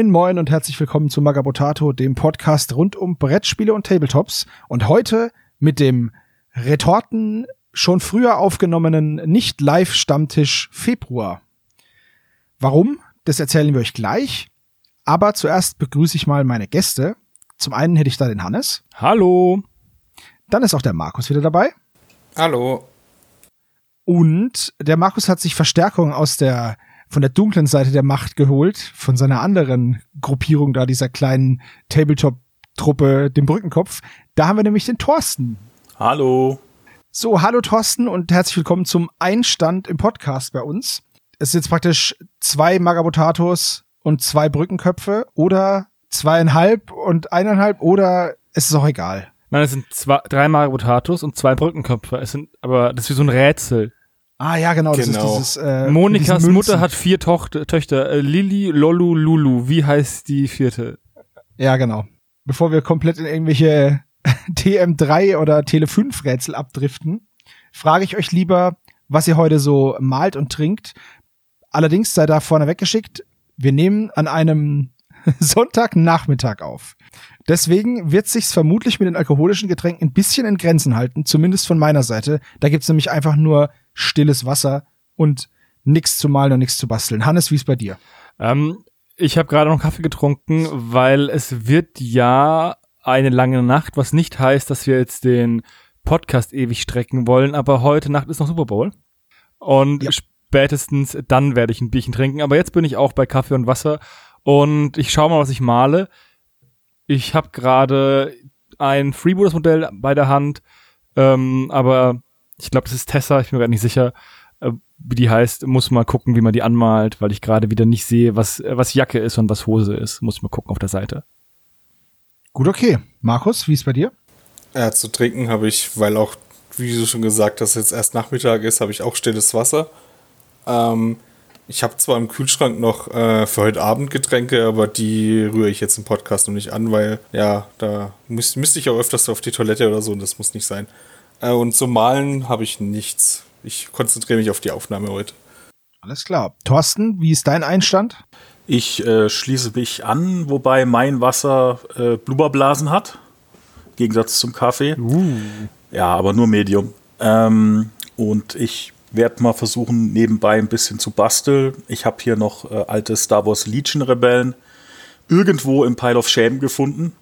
Moin, moin und herzlich willkommen zu Magabotato, dem Podcast rund um Brettspiele und Tabletops. Und heute mit dem Retorten schon früher aufgenommenen Nicht-Live-Stammtisch Februar. Warum? Das erzählen wir euch gleich. Aber zuerst begrüße ich mal meine Gäste. Zum einen hätte ich da den Hannes. Hallo. Dann ist auch der Markus wieder dabei. Hallo. Und der Markus hat sich Verstärkung aus der von der dunklen Seite der Macht geholt, von seiner anderen Gruppierung da, dieser kleinen Tabletop-Truppe, dem Brückenkopf. Da haben wir nämlich den Thorsten. Hallo. So, hallo Thorsten und herzlich willkommen zum Einstand im Podcast bei uns. Es sind jetzt praktisch zwei Magabotatos und zwei Brückenköpfe oder zweieinhalb und eineinhalb oder es ist auch egal. Nein, es sind zwei, drei Magabotatos und zwei Brückenköpfe. Es sind, aber das ist wie so ein Rätsel. Ah ja, genau. Das Genau. ist dieses, äh, Monikas diese Mutter hat vier Tochter, Töchter. Äh, Lilly, Lollu, Lulu. Wie heißt die vierte? Ja, genau. Bevor wir komplett in irgendwelche TM3 oder Tele5 Rätsel abdriften, frage ich euch lieber, was ihr heute so malt und trinkt. Allerdings sei da vorne weggeschickt, wir nehmen an einem Sonntagnachmittag auf. Deswegen wird sich's vermutlich mit den alkoholischen Getränken ein bisschen in Grenzen halten, zumindest von meiner Seite. Da gibt's nämlich einfach nur stilles Wasser und nix zu malen und nix zu basteln. Hannes, wie ist bei dir? Ähm, ich habe gerade noch Kaffee getrunken, weil es wird ja eine lange Nacht, was nicht heißt, dass wir jetzt den Podcast ewig strecken wollen, aber heute Nacht ist noch Super Bowl. Und Ja. spätestens dann werde ich ein Bierchen trinken. Aber jetzt bin ich auch bei Kaffee und Wasser und ich schaue mal, was ich male. Ich habe gerade ein Freebooters-Modell bei der Hand, ähm, aber ich glaube, das ist Tessa, ich bin mir gerade nicht sicher, äh, wie die heißt. Muss mal gucken, wie man die anmalt, weil ich gerade wieder nicht sehe, was, äh, was Jacke ist und was Hose ist. Muss ich mal gucken auf der Seite. Gut, okay. Markus, wie ist bei dir? Ja, zu trinken habe ich, weil auch, wie du schon gesagt hast, jetzt erst Nachmittag ist, habe ich auch stilles Wasser. Ähm, ich habe zwar im Kühlschrank noch äh, für heute Abend Getränke, aber die rühre ich jetzt im Podcast noch nicht an, weil ja, da müß, müsste ich auch öfters auf die Toilette oder so und das muss nicht sein. Äh, und zum Malen habe ich nichts. Ich konzentriere mich auf die Aufnahme heute. Alles klar. Thorsten, wie ist dein Einstand? Ich äh, schließe mich an, wobei mein Wasser äh, Blubberblasen hat. Im Gegensatz zum Kaffee. Ja, aber nur Medium. Ähm, und ich werde mal versuchen, nebenbei ein bisschen zu basteln. Ich habe hier noch äh, alte Star Wars Legion Rebellen irgendwo im Pile of Shame gefunden.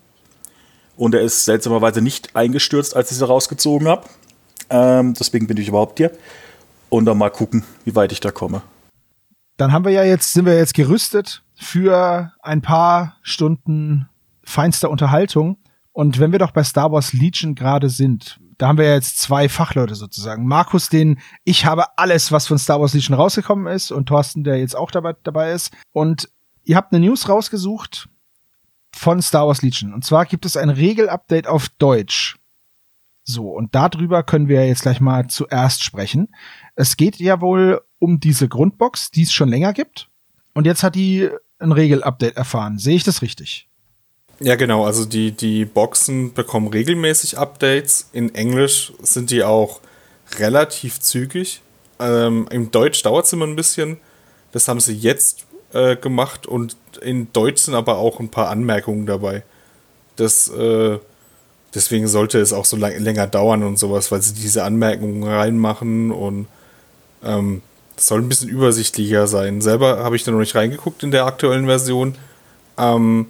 Und er ist seltsamerweise nicht eingestürzt, als ich sie rausgezogen habe. Ähm, deswegen bin ich überhaupt hier. Und dann mal gucken, wie weit ich da komme. Dann haben wir ja jetzt, sind wir jetzt gerüstet für ein paar Stunden feinster Unterhaltung. Und wenn wir doch bei Star Wars Legion gerade sind, da haben wir ja jetzt zwei Fachleute sozusagen. Markus, den ich habe alles, was von Star Wars Legion rausgekommen ist, und Thorsten, der jetzt auch dabei, dabei ist. Und ihr habt eine News rausgesucht von Star Wars Legion. Und zwar gibt es ein Regelupdate auf Deutsch. So, und darüber können wir jetzt gleich mal zuerst sprechen. Es geht ja wohl um diese Grundbox, die es schon länger gibt. Und jetzt hat die ein Regelupdate erfahren. Sehe ich das richtig? Ja, genau. Also die, die Boxen bekommen regelmäßig Updates. In Englisch sind die auch relativ zügig. Ähm, Im Deutsch dauert es immer ein bisschen. Das haben sie jetzt äh, gemacht und in Deutsch sind aber auch ein paar Anmerkungen dabei. Das, äh, deswegen sollte es auch so lang, länger dauern und sowas, weil sie diese Anmerkungen reinmachen und ähm, das soll ein bisschen übersichtlicher sein. Selber habe ich da noch nicht reingeguckt in der aktuellen Version. Ähm,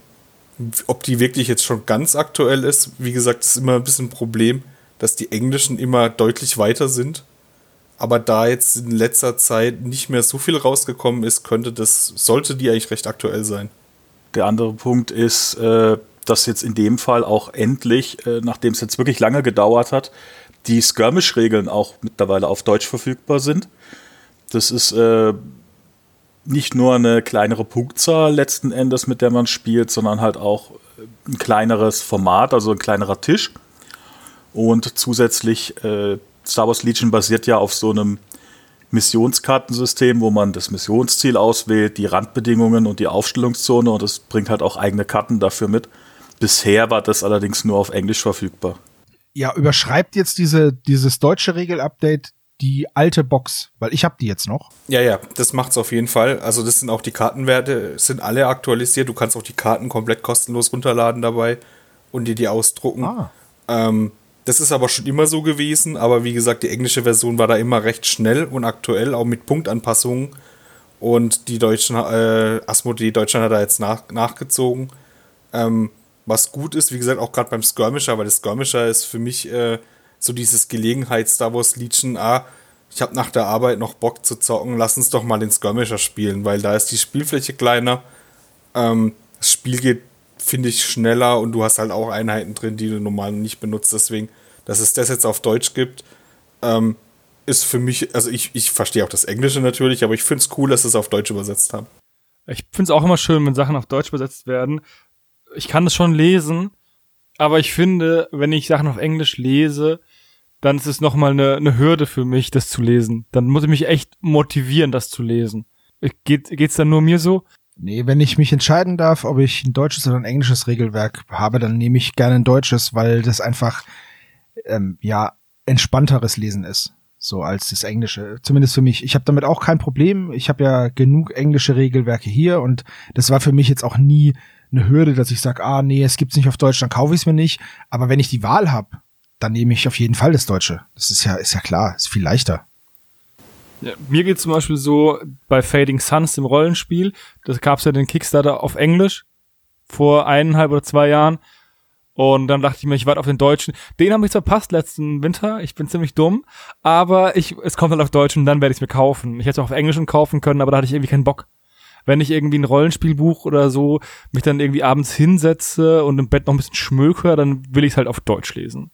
ob die wirklich jetzt schon ganz aktuell ist, wie gesagt, ist immer ein bisschen ein Problem, dass die Englischen immer deutlich weiter sind. Aber da jetzt in letzter Zeit nicht mehr so viel rausgekommen ist, könnte das, sollte die eigentlich recht aktuell sein. Der andere Punkt ist, äh, dass jetzt in dem Fall auch endlich, äh, nachdem es jetzt wirklich lange gedauert hat, die Skirmish-Regeln auch mittlerweile auf Deutsch verfügbar sind. Das ist äh, nicht nur eine kleinere Punktzahl letzten Endes, mit der man spielt, sondern halt auch ein kleineres Format, also ein kleinerer Tisch. Und zusätzlich, äh, Star Wars Legion basiert ja auf so einem Missionskartensystem, wo man das Missionsziel auswählt, die Randbedingungen und die Aufstellungszone und es bringt halt auch eigene Karten dafür mit. Bisher war das allerdings nur auf Englisch verfügbar. Ja, überschreibt jetzt diese, dieses deutsche Regelupdate die alte Box? Weil ich habe die jetzt noch. Ja, ja, das macht's auf jeden Fall. Also das sind auch die Kartenwerte, sind alle aktualisiert. Du kannst auch die Karten komplett kostenlos runterladen dabei und dir die ausdrucken. Ah. Ähm, das ist aber schon immer so gewesen, aber wie gesagt, die englische Version war da immer recht schnell und aktuell, auch mit Punktanpassungen. Und die Deutschen, äh, Asmodee Deutschland hat da jetzt nach, nachgezogen. Ähm, was gut ist, wie gesagt, auch gerade beim Skirmisher, weil das Skirmisher ist für mich äh, so dieses Gelegenheits-Star Wars Legion, ah, ich habe nach der Arbeit noch Bock zu zocken, lass uns doch mal den Skirmisher spielen, weil da ist die Spielfläche kleiner. Ähm, das Spiel geht, finde ich, schneller und du hast halt auch Einheiten drin, die du normal nicht benutzt. Deswegen, dass es das jetzt auf Deutsch gibt, ähm, ist für mich, also ich, ich verstehe auch das Englische natürlich, aber ich finde es cool, dass sie es auf Deutsch übersetzt haben. Ich finde es auch immer schön, wenn Sachen auf Deutsch übersetzt werden. Ich kann es schon lesen, aber ich finde, wenn ich Sachen auf Englisch lese, dann ist es nochmal eine, eine Hürde für mich, das zu lesen. Dann muss ich mich echt motivieren, das zu lesen. Geht, geht's dann nur mir so? Nee, wenn ich mich entscheiden darf, ob ich ein deutsches oder ein englisches Regelwerk habe, dann nehme ich gerne ein deutsches, weil das einfach ähm, ja entspannteres Lesen ist, so als das englische. Zumindest für mich. Ich habe damit auch kein Problem. Ich habe ja genug englische Regelwerke hier und das war für mich jetzt auch nie eine Hürde, dass ich sage, ah nee, es gibt's nicht auf Deutsch, dann kaufe ich es mir nicht. Aber wenn ich die Wahl habe, dann nehme ich auf jeden Fall das Deutsche. Das ist ja ist ja klar, ist viel leichter. Ja, mir geht zum Beispiel so bei Fading Suns im Rollenspiel, das gab's ja den Kickstarter auf Englisch vor eineinhalb oder zwei Jahren. Und dann dachte ich mir, ich warte auf den Deutschen. Den habe ich verpasst letzten Winter. Ich bin ziemlich dumm. Aber ich, es kommt halt auf Deutsch und dann werde ich es mir kaufen. Ich hätte es auch auf Englisch kaufen können, aber da hatte ich irgendwie keinen Bock. Wenn ich irgendwie ein Rollenspielbuch oder so mich dann irgendwie abends hinsetze und im Bett noch ein bisschen schmöker, dann will ich es halt auf Deutsch lesen.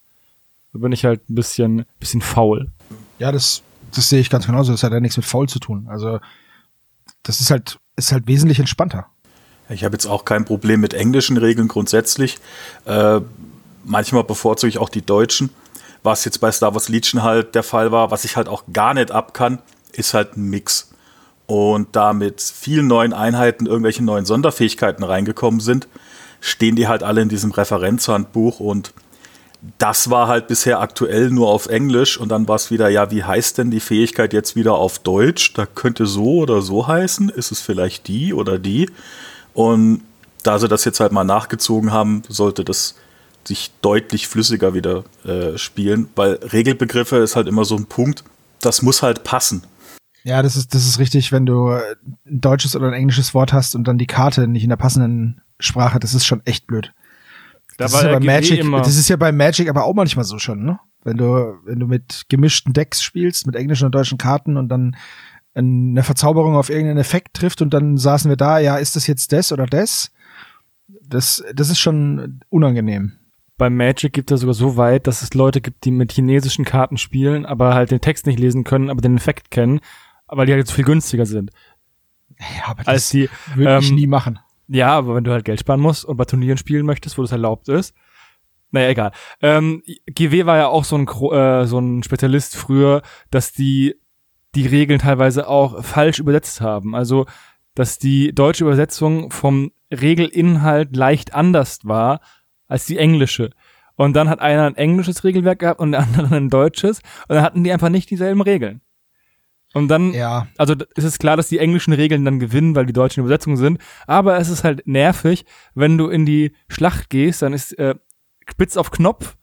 Da bin ich halt ein bisschen, bisschen faul. Ja, das, das sehe ich ganz genauso. Das hat ja nichts mit faul zu tun. Also, das ist halt, ist halt wesentlich entspannter. Ich habe jetzt auch kein Problem mit englischen Regeln grundsätzlich. Äh, manchmal bevorzuge ich auch die deutschen. Was jetzt bei Star Wars Legion halt der Fall war, was ich halt auch gar nicht ab kann, ist halt ein Mix. Und da mit vielen neuen Einheiten irgendwelche neuen Sonderfähigkeiten reingekommen sind, stehen die halt alle in diesem Referenzhandbuch und das war halt bisher aktuell nur auf Englisch und dann war es wieder, ja, wie heißt denn die Fähigkeit jetzt wieder auf Deutsch? Da könnte so oder so heißen. Ist es vielleicht die oder die? Und da sie das jetzt halt mal nachgezogen haben, sollte das sich deutlich flüssiger wieder äh, spielen, weil Regelbegriffe ist halt immer so ein Punkt, das muss halt passen. Ja, das ist, das ist richtig, wenn du ein deutsches oder ein englisches Wort hast und dann die Karte nicht in der passenden Sprache, das ist schon echt blöd. Da Das ist, ja bei GW Magic, immer- das ist ja bei Magic aber auch manchmal so schon, ne? Wenn du, wenn du mit gemischten Decks spielst, mit englischen und deutschen Karten und dann eine Verzauberung auf irgendeinen Effekt trifft und dann saßen wir da, ja, ist das jetzt das oder das? Das, das ist schon unangenehm. bei Magic gibt es sogar so weit, dass es Leute gibt, die mit chinesischen Karten spielen, aber halt den Text nicht lesen können, aber den Effekt kennen, weil die halt jetzt viel günstiger sind. Ja, aber Als das die, würde ich ähm, nie machen. Ja, aber wenn du halt Geld sparen musst und bei Turnieren spielen möchtest, wo das erlaubt ist, naja, egal. Ähm, GW war ja auch so ein, äh, so ein Spezialist früher, dass die die Regeln teilweise auch falsch übersetzt haben. Also, dass die deutsche Übersetzung vom Regelinhalt leicht anders war als die englische. Und dann hat einer ein englisches Regelwerk gehabt und der andere ein deutsches. Und dann hatten die einfach nicht dieselben Regeln. Und dann Ja, also d- es ist klar, dass die englischen Regeln dann gewinnen, weil die deutschen Übersetzungen sind. Aber es ist halt nervig, wenn du in die Schlacht gehst, dann ist äh, spitz auf Knopf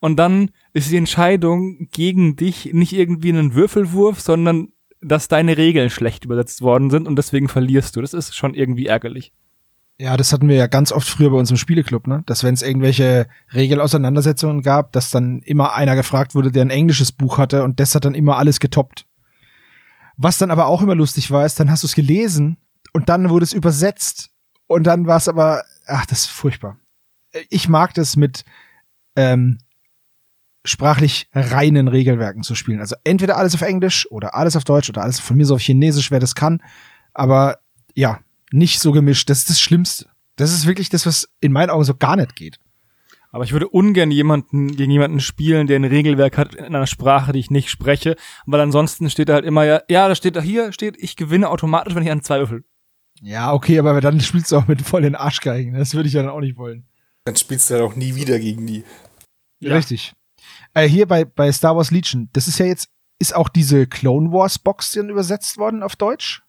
und dann ist die Entscheidung gegen dich nicht irgendwie ein Würfelwurf, sondern dass deine Regeln schlecht übersetzt worden sind und deswegen verlierst du. Das ist schon irgendwie ärgerlich. Ja, das hatten wir ja ganz oft früher bei uns im Spieleclub, ne? Dass wenn es irgendwelche Regelauseinandersetzungen gab, dass dann immer einer gefragt wurde, der ein englisches Buch hatte und das hat dann immer alles getoppt. Was dann aber auch immer lustig war, ist, dann hast du es gelesen und dann wurde es übersetzt und dann war es aber, ach, das ist furchtbar. Ich mag das mit ähm, sprachlich reinen Regelwerken zu spielen. Also entweder alles auf Englisch oder alles auf Deutsch oder alles von mir so auf Chinesisch, wer das kann. Aber ja, nicht so gemischt. Das ist das Schlimmste. Das ist wirklich das, was in meinen Augen so gar nicht geht. Aber ich würde ungern jemanden gegen jemanden spielen, der ein Regelwerk hat in einer Sprache, die ich nicht spreche, weil ansonsten steht da halt immer ja, ja, da steht da hier steht, ich gewinne automatisch, wenn ich an zwei würfel. Ja, okay, aber dann spielst du auch mit voll den Arschgeigen. Das würde ich ja dann auch nicht wollen. Dann spielst du halt auch nie wieder gegen die. Ja. Richtig. Äh, hier bei, bei Star Wars Legion, das ist ja jetzt ist auch diese Clone Wars Box denn übersetzt worden auf Deutsch?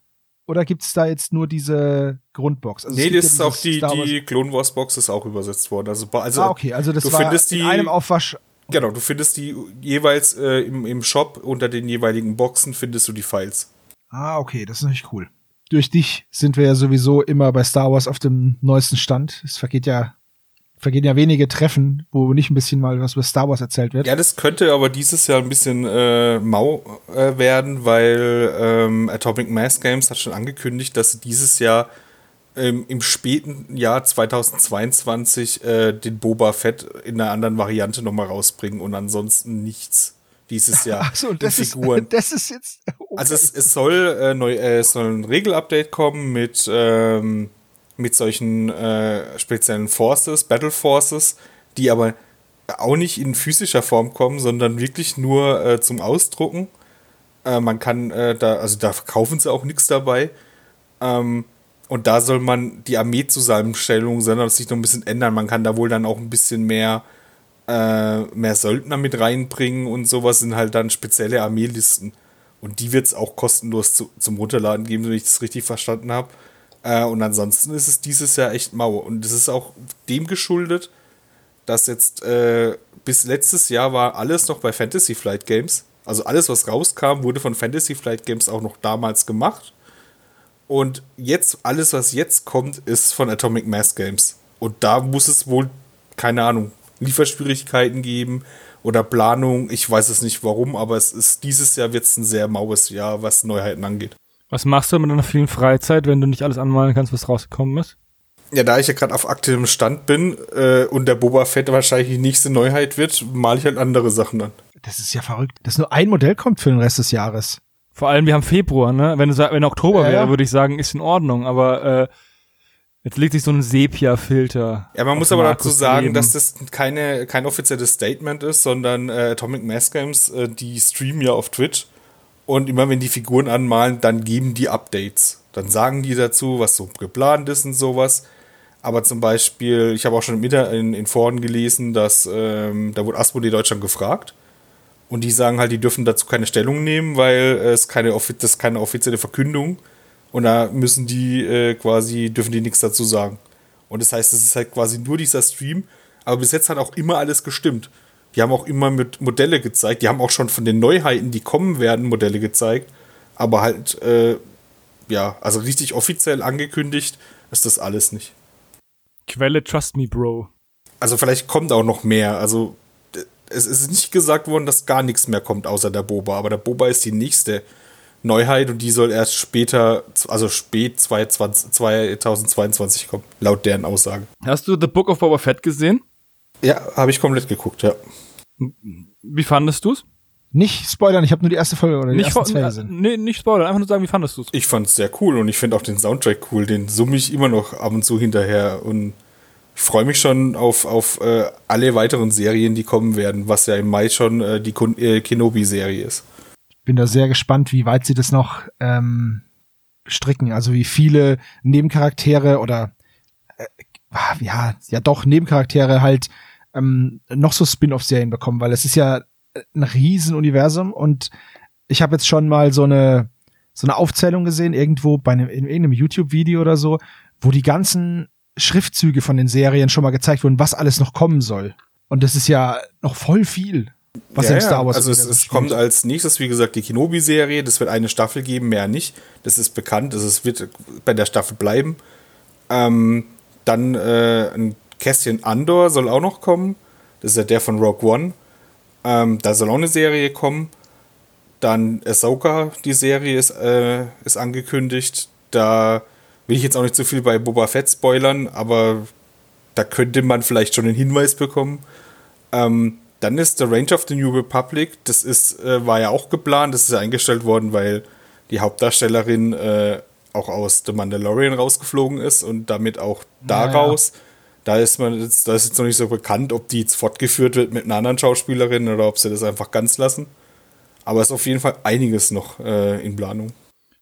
Oder gibt's da jetzt nur diese Grundbox? Also nee, das ist auch die, die Clone Wars Box ist auch übersetzt worden. Also, also ah, okay, also das du war findest in die, einem Aufwasch. Genau, du findest die jeweils äh, im, im Shop unter den jeweiligen Boxen findest du die Files. Ah, okay, das ist natürlich cool. Durch dich sind wir ja sowieso immer bei Star Wars auf dem neuesten Stand. Es vergeht ja vergehen ja wenige Treffen, wo nicht ein bisschen mal was über Star Wars erzählt wird. Ja, das könnte aber dieses Jahr ein bisschen äh, mau äh, werden, weil ähm, Atomic Mass Games hat schon angekündigt, dass sie dieses Jahr ähm, im späten Jahr 2022 äh, den Boba Fett in einer anderen Variante nochmal rausbringen und ansonsten nichts dieses Jahr. Ach so, das Figuren. Ist, das ist jetzt. Okay. Also es, es soll äh, neu, äh, es soll ein Regelupdate kommen mit ähm, mit solchen äh, speziellen Forces, Battle Forces, die aber auch nicht in physischer Form kommen, sondern wirklich nur äh, zum Ausdrucken. Äh, man kann äh, da, also da verkaufen sie auch nichts dabei. Ähm, und da soll man die Armeezusammenstellung sondern sich noch ein bisschen ändern. Man kann da wohl dann auch ein bisschen mehr, äh, mehr Söldner mit reinbringen und sowas sind halt dann spezielle Armeelisten. Und die wird es auch kostenlos zu, zum Runterladen geben, wenn ich das richtig verstanden habe. Äh, und ansonsten ist es dieses Jahr echt mau. Und es ist auch dem geschuldet, dass jetzt äh, bis letztes Jahr war alles noch bei Fantasy Flight Games. Also alles, was rauskam, wurde von Fantasy Flight Games auch noch damals gemacht. Und jetzt, alles, was jetzt kommt, ist von Atomic Mass Games. Und da muss es wohl, keine Ahnung, Lieferschwierigkeiten geben oder Planung. Ich weiß es nicht warum, aber es ist dieses Jahr wird es ein sehr maues Jahr, was Neuheiten angeht. Was machst du mit deiner vielen Freizeit, wenn du nicht alles anmalen kannst, was rausgekommen ist? Ja, da ich ja gerade auf aktivem Stand bin äh, und der Boba Fett wahrscheinlich die nächste Neuheit wird, male ich halt andere Sachen an. Das ist ja verrückt, dass nur ein Modell kommt für den Rest des Jahres. Vor allem, wir haben Februar, ne? Wenn, wenn Oktober ja, wäre, würde ich sagen, ist in Ordnung, aber äh, jetzt legt sich so ein Sepia-Filter. Ja, man muss aber dazu sagen, dass das keine, kein offizielles Statement ist, sondern äh, Atomic Mass Games, äh, die streamen ja auf Twitch und immer wenn die Figuren anmalen, dann geben die Updates. Dann sagen die dazu, was so geplant ist und sowas. Aber zum Beispiel, ich habe auch schon in, in Foren gelesen, dass ähm, da wurde Asmodee Deutschland gefragt. Und die sagen halt, die dürfen dazu keine Stellung nehmen, weil es keine, das ist keine offizielle Verkündung. Und da müssen die äh, quasi, dürfen die nichts dazu sagen. Und das heißt, es ist halt quasi nur dieser Stream. Aber bis jetzt hat auch immer alles gestimmt. Die haben auch immer mit Modelle gezeigt. Die haben auch schon von den Neuheiten, die kommen werden, Modelle gezeigt. Aber halt, äh, ja, also richtig offiziell angekündigt ist das alles nicht. Quelle Trust Me, Bro. Also vielleicht kommt auch noch mehr. Also es ist nicht gesagt worden, dass gar nichts mehr kommt außer der Boba. Aber der Boba ist die nächste Neuheit und die soll erst später, also spät 2022 kommen, laut deren Aussage. Hast du The Book of Boba Fett gesehen? Ja, habe ich komplett geguckt, ja. Wie fandest du's? Nicht spoilern, ich habe nur die erste Folge oder die nicht ersten zwei gesehen. Nee, nicht spoilern, einfach nur sagen, wie fandest du's? Ich fand's sehr cool und ich finde auch den Soundtrack cool, den summe ich immer noch ab und zu hinterher und ich freue mich schon auf, auf äh, alle weiteren Serien, die kommen werden, was ja im Mai schon äh, die äh, Kenobi-Serie ist. Ich bin da sehr gespannt, wie weit sie das noch ähm, stricken, also wie viele Nebencharaktere oder äh, ja, ja doch Nebencharaktere halt ähm, noch so Spin-off-Serien bekommen, weil es ist ja ein Riesenuniversum und ich habe jetzt schon mal so eine so eine Aufzählung gesehen irgendwo bei einem in irgendeinem YouTube-Video oder so, wo die ganzen Schriftzüge von den Serien schon mal gezeigt wurden, was alles noch kommen soll. Und das ist ja noch voll viel. Was ja, Star Wars also es, es kommt als nächstes, wie gesagt, die Kenobi-Serie. Das wird eine Staffel geben, mehr nicht. Das ist bekannt. Das wird bei der Staffel bleiben. Ähm, dann äh, ein Kästchen Andor soll auch noch kommen. Das ist ja der von Rogue One. Ähm, da soll auch eine Serie kommen. Dann Ahsoka, die Serie ist, äh, ist angekündigt. Da will ich jetzt auch nicht so viel bei Boba Fett spoilern, aber da könnte man vielleicht schon einen Hinweis bekommen. Ähm, dann ist The Range of the New Republic, das ist, äh, war ja auch geplant, das ist ja eingestellt worden, weil die Hauptdarstellerin äh, auch aus The Mandalorian rausgeflogen ist und damit auch daraus. Ja. Da ist man jetzt, da ist jetzt noch nicht so bekannt, ob die jetzt fortgeführt wird mit einer anderen Schauspielerin oder ob sie das einfach ganz lassen. Aber es ist auf jeden Fall einiges noch äh, in Planung.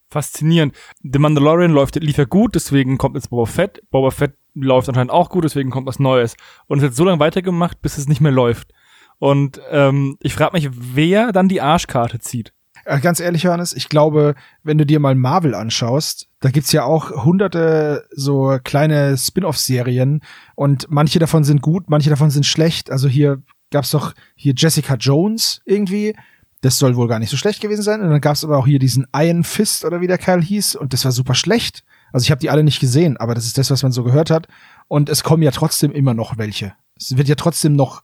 Faszinierend. The Mandalorian läuft, lief ja gut, deswegen kommt jetzt Boba Fett. Boba Fett läuft anscheinend auch gut, deswegen kommt was Neues. Und es wird so lange weitergemacht, bis es nicht mehr läuft. Und ähm, ich frage mich, wer dann die Arschkarte zieht. Äh, ganz ehrlich, Johannes, ich glaube, wenn du dir mal Marvel anschaust, da gibt's ja auch hunderte so kleine Spin-off-Serien und manche davon sind gut, manche davon sind schlecht. Also hier gab's doch hier Jessica Jones irgendwie. Das soll wohl gar nicht so schlecht gewesen sein. Und dann gab's aber auch hier diesen Iron Fist oder wie der Kerl hieß und das war super schlecht. Also ich habe die alle nicht gesehen, aber das ist das, was man so gehört hat. Und es kommen ja trotzdem immer noch welche. Es wird ja trotzdem noch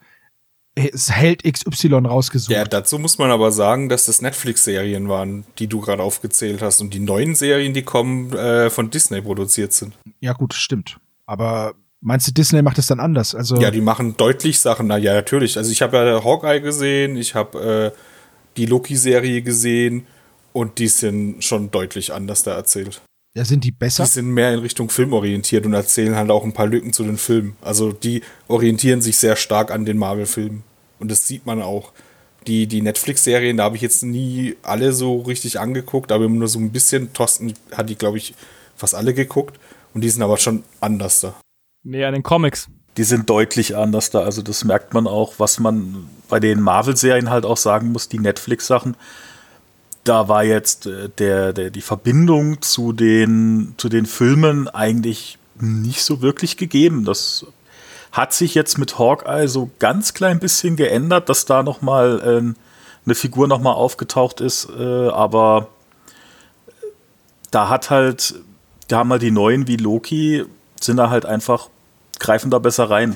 es hält XY rausgesucht. Ja, dazu muss man aber sagen, dass das Netflix-Serien waren, die du gerade aufgezählt hast. Und die neuen Serien, die kommen, äh, von Disney produziert sind. Ja, gut, stimmt. Aber meinst du, Disney macht es dann anders? Also ja, die machen deutlich Sachen. Na ja, natürlich. Also ich habe ja Hawkeye gesehen, ich habe äh, die Loki-Serie gesehen und die sind schon deutlich anders da erzählt. Ja, sind die besser? Die sind mehr in Richtung Film orientiert und erzählen halt auch ein paar Lücken zu den Filmen. Also die orientieren sich sehr stark an den Marvel-Filmen. Und das sieht man auch. Die, die Netflix-Serien, da habe ich jetzt nie alle so richtig angeguckt, aber nur so ein bisschen. Thorsten hat die, glaube ich, fast alle geguckt. Und die sind aber schon anders da. Nee, an den Comics. Die sind deutlich anders da. Also das merkt man auch, was man bei den Marvel-Serien halt auch sagen muss, die Netflix-Sachen da war jetzt äh, der, der, die Verbindung zu den, zu den Filmen eigentlich nicht so wirklich gegeben. Das hat sich jetzt mit Hawkeye so ganz klein bisschen geändert, dass da noch mal äh, eine Figur noch mal aufgetaucht ist, äh, aber da hat halt, da haben halt die neuen wie Loki, sind da halt einfach, greifen da besser rein,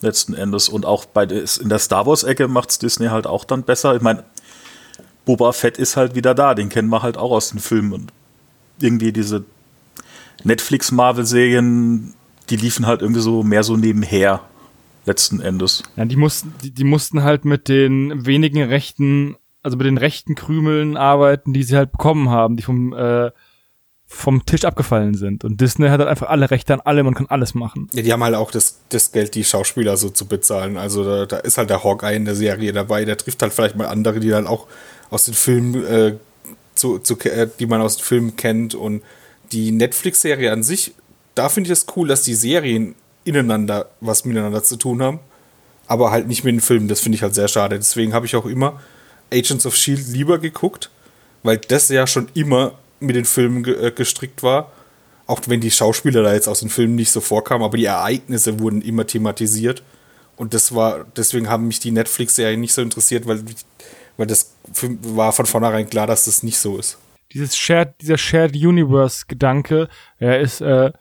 letzten Endes. Und auch bei in der Star Wars-Ecke macht es Disney halt auch dann besser. Ich meine, Boba Fett ist halt wieder da, den kennen wir halt auch aus den Filmen. Und irgendwie diese Netflix-Marvel-Serien, die liefen halt irgendwie so mehr so nebenher, letzten Endes. Ja, die mussten, die, die mussten halt mit den wenigen Rechten, also mit den rechten Krümeln arbeiten, die sie halt bekommen haben, die vom, äh, vom Tisch abgefallen sind. Und Disney hat halt einfach alle Rechte an allem und kann alles machen. Ja, die haben halt auch das, das Geld, die Schauspieler so zu bezahlen. Also da, da ist halt der Hawkeye in der Serie dabei, der trifft halt vielleicht mal andere, die dann auch aus den Filmen, äh, zu, zu, äh, die man aus den Filmen kennt. Und die Netflix-Serie an sich, da finde ich es das cool, dass die Serien ineinander was miteinander zu tun haben, aber halt nicht mit den Filmen. Das finde ich halt sehr schade. Deswegen habe ich auch immer Agents of Shield lieber geguckt, weil das ja schon immer mit den Filmen ge äh, gestrickt war. Auch wenn die Schauspieler da jetzt aus den Filmen nicht so vorkamen, aber die Ereignisse wurden immer thematisiert. Und das war, deswegen haben mich die Netflix-Serien nicht so interessiert, weil weil das war von vornherein klar, dass das nicht so ist. Dieses Shared, dieser Shared Universe-Gedanke, er ist äh,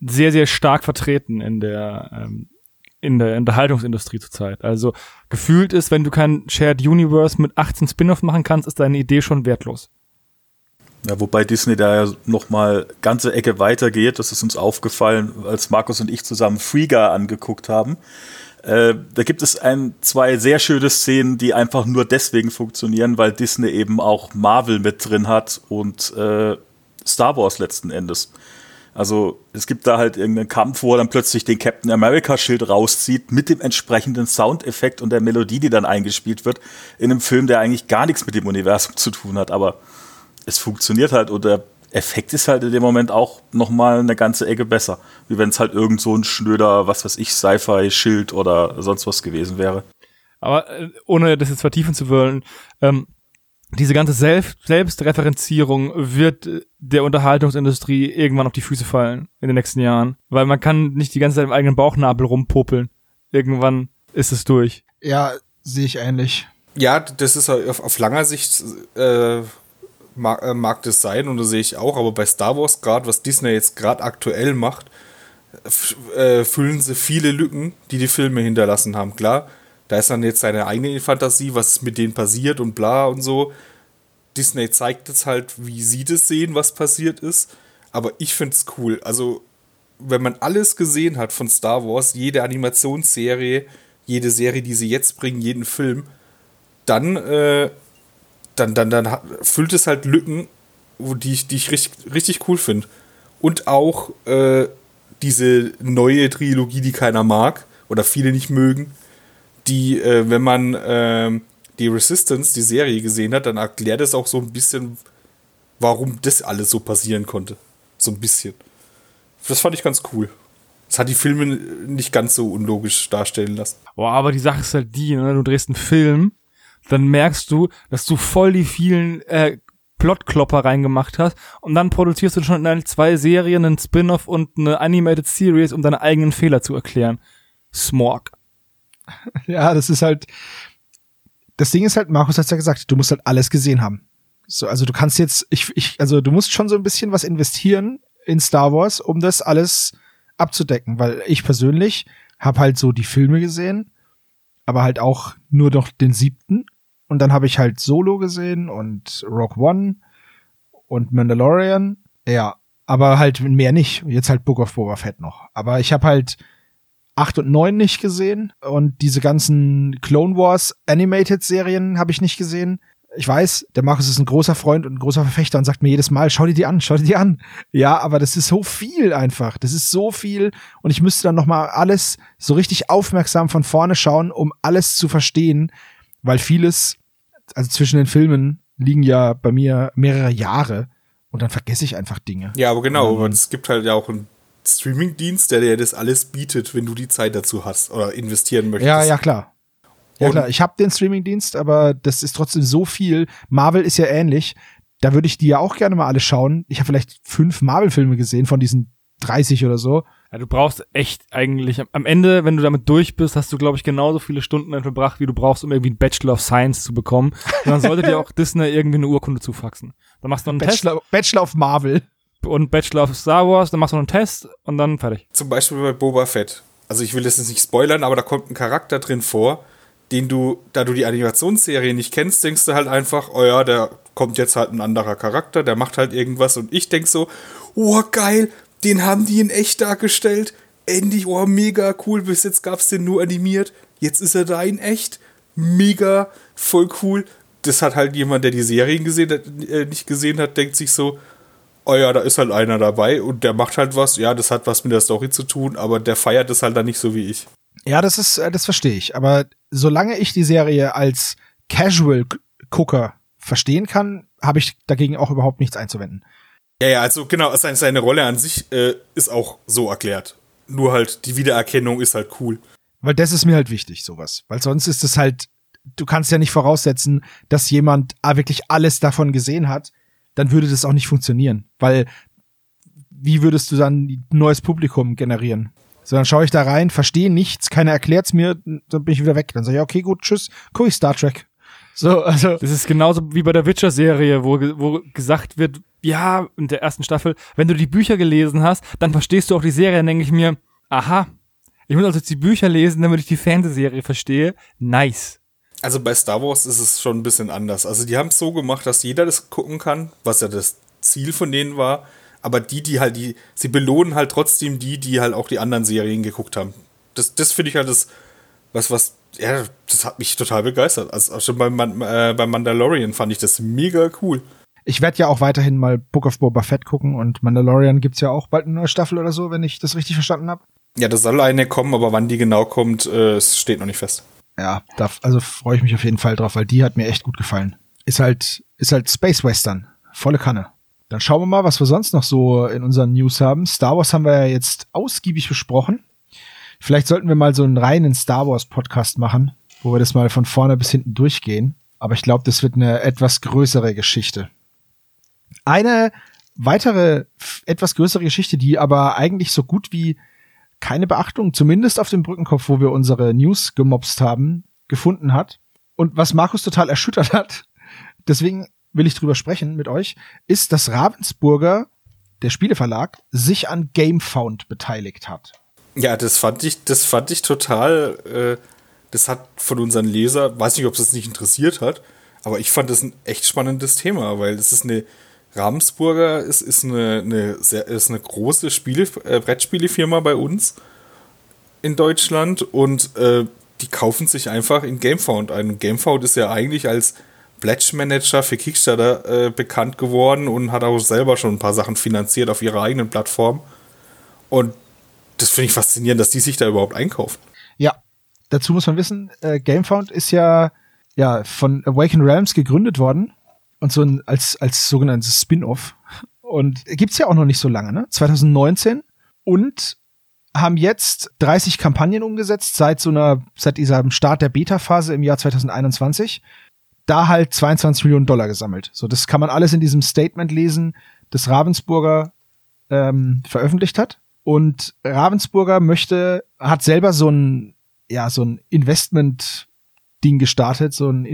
sehr, sehr stark vertreten in der, ähm, in der Unterhaltungsindustrie zurzeit. Also gefühlt ist, wenn du kein Shared Universe mit 18 Spin-off machen kannst, ist deine Idee schon wertlos. Ja, wobei Disney da ja noch mal ganze Ecke weitergeht. Das ist uns aufgefallen, als Markus und ich zusammen Free angeguckt haben. Äh, da gibt es ein, zwei sehr schöne Szenen, die einfach nur deswegen funktionieren, weil Disney eben auch Marvel mit drin hat und äh, Star Wars letzten Endes. Also es gibt da halt irgendeinen Kampf, wo er dann plötzlich den Captain America Schild rauszieht mit dem entsprechenden Soundeffekt und der Melodie, die dann eingespielt wird, in einem Film, der eigentlich gar nichts mit dem Universum zu tun hat. Aber es funktioniert halt und der Effekt ist halt in dem Moment auch nochmal eine ganze Ecke besser. Wie wenn es halt irgend so ein schnöder, was weiß ich, Sci-Fi-Schild oder sonst was gewesen wäre. Aber äh, ohne das jetzt vertiefen zu wollen, ähm, diese ganze Selbst Selbstreferenzierung wird der Unterhaltungsindustrie irgendwann auf die Füße fallen in den nächsten Jahren. Weil man kann nicht die ganze Zeit im eigenen Bauchnabel rumpopeln. Irgendwann ist es durch. Ja, sehe ich ähnlich. Ja, das ist auf, auf langer Sicht äh, mag, äh, mag das sein und das sehe ich auch, aber bei Star Wars gerade, was Disney jetzt gerade aktuell macht, äh, füllen sie viele Lücken, die die Filme hinterlassen haben. Klar, da ist dann jetzt seine eigene Fantasie, was mit denen passiert und bla und so. Disney zeigt jetzt halt, wie sie das sehen, was passiert ist. Aber ich finde es cool. Also, wenn man alles gesehen hat von Star Wars, jede Animationsserie, jede Serie, die sie jetzt bringen, jeden Film, dann äh, dann, dann, dann füllt es halt Lücken, die ich, die ich richtig, richtig cool finde. Und auch äh, diese neue Trilogie, die keiner mag oder viele nicht mögen, die, äh, wenn man äh, die Resistance, die Serie gesehen hat, dann erklärt es auch so ein bisschen, warum das alles so passieren konnte. So ein bisschen. Das fand ich ganz cool. Das hat die Filme nicht ganz so unlogisch darstellen lassen. Boah, aber die Sache ist halt die, ne? du drehst einen Film, dann merkst du, dass du voll die vielen äh, Plotklopper reingemacht hast und dann produzierst du schon in zwei Serien einen Spin-off und eine Animated Series, um deine eigenen Fehler zu erklären. Smog. Ja, das ist halt, das Ding ist halt, Markus hat's ja gesagt, du musst halt alles gesehen haben. So, also du kannst jetzt, ich, ich, also du musst schon so ein bisschen was investieren in Star Wars, um das alles abzudecken, weil ich persönlich habe halt so die Filme gesehen, aber halt auch nur noch den siebten und dann habe ich halt Solo gesehen und Rock One und Mandalorian, ja, aber halt mehr nicht. Jetzt halt Book of Boba Fett noch. Aber ich habe halt 8 und 9 nicht gesehen und diese ganzen Clone Wars Animated Serien habe ich nicht gesehen. Ich weiß, der Markus ist ein großer Freund und ein großer Verfechter und sagt mir jedes Mal, schau dir die an, schau dir die an. Ja, aber das ist so viel einfach. Das ist so viel und ich müsste dann noch mal alles so richtig aufmerksam von vorne schauen, um alles zu verstehen, weil vieles, also zwischen den Filmen liegen ja bei mir mehrere Jahre und dann vergesse ich einfach Dinge. Ja, aber genau, aber es gibt halt ja auch einen Streamingdienst, der dir das alles bietet, wenn du die Zeit dazu hast oder investieren möchtest. Ja, ja, klar. Ja, Und- klar. Ich habe den Streamingdienst, aber das ist trotzdem so viel. Marvel ist ja ähnlich. Da würde ich die ja auch gerne mal alle schauen. Ich habe vielleicht fünf Marvel-Filme gesehen von diesen 30 oder so. Ja, du brauchst echt eigentlich, am- Ende, wenn du damit durch bist, hast du, glaube ich, genauso viele Stunden dann verbracht, wie du brauchst, um irgendwie einen Bachelor of Science zu bekommen. Und dann sollte dir auch Disney irgendwie eine Urkunde zufaxen. Dann machst du einen Bachelor, Bachelor of Marvel. Und Bachelor of Star Wars, dann machst du einen Test und dann fertig. Zum Beispiel bei Boba Fett. Also ich will das jetzt nicht spoilern, aber da kommt ein Charakter drin vor, den du, da du die Animationsserie nicht kennst, denkst du halt einfach, oh ja, der kommt jetzt halt ein anderer Charakter, der macht halt irgendwas und ich denk so, oh geil, den haben die in echt dargestellt. Endlich, oh mega cool, bis jetzt gab's den nur animiert. Jetzt ist er da in echt. Mega, voll cool. Das hat halt jemand, der die Serien gesehen hat, äh, nicht gesehen hat, denkt sich so, oh ja, da ist halt einer dabei und der macht halt was. Ja, das hat was mit der Story zu tun, aber der feiert es halt dann nicht so wie ich. Ja, das ist, äh, das verstehe ich. Aber solange ich die Serie als Casual-Gucker verstehen kann, habe ich dagegen auch überhaupt nichts einzuwenden. Ja, ja, also genau, seine, seine Rolle an sich äh, ist auch so erklärt. Nur halt die Wiedererkennung ist halt cool. Weil das ist mir halt wichtig, sowas. Weil sonst ist es halt, du kannst ja nicht voraussetzen, dass jemand ah, wirklich alles davon gesehen hat. Dann würde das auch nicht funktionieren. Weil wie würdest du dann ein neues Publikum generieren? So, dann schaue ich da rein, verstehe nichts, keiner erklärt's mir, dann bin ich wieder weg. Dann sage ich, okay, gut, tschüss, guck ich Star Trek. So, also, Das ist genauso wie bei der Witcher-Serie, wo, wo gesagt wird, ja, in der ersten Staffel, wenn du die Bücher gelesen hast, dann verstehst du auch die Serie. Dann denke ich mir, aha, ich muss also jetzt die Bücher lesen, damit ich die Fernsehserie verstehe. Nice. Also bei Star Wars ist es schon ein bisschen anders. Also die haben es so gemacht, dass jeder das gucken kann, was ja das Ziel von denen war. Aber die, die halt die, sie belohnen halt trotzdem die, die halt auch die anderen Serien geguckt haben. Das, das finde ich halt das, was, was, ja, das hat mich total begeistert. Also schon beim, äh, beim Mandalorian fand ich das mega cool. ich werde ja auch weiterhin mal Book of Boba Fett gucken und Mandalorian gibt's ja auch bald eine neue Staffel oder so, wenn ich das richtig verstanden habe. Ja, das soll eine kommen, aber wann die genau kommt, äh, es steht noch nicht fest. Ja, da, also freue ich mich auf jeden Fall drauf, weil die hat mir echt gut gefallen. Ist halt, ist halt Space Western. Volle Kanne. Dann schauen wir mal, was wir sonst noch so in unseren News haben. Star Wars haben wir ja jetzt ausgiebig besprochen. Vielleicht sollten wir mal so einen reinen Star Wars Podcast machen, wo wir das mal von vorne bis hinten durchgehen. Aber ich glaube, das wird eine etwas größere Geschichte. Eine weitere, etwas größere Geschichte, die aber eigentlich so gut wie keine Beachtung, zumindest auf dem Brückenkopf, wo wir unsere News gemobst haben, gefunden hat. Und was Markus total erschüttert hat, deswegen will ich drüber sprechen mit euch, ist, dass Ravensburger, der Spieleverlag, sich an GameFound beteiligt hat. Ja, das fand ich, das fand ich total, äh, das hat von unseren Leser, weiß nicht, ob es das nicht interessiert hat, aber ich fand das ein echt spannendes Thema, weil das ist eine, Ravensburger ist, ist eine, eine, sehr, ist eine große Spiele, äh, Brettspielefirma bei uns in Deutschland und äh, die kaufen sich einfach in Gamefound ein. Und Gamefound ist ja eigentlich als Pledge Manager für Kickstarter äh, bekannt geworden und hat auch selber schon ein paar Sachen finanziert auf ihrer eigenen Plattform. Und das finde ich faszinierend, dass die sich da überhaupt einkaufen. Ja, dazu muss man wissen, äh, GameFound ist ja, ja von Awaken Realms gegründet worden und so ein, als, als sogenanntes Spin-off. Und gibt's ja auch noch nicht so lange, ne? 2019. Und haben jetzt 30 Kampagnen umgesetzt seit so einer, seit diesem Start der Beta-Phase im Jahr 2021. da halt 22 Millionen Dollar gesammelt. So, das kann man alles in diesem Statement lesen, das Ravensburger ähm, veröffentlicht hat. Und Ravensburger möchte, hat selber so ein, ja, so ein Investment-Ding gestartet, so ein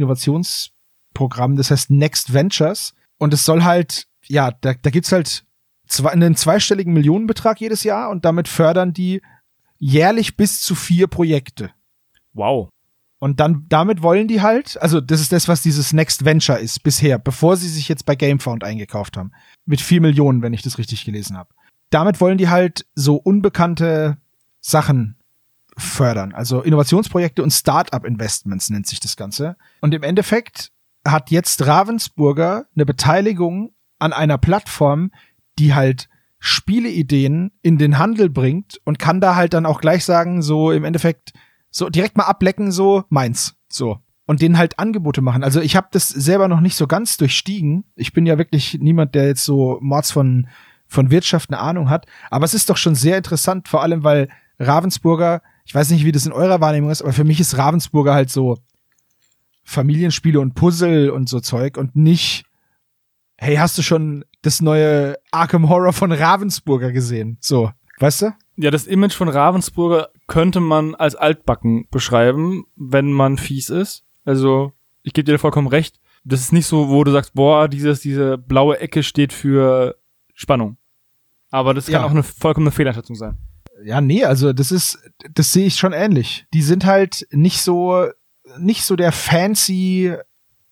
Innovationsprogramm, das heißt Next Ventures. Und es soll halt, ja, da, da gibt's halt zwei, einen zweistelligen Millionenbetrag jedes Jahr und damit fördern die jährlich bis zu vier Projekte. Wow. Und dann, damit wollen die halt, also das ist das, was dieses Next Venture ist bisher, bevor sie sich jetzt bei GameFound eingekauft haben. Mit vier Millionen, wenn ich das richtig gelesen habe. Damit wollen die halt so unbekannte Sachen fördern. Also Innovationsprojekte und Start-up-Investments nennt sich das Ganze. Und im Endeffekt hat jetzt Ravensburger eine Beteiligung an einer Plattform, die halt Spieleideen in den Handel bringt und kann da halt dann auch gleich sagen, so im Endeffekt, so direkt mal ablecken, so meins. So. Und denen halt Angebote machen. Also ich habe das selber noch nicht so ganz durchstiegen. Ich bin ja wirklich niemand, der jetzt so Mords von, von Wirtschaft eine Ahnung hat. Aber es ist doch schon sehr interessant, vor allem weil Ravensburger, ich weiß nicht, wie das in eurer Wahrnehmung ist, aber für mich ist Ravensburger halt so Familienspiele und Puzzle und so Zeug und nicht, hey, hast du schon das neue Arkham Horror von Ravensburger gesehen? So, weißt du? Ja, das Image von Ravensburger könnte man als altbacken beschreiben, wenn man fies ist. Also, ich gebe dir vollkommen recht. Das ist nicht so, wo du sagst, boah, dieses, diese blaue Ecke steht für Spannung. Aber das kann Ja. auch eine vollkommene Fehleinschätzung sein. Ja, nee, also das ist, das sehe ich schon ähnlich. Die sind halt nicht so, nicht so der fancy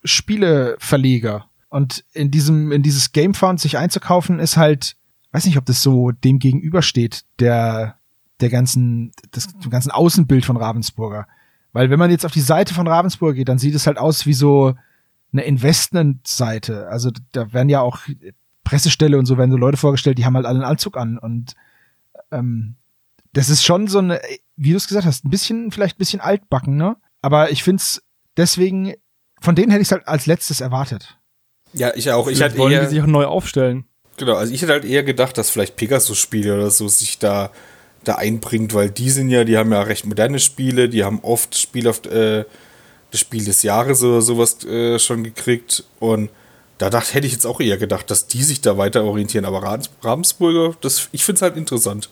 Spieleverleger. Und in diesem, in dieses Gamefound sich einzukaufen, ist halt, weiß nicht, ob das so dem gegenübersteht, der, der ganzen, das, dem ganzen Außenbild von Ravensburger. Weil wenn man jetzt auf die Seite von Ravensburger geht, dann sieht es halt aus wie so eine Investmentseite. Also da werden ja auch Pressestelle und so werden so Leute vorgestellt, die haben halt alle einen Anzug an und ähm, das ist schon so eine, wie du es gesagt hast, ein bisschen, vielleicht ein bisschen altbacken, ne? Aber ich find's deswegen, von denen hätte ich es halt als letztes erwartet. Ja, ich auch. Ich hatte wollen eher, die sich auch neu aufstellen. genau, also ich hätte halt eher gedacht, dass vielleicht Pegasus-Spiele oder so sich da, da einbringt, weil die sind ja, die haben ja recht moderne Spiele, die haben oft Spiel auf, äh, das Spiel des Jahres oder sowas äh, schon gekriegt und da dachte, hätte ich jetzt auch eher gedacht, dass die sich da weiter orientieren. Aber Ravens- Ravensburger, das, ich finde es halt interessant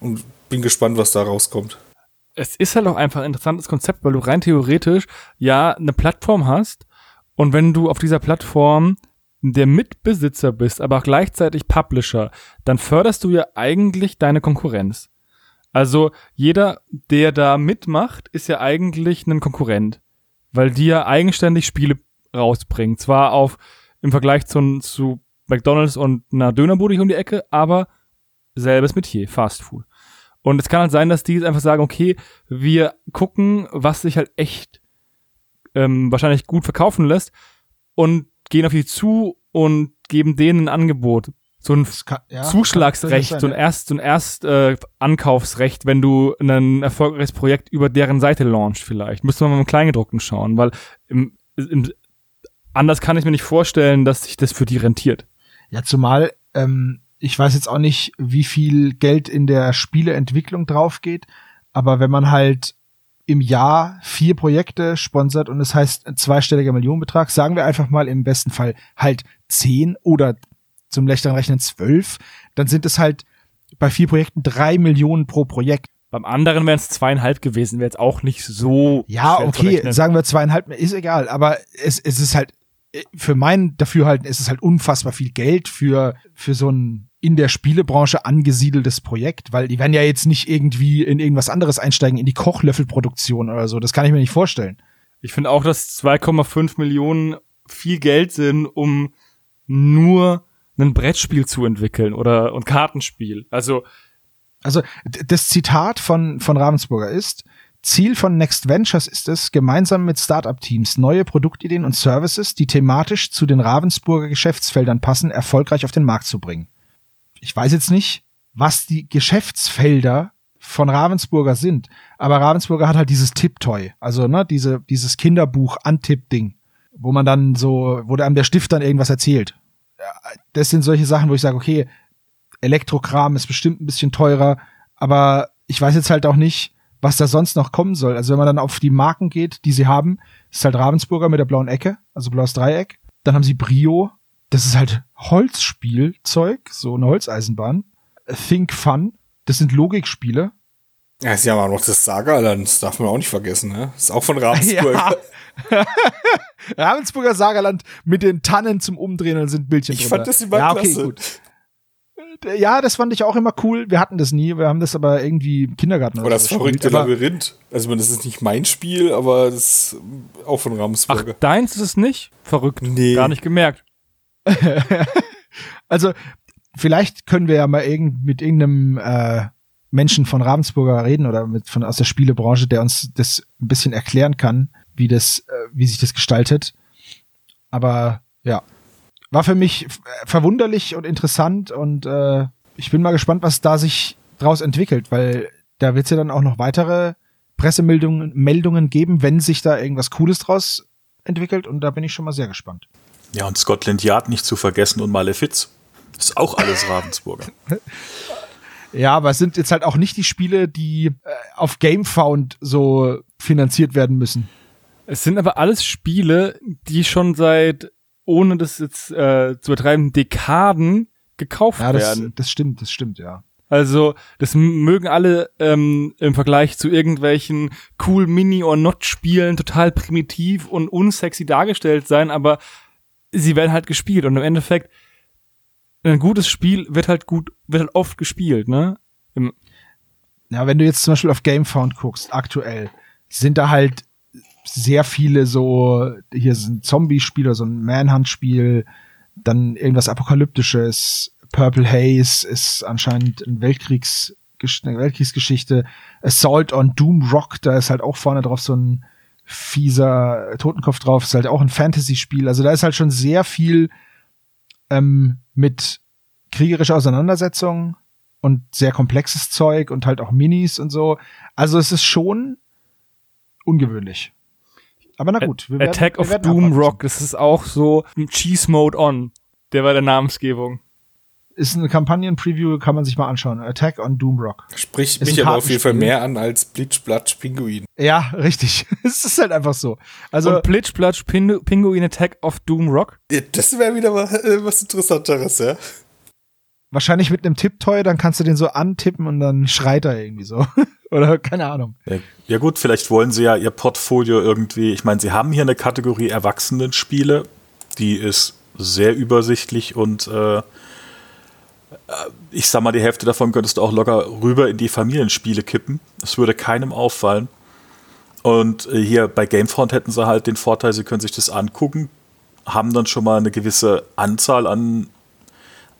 und bin gespannt, was da rauskommt. Es ist halt auch einfach ein interessantes Konzept, weil du rein theoretisch ja eine Plattform hast und wenn du auf dieser Plattform der Mitbesitzer bist, aber auch gleichzeitig Publisher, dann förderst du ja eigentlich deine Konkurrenz. Also jeder, der da mitmacht, ist ja eigentlich ein Konkurrent, weil die ja eigenständig Spiele rausbringen. Zwar auf im Vergleich zu, zu McDonald's und einer Dönerbude um die Ecke, aber selbes Metier, Fast Food. Und es kann halt sein, dass die jetzt einfach sagen, okay, wir gucken, was sich halt echt ähm, wahrscheinlich gut verkaufen lässt und gehen auf die zu und geben denen ein Angebot. So ein kann, ja, Zuschlagsrecht, kann so ein Erst, so ein Erst äh, Ankaufsrecht, wenn du ein erfolgreiches Projekt über deren Seite launcht vielleicht. Müsste man mal im Kleingedruckten schauen, weil im, im, anders kann ich mir nicht vorstellen, dass sich das für die rentiert. Ja, zumal, ähm, ich weiß jetzt auch nicht, wie viel Geld in der Spieleentwicklung drauf geht, aber wenn man halt im Jahr vier Projekte sponsert und es heißt ein zweistelliger Millionenbetrag, sagen wir einfach mal im besten Fall halt zehn oder zum lächteren Rechnen zwölf, dann sind es halt bei vier Projekten drei Millionen pro Projekt. Beim anderen wären es zweieinhalb gewesen, wäre jetzt auch nicht so. Ja, okay, sagen wir zweieinhalb, ist egal, aber es, es ist halt, für mein Dafürhalten ist es halt unfassbar viel Geld für, für so ein in der Spielebranche angesiedeltes Projekt, weil die werden ja jetzt nicht irgendwie in irgendwas anderes einsteigen, in die Kochlöffelproduktion oder so. Das kann ich mir nicht vorstellen. Ich finde auch, dass 2,5 Millionen viel Geld sind, um nur ein Brettspiel zu entwickeln oder ein Kartenspiel. Also Also das Zitat von, von Ravensburger ist, Ziel von Next Ventures ist es, gemeinsam mit Startup-Teams neue Produktideen und Services, die thematisch zu den Ravensburger Geschäftsfeldern passen, erfolgreich auf den Markt zu bringen. Ich weiß jetzt nicht, was die Geschäftsfelder von Ravensburger sind, aber Ravensburger hat halt dieses Tipptoy, also ne, diese, dieses Kinderbuch-Antipp-Ding, wo man dann so, wo der der Stift dann irgendwas erzählt. Das sind solche Sachen, wo ich sage, okay, Elektrokram ist bestimmt ein bisschen teurer, aber ich weiß jetzt halt auch nicht, was da sonst noch kommen soll. Also wenn man dann auf die Marken geht, die sie haben, ist halt Ravensburger mit der blauen Ecke, also blaues Dreieck. Dann haben sie Brio, das ist halt Holzspielzeug, so eine Holzeisenbahn. Think Fun, das sind Logikspiele. Ja, sie haben auch noch das Sagerland, das darf man auch nicht vergessen, ne? Das ist auch von Ravensburg. Ja. Ravensburger Sagerland mit den Tannen zum Umdrehen und sind Bildchen Ich drunter. fand das immer ja, okay, klasse. gut. Ja, das fand ich auch immer cool. Wir hatten das nie. Wir haben das aber irgendwie im Kindergarten Oder das so verrückte Labyrinth. Also, das ist nicht mein Spiel, aber das ist auch von Ach, Ravensburger. deins ist es nicht? Verrückt. Nee. Gar nicht gemerkt. Also, vielleicht können wir ja mal irgend, mit irgendeinem äh, Menschen von Ravensburger reden oder mit von aus der Spielebranche, der uns das ein bisschen erklären kann, wie das, äh, wie sich das gestaltet. Aber ja, war für mich f- verwunderlich und interessant und äh, ich bin mal gespannt, was da sich draus entwickelt, weil da wird es ja dann auch noch weitere Pressemeldungen Meldungen geben, wenn sich da irgendwas Cooles draus entwickelt und da bin ich schon mal sehr gespannt. Ja, und Scotland Yard nicht zu vergessen und Malefiz. Ist auch alles Ravensburger. Ja, aber es sind jetzt halt auch nicht die Spiele, die äh, auf GameFound so finanziert werden müssen. Es sind aber alles Spiele, die schon seit, ohne das jetzt äh, zu übertreiben, Dekaden gekauft Ja, das, werden. das stimmt, das stimmt, ja. Also, das mögen alle ähm, im Vergleich zu irgendwelchen cool Mini- or Not-Spielen total primitiv und unsexy dargestellt sein, aber sie werden halt gespielt und im Endeffekt ein gutes Spiel wird halt gut, wird halt oft gespielt, ne? Im, Ja, wenn du jetzt zum Beispiel auf GameFound guckst, aktuell, sind da halt sehr viele so, hier ist ein Zombie-Spiel oder so ein Manhunt-Spiel, dann irgendwas Apokalyptisches, Purple Haze ist anscheinend ein Weltkriegs, eine Weltkriegsgeschichte, Assault on Doom Rock, da ist halt auch vorne drauf so ein fieser Totenkopf drauf, ist halt auch ein Fantasy-Spiel, also da ist halt schon sehr viel ähm, mit kriegerischer Auseinandersetzung und sehr komplexes Zeug und halt auch Minis und so. Also es ist schon ungewöhnlich. Aber na gut. wir werden- Attack of Doom. Rock, das ist auch so ein Cheese Mode On. Der war der Namensgebung. Ist eine Kampagnen-Preview, kann man sich mal anschauen. Attack on Doom Rock. Spricht Ist mich aber auf jeden Fall mehr an als Blitz, Blatsch, Pinguin. Ja, richtig. es ist halt einfach so. Also und Pingu- Pinguin Attack of Doom Rock. Ja, Das wäre wieder mal, äh, was Interessanteres, ja. wahrscheinlich mit einem Tipptoy, dann kannst du den so antippen und dann schreit er irgendwie so. Oder keine Ahnung. Ja, ja gut, vielleicht wollen sie ja ihr Portfolio irgendwie, ich meine, sie haben hier eine Kategorie Erwachsenenspiele, die ist sehr übersichtlich und äh, ich sag mal, die Hälfte davon könntest du auch locker rüber in die Familienspiele kippen. Das würde keinem auffallen. Und äh, hier bei Gamefront hätten sie halt den Vorteil, sie können sich das angucken, haben dann schon mal eine gewisse Anzahl an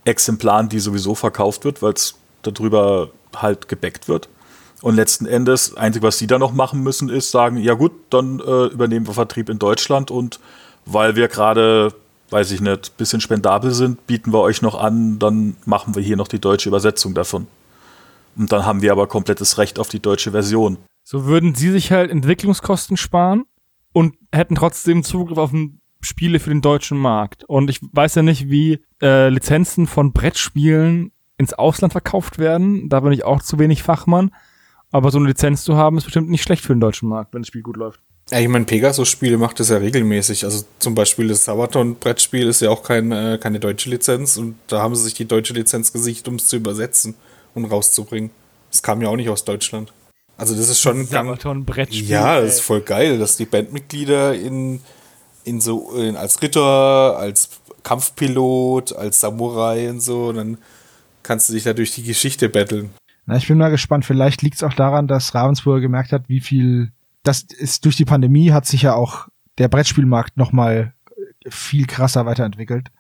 Exemplaren, die sowieso verkauft wird, weil es darüber halt gebackt wird. Und letzten Endes, einzig, was sie da noch machen müssen, ist sagen, ja gut, dann äh, übernehmen wir Vertrieb in Deutschland und weil wir gerade, weiß ich nicht, bisschen spendabel sind, bieten wir euch noch an, dann machen wir hier noch die deutsche Übersetzung davon. Und dann haben wir aber komplettes Recht auf die deutsche Version. So würden sie sich halt Entwicklungskosten sparen und hätten trotzdem Zugriff auf ein Spiele für den deutschen Markt. Und ich weiß ja nicht, wie äh, Lizenzen von Brettspielen ins Ausland verkauft werden. Da bin ich auch zu wenig Fachmann. Aber so eine Lizenz zu haben, ist bestimmt nicht schlecht für den deutschen Markt, wenn das Spiel gut läuft. Ja, ich meine, Pegasus-Spiele macht das ja regelmäßig. Also zum Beispiel das Sabaton-Brettspiel ist ja auch kein, äh, keine deutsche Lizenz und da haben sie sich die deutsche Lizenz gesichert, um es zu übersetzen und rauszubringen. Das kam ja auch nicht aus Deutschland. Also das ist schon gang, Sabaton Brettspiel. Ja, das ist voll geil, dass die Bandmitglieder in, in so in, als Ritter, als Kampfpilot, als Samurai und so, und dann kannst du dich da durch die Geschichte betteln. Na, ich bin mal gespannt. Vielleicht liegt es auch daran, dass Ravensburger gemerkt hat, wie viel, das ist durch die Pandemie hat sich ja auch der Brettspielmarkt noch mal viel krasser weiterentwickelt.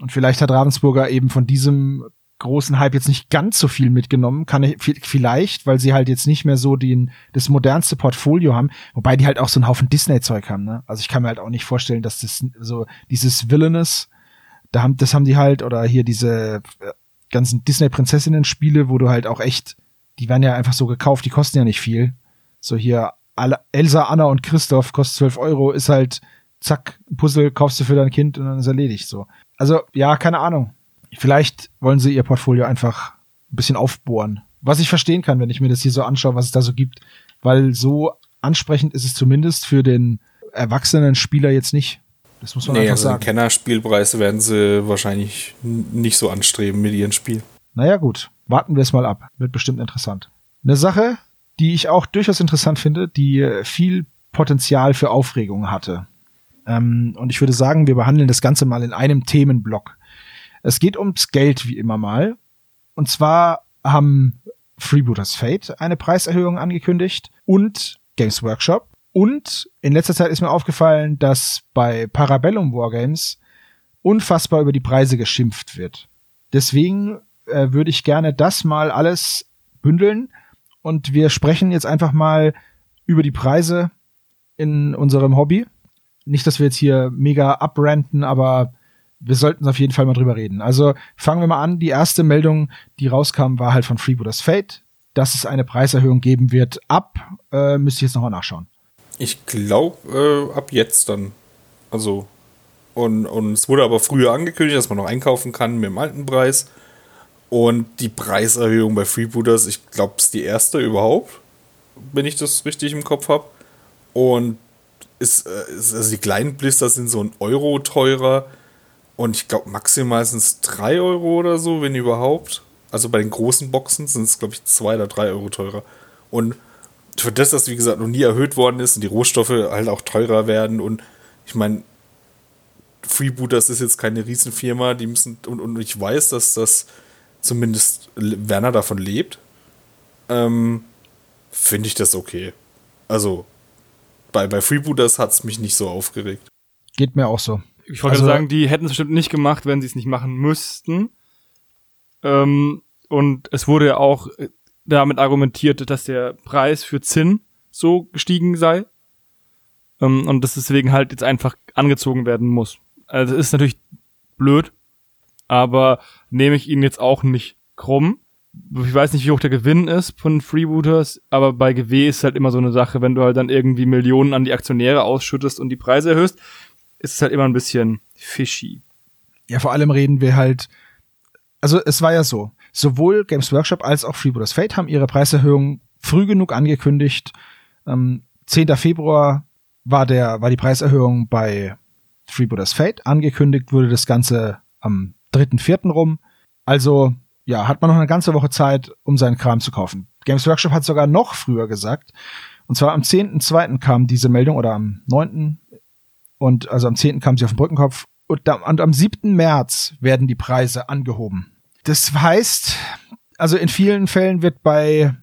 Und vielleicht hat Ravensburger eben von diesem großen Hype jetzt nicht ganz so viel mitgenommen, kann ich vi- vielleicht, weil sie halt jetzt nicht mehr so den das modernste Portfolio haben, wobei die halt auch so einen Haufen Disney Zeug haben, ne? Also ich kann mir halt auch nicht vorstellen, dass das so dieses Villainous, da haben das haben die halt oder hier diese äh, ganzen Disney Prinzessinnen Spiele, wo du halt auch echt, die werden ja einfach so gekauft, die kosten ja nicht viel. So hier Elsa, Anna und Christoph kostet 12 Euro, ist halt zack, ein Puzzle kaufst du für dein Kind und dann ist erledigt so. Also ja, keine Ahnung. Vielleicht wollen sie ihr Portfolio einfach ein bisschen aufbohren Was ich verstehen kann, wenn ich mir das hier so anschaue, was es da so gibt. Weil so ansprechend ist es zumindest für den erwachsenen Spieler jetzt nicht. Das muss man Nee, einfach also sagen. Kennerspielpreis werden sie wahrscheinlich nicht so anstreben mit ihrem Spiel. Naja, gut. Warten wir es mal ab. Wird bestimmt interessant. Eine Sache, die ich auch durchaus interessant finde, die viel Potenzial für Aufregung hatte. Ähm, und ich würde sagen, wir behandeln das Ganze mal in einem Themenblock. Es geht ums Geld, wie immer mal. Und zwar haben Freebooters Fate eine Preiserhöhung angekündigt und Games Workshop. Und in letzter Zeit ist mir aufgefallen, dass bei Parabellum Wargames unfassbar über die Preise geschimpft wird. Deswegen äh, würde ich gerne das mal alles bündeln und wir sprechen jetzt einfach mal über die Preise in unserem Hobby. Nicht, dass wir jetzt hier mega abranten, aber wir sollten auf jeden Fall mal drüber reden. Also fangen wir mal an. Die erste Meldung, die rauskam, war halt von Freebooters Fate, dass es eine Preiserhöhung geben wird. Ab, äh, müsste ich jetzt nochmal nachschauen. Ich glaube, äh, ab jetzt dann. Also. Und, und es wurde aber früher angekündigt, dass man noch einkaufen kann mit dem alten Preis. Und die Preiserhöhung bei Freebooters, ich glaube, ist die erste überhaupt, wenn ich das richtig im Kopf habe. Und ist, äh, ist, also die kleinen Blister sind so ein Euro teurer. Und ich glaube, maximal sind es 3 Euro oder so, wenn überhaupt. Also bei den großen Boxen sind es, glaube ich, 2 oder 3 Euro teurer. Und für das, dass, wie gesagt, noch nie erhöht worden ist und die Rohstoffe halt auch teurer werden und ich meine, Freebooters ist jetzt keine Riesenfirma, die müssen, und, und ich weiß, dass das zumindest Werner davon lebt, ähm, finde ich das okay. Also, bei, bei Freebooters hat es mich nicht so aufgeregt. Geht mir auch so. Ich wollte Also- sagen, die hätten es bestimmt nicht gemacht, wenn sie es nicht machen müssten. Ähm, und es wurde ja auch äh, damit argumentiert, dass der Preis für Zinn so gestiegen sei. Ähm, und dass deswegen halt jetzt einfach angezogen werden muss. Also es ist natürlich blöd, aber nehme ich ihn jetzt auch nicht krumm. Ich weiß nicht, wie hoch der Gewinn ist von Freebooters, aber bei GW ist halt immer so eine Sache, wenn du halt dann irgendwie Millionen an die Aktionäre ausschüttest und die Preise erhöhst, ist es halt immer ein bisschen fishy. Ja, vor allem reden wir halt, also es war ja so, sowohl Games Workshop als auch Freebooters Fate haben ihre Preiserhöhung früh genug angekündigt. Ähm, 10. Februar war der, war die Preiserhöhung bei Freebooters Fate. Angekündigt wurde das Ganze am 3.4. rum. Also, ja, hat man noch eine ganze Woche Zeit, um seinen Kram zu kaufen. Games Workshop hat sogar noch früher gesagt. Und zwar am 10.2. kam diese Meldung oder am 9. Und also am 10. kam sie auf den Brückenkopf. Und, da, und am 7. März werden die Preise angehoben. Das heißt, also in vielen Fällen wird bei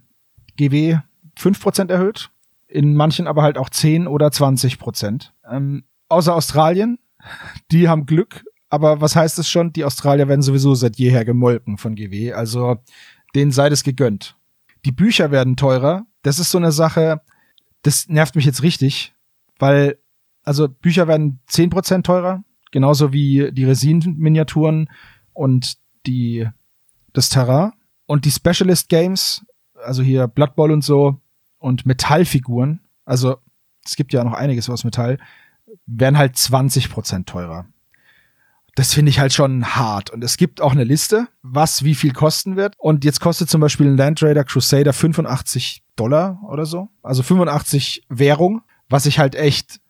GW 5% erhöht, in manchen aber halt auch 10 oder 20%. Ähm, außer Australien, die haben Glück, aber was heißt es schon? Die Australier werden sowieso seit jeher gemolken von GW, also denen sei das gegönnt. Die Bücher werden teurer. Das ist so eine Sache, das nervt mich jetzt richtig, weil also Bücher werden 10% teurer, genauso wie die Resin-Miniaturen und die, das Terrain. Und die Specialist Games, also hier Blood Bowl und so, und Metallfiguren, also es gibt ja noch einiges aus Metall, werden halt 20% teurer. Das finde ich halt schon hart. Und es gibt auch eine Liste, was wie viel kosten wird. Und jetzt kostet zum Beispiel ein Land Raider Crusader 85 Dollar oder so. Also 85 Währung, was ich halt echt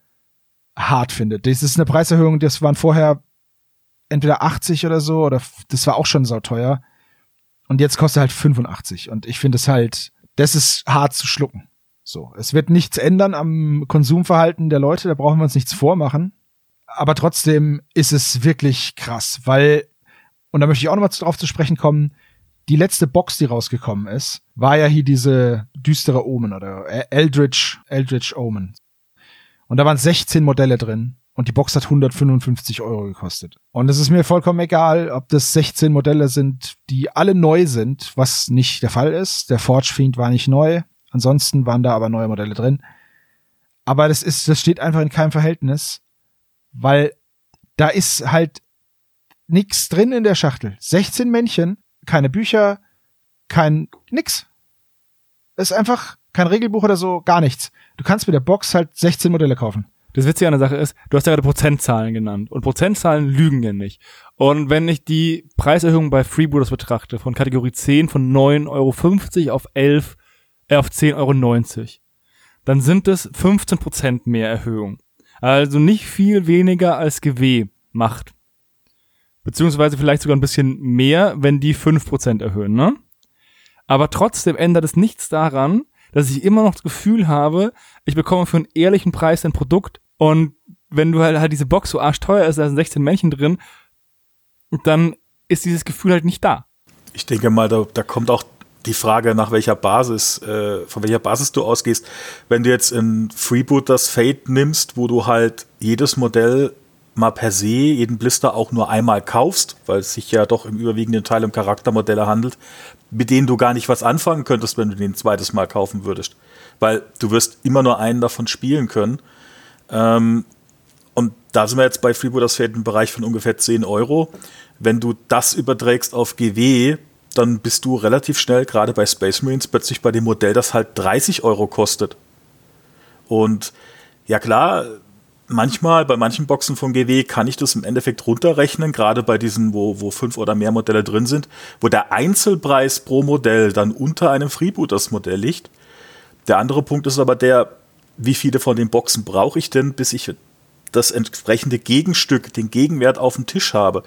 hart finde. Das ist eine Preiserhöhung, das waren vorher entweder 80 oder so, oder das war auch schon sauteuer. Und jetzt kostet halt 85. Und ich finde es halt, das ist hart zu schlucken. So. Es wird nichts ändern am Konsumverhalten der Leute, da brauchen wir uns nichts vormachen. Aber trotzdem ist es wirklich krass, weil, und da möchte ich auch nochmal drauf zu sprechen kommen, die letzte Box, die rausgekommen ist, war ja hier diese düstere Omen oder Eldritch, Eldritch Omen. Und da waren 16 Modelle drin. Und die Box hat 155 Euro gekostet. Und es ist mir vollkommen egal, ob das 16 Modelle sind, die alle neu sind, was nicht der Fall ist. Der Forge Fiend war nicht neu. Ansonsten waren da aber neue Modelle drin. Aber das ist, das steht einfach in keinem Verhältnis, weil da ist halt nix drin in der Schachtel. 16 Männchen, keine Bücher, kein, nix. Es ist einfach kein Regelbuch oder so, gar nichts. Du kannst mit der Box halt 16 Modelle kaufen. Das Witzige an der Sache ist, du hast ja gerade Prozentzahlen genannt und Prozentzahlen lügen ja nicht. Und wenn ich die Preiserhöhung bei Freebooters betrachte, von Kategorie 10 von 9,50 Euro auf 11, äh, auf 10,90 Euro, dann sind es 15% mehr Erhöhung. Also nicht viel weniger als GW macht. Beziehungsweise vielleicht sogar ein bisschen mehr, wenn die 5% erhöhen, ne? Aber trotzdem ändert es nichts daran, dass ich immer noch das Gefühl habe, ich bekomme für einen ehrlichen Preis ein Produkt und wenn du halt, halt diese Box so arschteuer ist, da sind 16 Männchen drin, dann ist dieses Gefühl halt nicht da. Ich denke mal, da, da kommt auch die Frage, nach welcher Basis, äh, von welcher Basis du ausgehst. Wenn du jetzt in Freeboot das Fate nimmst, wo du halt jedes Modell mal per se, jeden Blister auch nur einmal kaufst, weil es sich ja doch im überwiegenden Teil um Charaktermodelle handelt, mit denen du gar nicht was anfangen könntest, wenn du den ein zweites Mal kaufen würdest. Weil du wirst immer nur einen davon spielen können. Ähm, und da sind wir jetzt bei Freebooters Fate im Bereich von ungefähr 10 Euro. Wenn du das überträgst auf GW, dann bist du relativ schnell, gerade bei Space Marines, plötzlich bei dem Modell, das halt 30 Euro kostet. Und ja klar, manchmal, bei manchen Boxen von GW kann ich das im Endeffekt runterrechnen, gerade bei diesen, wo, wo fünf oder mehr Modelle drin sind, wo der Einzelpreis pro Modell dann unter einem Freebooters-Modell liegt. Der andere Punkt ist aber der, wie viele von den Boxen brauche ich denn, bis ich das entsprechende Gegenstück, den Gegenwert auf dem Tisch habe.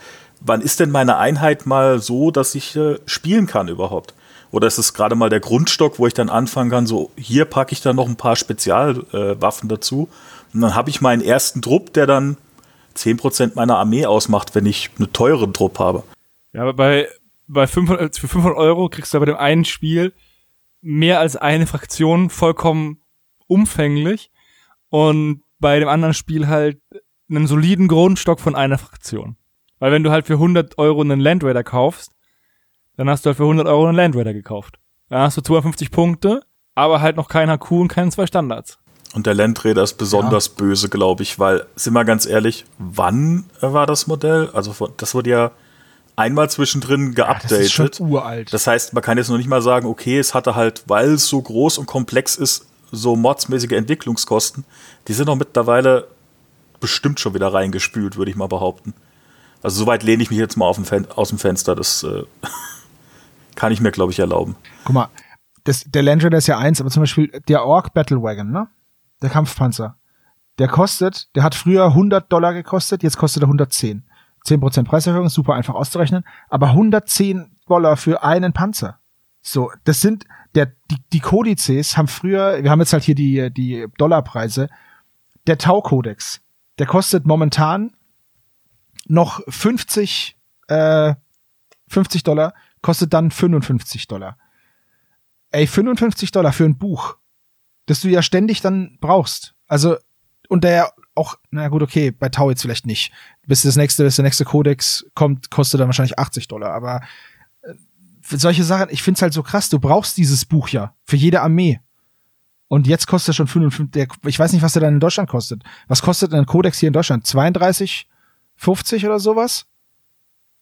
Wann ist denn meine Einheit mal so, dass ich äh, spielen kann überhaupt? Oder ist es gerade mal der Grundstock, wo ich dann anfangen kann, so hier packe ich dann noch ein paar Spezialwaffen äh, dazu und dann habe ich meinen ersten Trupp, der dann 10% meiner Armee ausmacht, wenn ich einen teuren Trupp habe. Ja, aber bei, bei 500, für 500 Euro kriegst du bei dem einen Spiel mehr als eine Fraktion vollkommen umfänglich und bei dem anderen Spiel halt einen soliden Grundstock von einer Fraktion. Weil wenn du halt für 100 Euro einen Land Raider kaufst, dann hast du halt für 100 Euro einen Land Raider gekauft. Dann hast du 250 Punkte, aber halt noch kein HQ und keine zwei Standards. Und der Landräder ist besonders ja. böse, glaube ich, weil, sind wir ganz ehrlich, wann war das Modell? Also das wurde ja einmal zwischendrin geupdatet. Ja, das ist schon uralt. Das heißt, man kann jetzt noch nicht mal sagen, okay, es hatte halt, weil es so groß und komplex ist, so modsmäßige Entwicklungskosten. Die sind doch mittlerweile bestimmt schon wieder reingespült, würde ich mal behaupten. Also soweit lehne ich mich jetzt mal aus dem Fenster. Das äh, kann ich mir, glaube ich, erlauben. Guck mal, das, der Land ist ja eins, aber zum Beispiel der Orc Battle Wagon, ne? der Kampfpanzer. Der kostet, der hat früher 100 Dollar gekostet, jetzt kostet er 110. 10% Preiserhöhung, super einfach auszurechnen, aber 110 Dollar für einen Panzer. So, das sind, der, die, die Kodizes haben früher, wir haben jetzt halt hier die, die Dollarpreise, der Tau-Kodex, der kostet momentan noch 50, äh, 50 Dollar, kostet dann 55 Dollar. Ey, 55 Dollar für ein Buch das du ja ständig dann brauchst. Also, und der auch, na gut, okay, bei Tau jetzt vielleicht nicht. Bis das nächste, bis der nächste Codex kommt, kostet dann wahrscheinlich 80 Dollar. Aber äh, für solche Sachen, ich find's halt so krass, du brauchst dieses Buch ja für jede Armee. Und jetzt kostet er schon 55, der, ich weiß nicht, was der dann in Deutschland kostet. Was kostet denn ein Codex hier in Deutschland? 32, 50 oder sowas?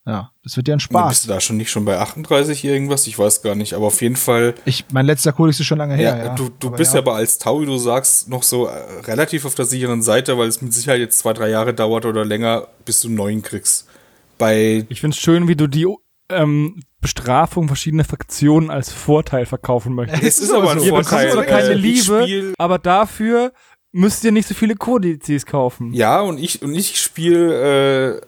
Ja, das wird ja ein Spaß. Bist du da schon nicht schon bei 38 irgendwas? Ich weiß gar nicht, aber auf jeden Fall. Ich, mein letzter Kodex ist schon lange her. Ja, ja. Du, du bist ja. aber als Tau, wie du sagst, noch so äh, relativ auf der sicheren Seite, weil es mit Sicherheit jetzt zwei, drei Jahre dauert oder länger, bis du einen neuen kriegst. Bei ich find's schön, wie du die ähm, Bestrafung verschiedener Fraktionen als Vorteil verkaufen möchtest. Es ist aber ein Ihr Vorteil. Ihr keine äh, Liebe, aber dafür müsst ihr nicht so viele Kodizes kaufen. Ja, und ich, und ich spiele äh,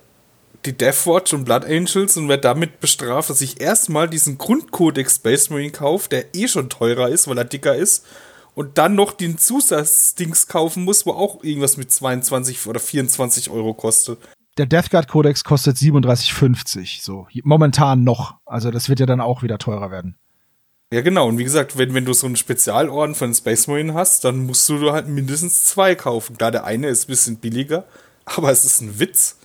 die Deathwatch und Blood Angels und werde damit bestraft, dass ich erstmal diesen Grundkodex Space Marine kaufe, der eh schon teurer ist, weil er dicker ist, und dann noch den Zusatzdings kaufen muss, wo auch irgendwas mit 22 oder 24 Euro kostet. Der Death Guard Codex kostet 37,50, so momentan noch. Also das wird ja dann auch wieder teurer werden. Ja, genau. Und wie gesagt, wenn, wenn du so einen Spezialorden von Space Marine hast, dann musst du halt mindestens zwei kaufen. Klar, der eine ist ein bisschen billiger, aber es ist ein Witz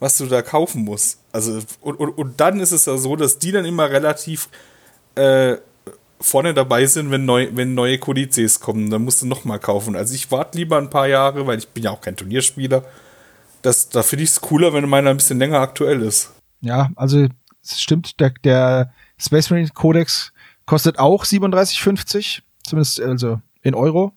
was du da kaufen musst. Also, und, und, und dann ist es ja so, dass die dann immer relativ äh, vorne dabei sind, wenn, neu, wenn neue Kodizes kommen. Dann musst du nochmal kaufen. Also ich warte lieber ein paar Jahre, weil ich bin ja auch kein Turnierspieler. Das, da finde ich es cooler, wenn meiner ein bisschen länger aktuell ist. Ja, also es stimmt, der, der Space Marine Codex kostet auch 37,50, zumindest also in Euro.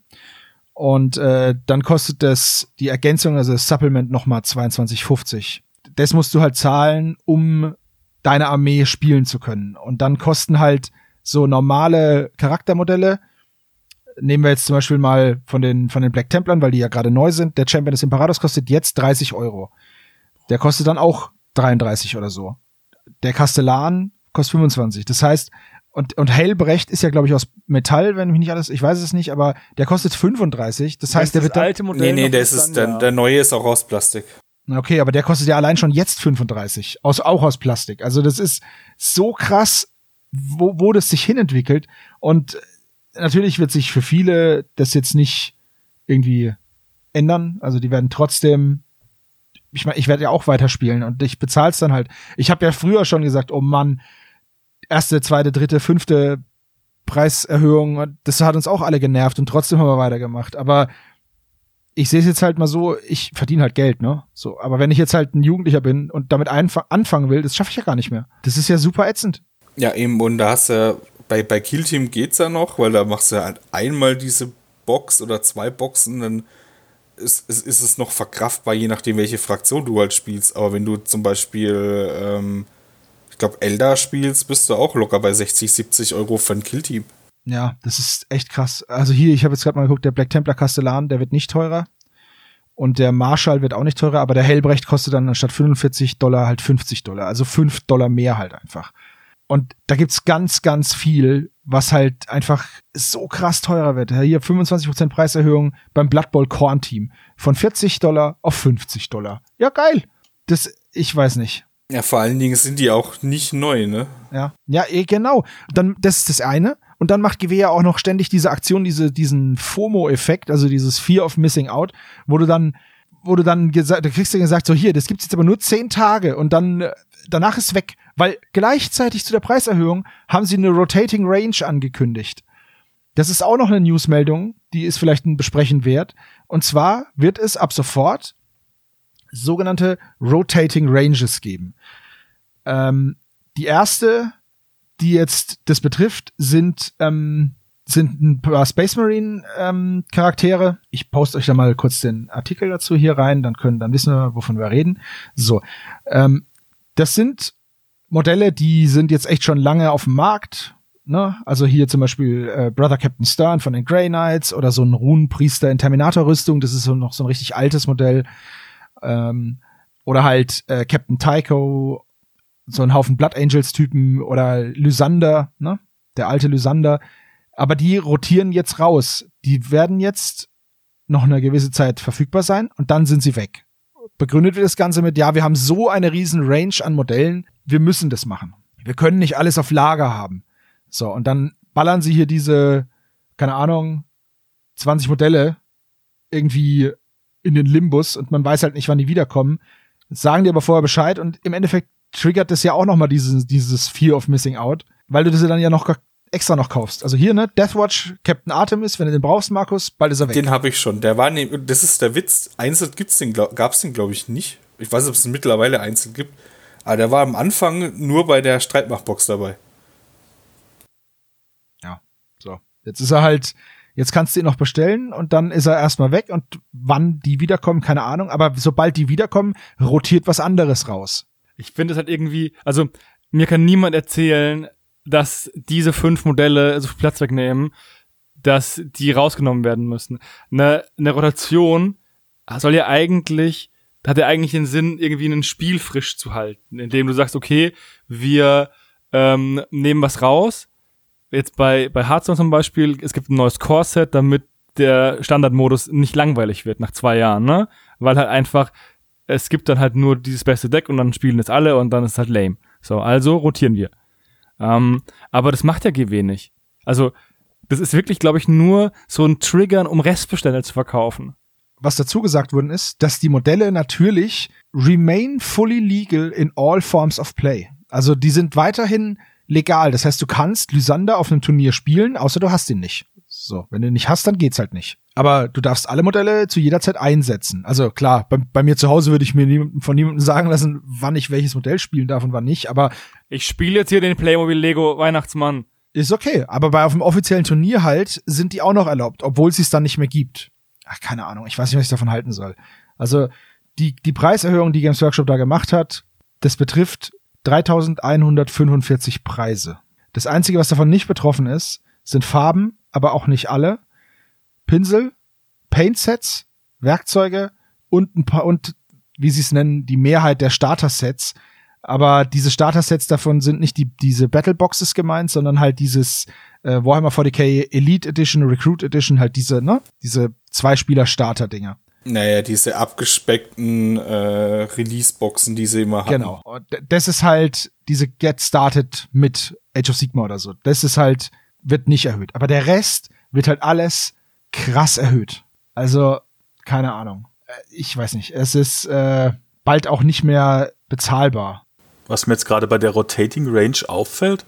Und äh, dann kostet das die Ergänzung, also das Supplement nochmal 22,50. Das musst du halt zahlen, um deine Armee spielen zu können. Und dann kosten halt so normale Charaktermodelle. Nehmen wir jetzt zum Beispiel mal von den, von den Black Templern, weil die ja gerade neu sind. Der Champion des Imperators kostet jetzt 30 Euro. Der kostet dann auch 33 oder so. Der Kastellan kostet 25. Das heißt, und, und Hellbrecht ist ja, glaube ich, aus Metall, wenn mich nicht alles, ich weiß es nicht, aber der kostet 35. Das heißt, der das wird dann, alte Modell. Nee, nee, das ist, dann, der, ja. der neue ist auch aus Plastik. Okay, aber der kostet ja allein schon jetzt 35, aus, auch aus Plastik. Also das ist so krass, wo, wo das sich hinentwickelt. Und natürlich wird sich für viele das jetzt nicht irgendwie ändern. Also die werden trotzdem, ich meine, ich werde ja auch weiterspielen und ich bezahle es dann halt. Ich habe ja früher schon gesagt, oh Mann, erste, zweite, dritte, fünfte Preiserhöhung, das hat uns auch alle genervt und trotzdem haben wir weitergemacht. Aber ich sehe es jetzt halt mal so, ich verdiene halt Geld, ne? So, aber wenn ich jetzt halt ein Jugendlicher bin und damit anfangen will, das schaffe ich ja gar nicht mehr. Das ist ja super ätzend. Ja, eben, und da hast du bei, bei Kill Team geht's ja noch, weil da machst du halt einmal diese Box oder zwei Boxen, dann ist, ist, ist es noch verkraftbar, je nachdem, welche Fraktion du halt spielst. Aber wenn du zum Beispiel, ähm, glaube, Elder spielst, bist du auch locker bei 60, 70 Euro für ein Kill-Team. Ja, das ist echt krass. Also hier, ich habe jetzt gerade mal geguckt, der Black Templar Kastellan, der wird nicht teurer. Und der Marshall wird auch nicht teurer, aber der Hellbrecht kostet dann anstatt 45 Dollar halt 50 Dollar. Also 5 Dollar mehr halt einfach. Und da gibt's ganz, ganz viel, was halt einfach so krass teurer wird. Hier 25% Preiserhöhung beim Blood Bowl Corn Team. Von 40 Dollar auf 50 Dollar. Ja, geil. Das, ich weiß nicht. Ja, vor allen Dingen sind die auch nicht neu, ne? Ja, ja, eh, genau. Dann, das ist das eine. Und dann macht GW ja auch noch ständig diese Aktion, diese, diesen FOMO-Effekt, also dieses Fear of Missing Out, wo du dann, wo du dann gesagt, da kriegst du gesagt, so hier, das gibt's jetzt aber nur zehn Tage und dann, äh, danach ist weg. Weil gleichzeitig zu der Preiserhöhung haben sie eine Rotating Range angekündigt. Das ist auch noch eine Newsmeldung, die ist vielleicht ein Besprechen wert. Und zwar wird es ab sofort sogenannte Rotating Ranges geben. Ähm, die erste, die jetzt das betrifft, sind, ähm, sind ein paar Space Marine ähm, Charaktere. Ich poste euch da mal kurz den Artikel dazu hier rein, dann können, dann wissen wir, wovon wir reden. So, ähm, das sind Modelle, die sind jetzt echt schon lange auf dem Markt. Ne? Also hier zum Beispiel äh, Brother Captain Stern von den Grey Knights oder so ein Runenpriester in Terminator-Rüstung. Das ist so noch so ein richtig altes Modell. Ähm, oder halt äh, Captain Tycho, so ein Haufen Blood Angels-Typen oder Lysander, ne? Der alte Lysander. Aber die rotieren jetzt raus. Die werden jetzt noch eine gewisse Zeit verfügbar sein und dann sind sie weg. Begründet wird das Ganze mit, ja, wir haben so eine riesen Range an Modellen, wir müssen das machen. Wir können nicht alles auf Lager haben. So, und dann ballern sie hier diese, keine Ahnung, 20 Modelle irgendwie in den Limbus und man weiß halt nicht, wann die wiederkommen. Sagen dir aber vorher Bescheid und im Endeffekt triggert das ja auch noch mal dieses, dieses Fear of Missing Out, weil du das ja dann ja noch extra noch kaufst. Also hier, ne, Deathwatch, Captain Artemis, wenn du den brauchst, Markus, bald ist er weg. Den habe ich schon. Der war ne, das ist der Witz. Einzeln gibt's den, glaub, gab's den glaube ich nicht. Ich weiß ob es mittlerweile einzeln gibt. Aber der war am Anfang nur bei der Streitmachtbox dabei. Ja, so. Jetzt ist er halt, jetzt kannst du ihn noch bestellen und dann ist er erstmal weg und wann die wiederkommen, keine Ahnung. Aber sobald die wiederkommen, rotiert was anderes raus. Ich finde es halt irgendwie, also mir kann niemand erzählen, dass diese fünf Modelle so viel Platz wegnehmen, dass die rausgenommen werden müssen. Eine, eine Rotation soll ja eigentlich, hat ja eigentlich den Sinn, irgendwie ein Spiel frisch zu halten, indem du sagst, okay, wir ähm, nehmen was raus. Jetzt bei, bei Hearthstone zum Beispiel, es gibt ein neues Core-Set, damit der Standardmodus nicht langweilig wird nach zwei Jahren, ne? Weil halt einfach, es gibt dann halt nur dieses beste Deck und dann spielen es alle und dann ist es halt lame. So, also rotieren wir. Ähm, aber das macht ja GW nicht. Also, das ist wirklich, glaube ich, nur so ein Triggern, um Restbestände zu verkaufen. Was dazu gesagt worden ist, dass die Modelle natürlich remain fully legal in all forms of play. Also die sind weiterhin legal. Das heißt, du kannst Lysander auf einem Turnier spielen, außer du hast ihn nicht. So, wenn du ihn nicht hast, dann geht's halt nicht. Aber du darfst alle Modelle zu jeder Zeit einsetzen. Also klar, bei, bei mir zu Hause würde ich mir nie, von niemandem sagen lassen, wann ich welches Modell spielen darf und wann nicht. Aber Ich spiele jetzt hier den Playmobil Lego Weihnachtsmann. ist okay. Aber bei auf dem offiziellen Turnier halt sind die auch noch erlaubt, obwohl es sie dann nicht mehr gibt. ach, keine Ahnung, ich weiß nicht, was ich davon halten soll. Also die, die Preiserhöhung, die Games Workshop da gemacht hat, das betrifft 3145 Preise. Das Einzige, was davon nicht betroffen ist, sind Farben, aber auch nicht alle, Pinsel, Paintsets, Werkzeuge und ein paar, und wie sie es nennen, die Mehrheit der Starter-Sets. Aber diese Starter-Sets davon sind nicht die, diese Battleboxes gemeint, sondern halt dieses äh, Warhammer 40k Elite Edition, Recruit Edition, halt diese, ne? Diese Zwei-Spieler-Starter-Dinger. Naja, diese abgespeckten äh, Release-Boxen, die sie immer hatten. Genau. Und das ist halt diese Get Started mit Age of Sigma oder so. Das ist halt, wird nicht erhöht. Aber der Rest wird halt alles krass erhöht. Also, keine Ahnung. Äh, Ich weiß nicht. Es ist äh, bald auch nicht mehr bezahlbar. Was mir jetzt gerade bei der Rotating Range auffällt,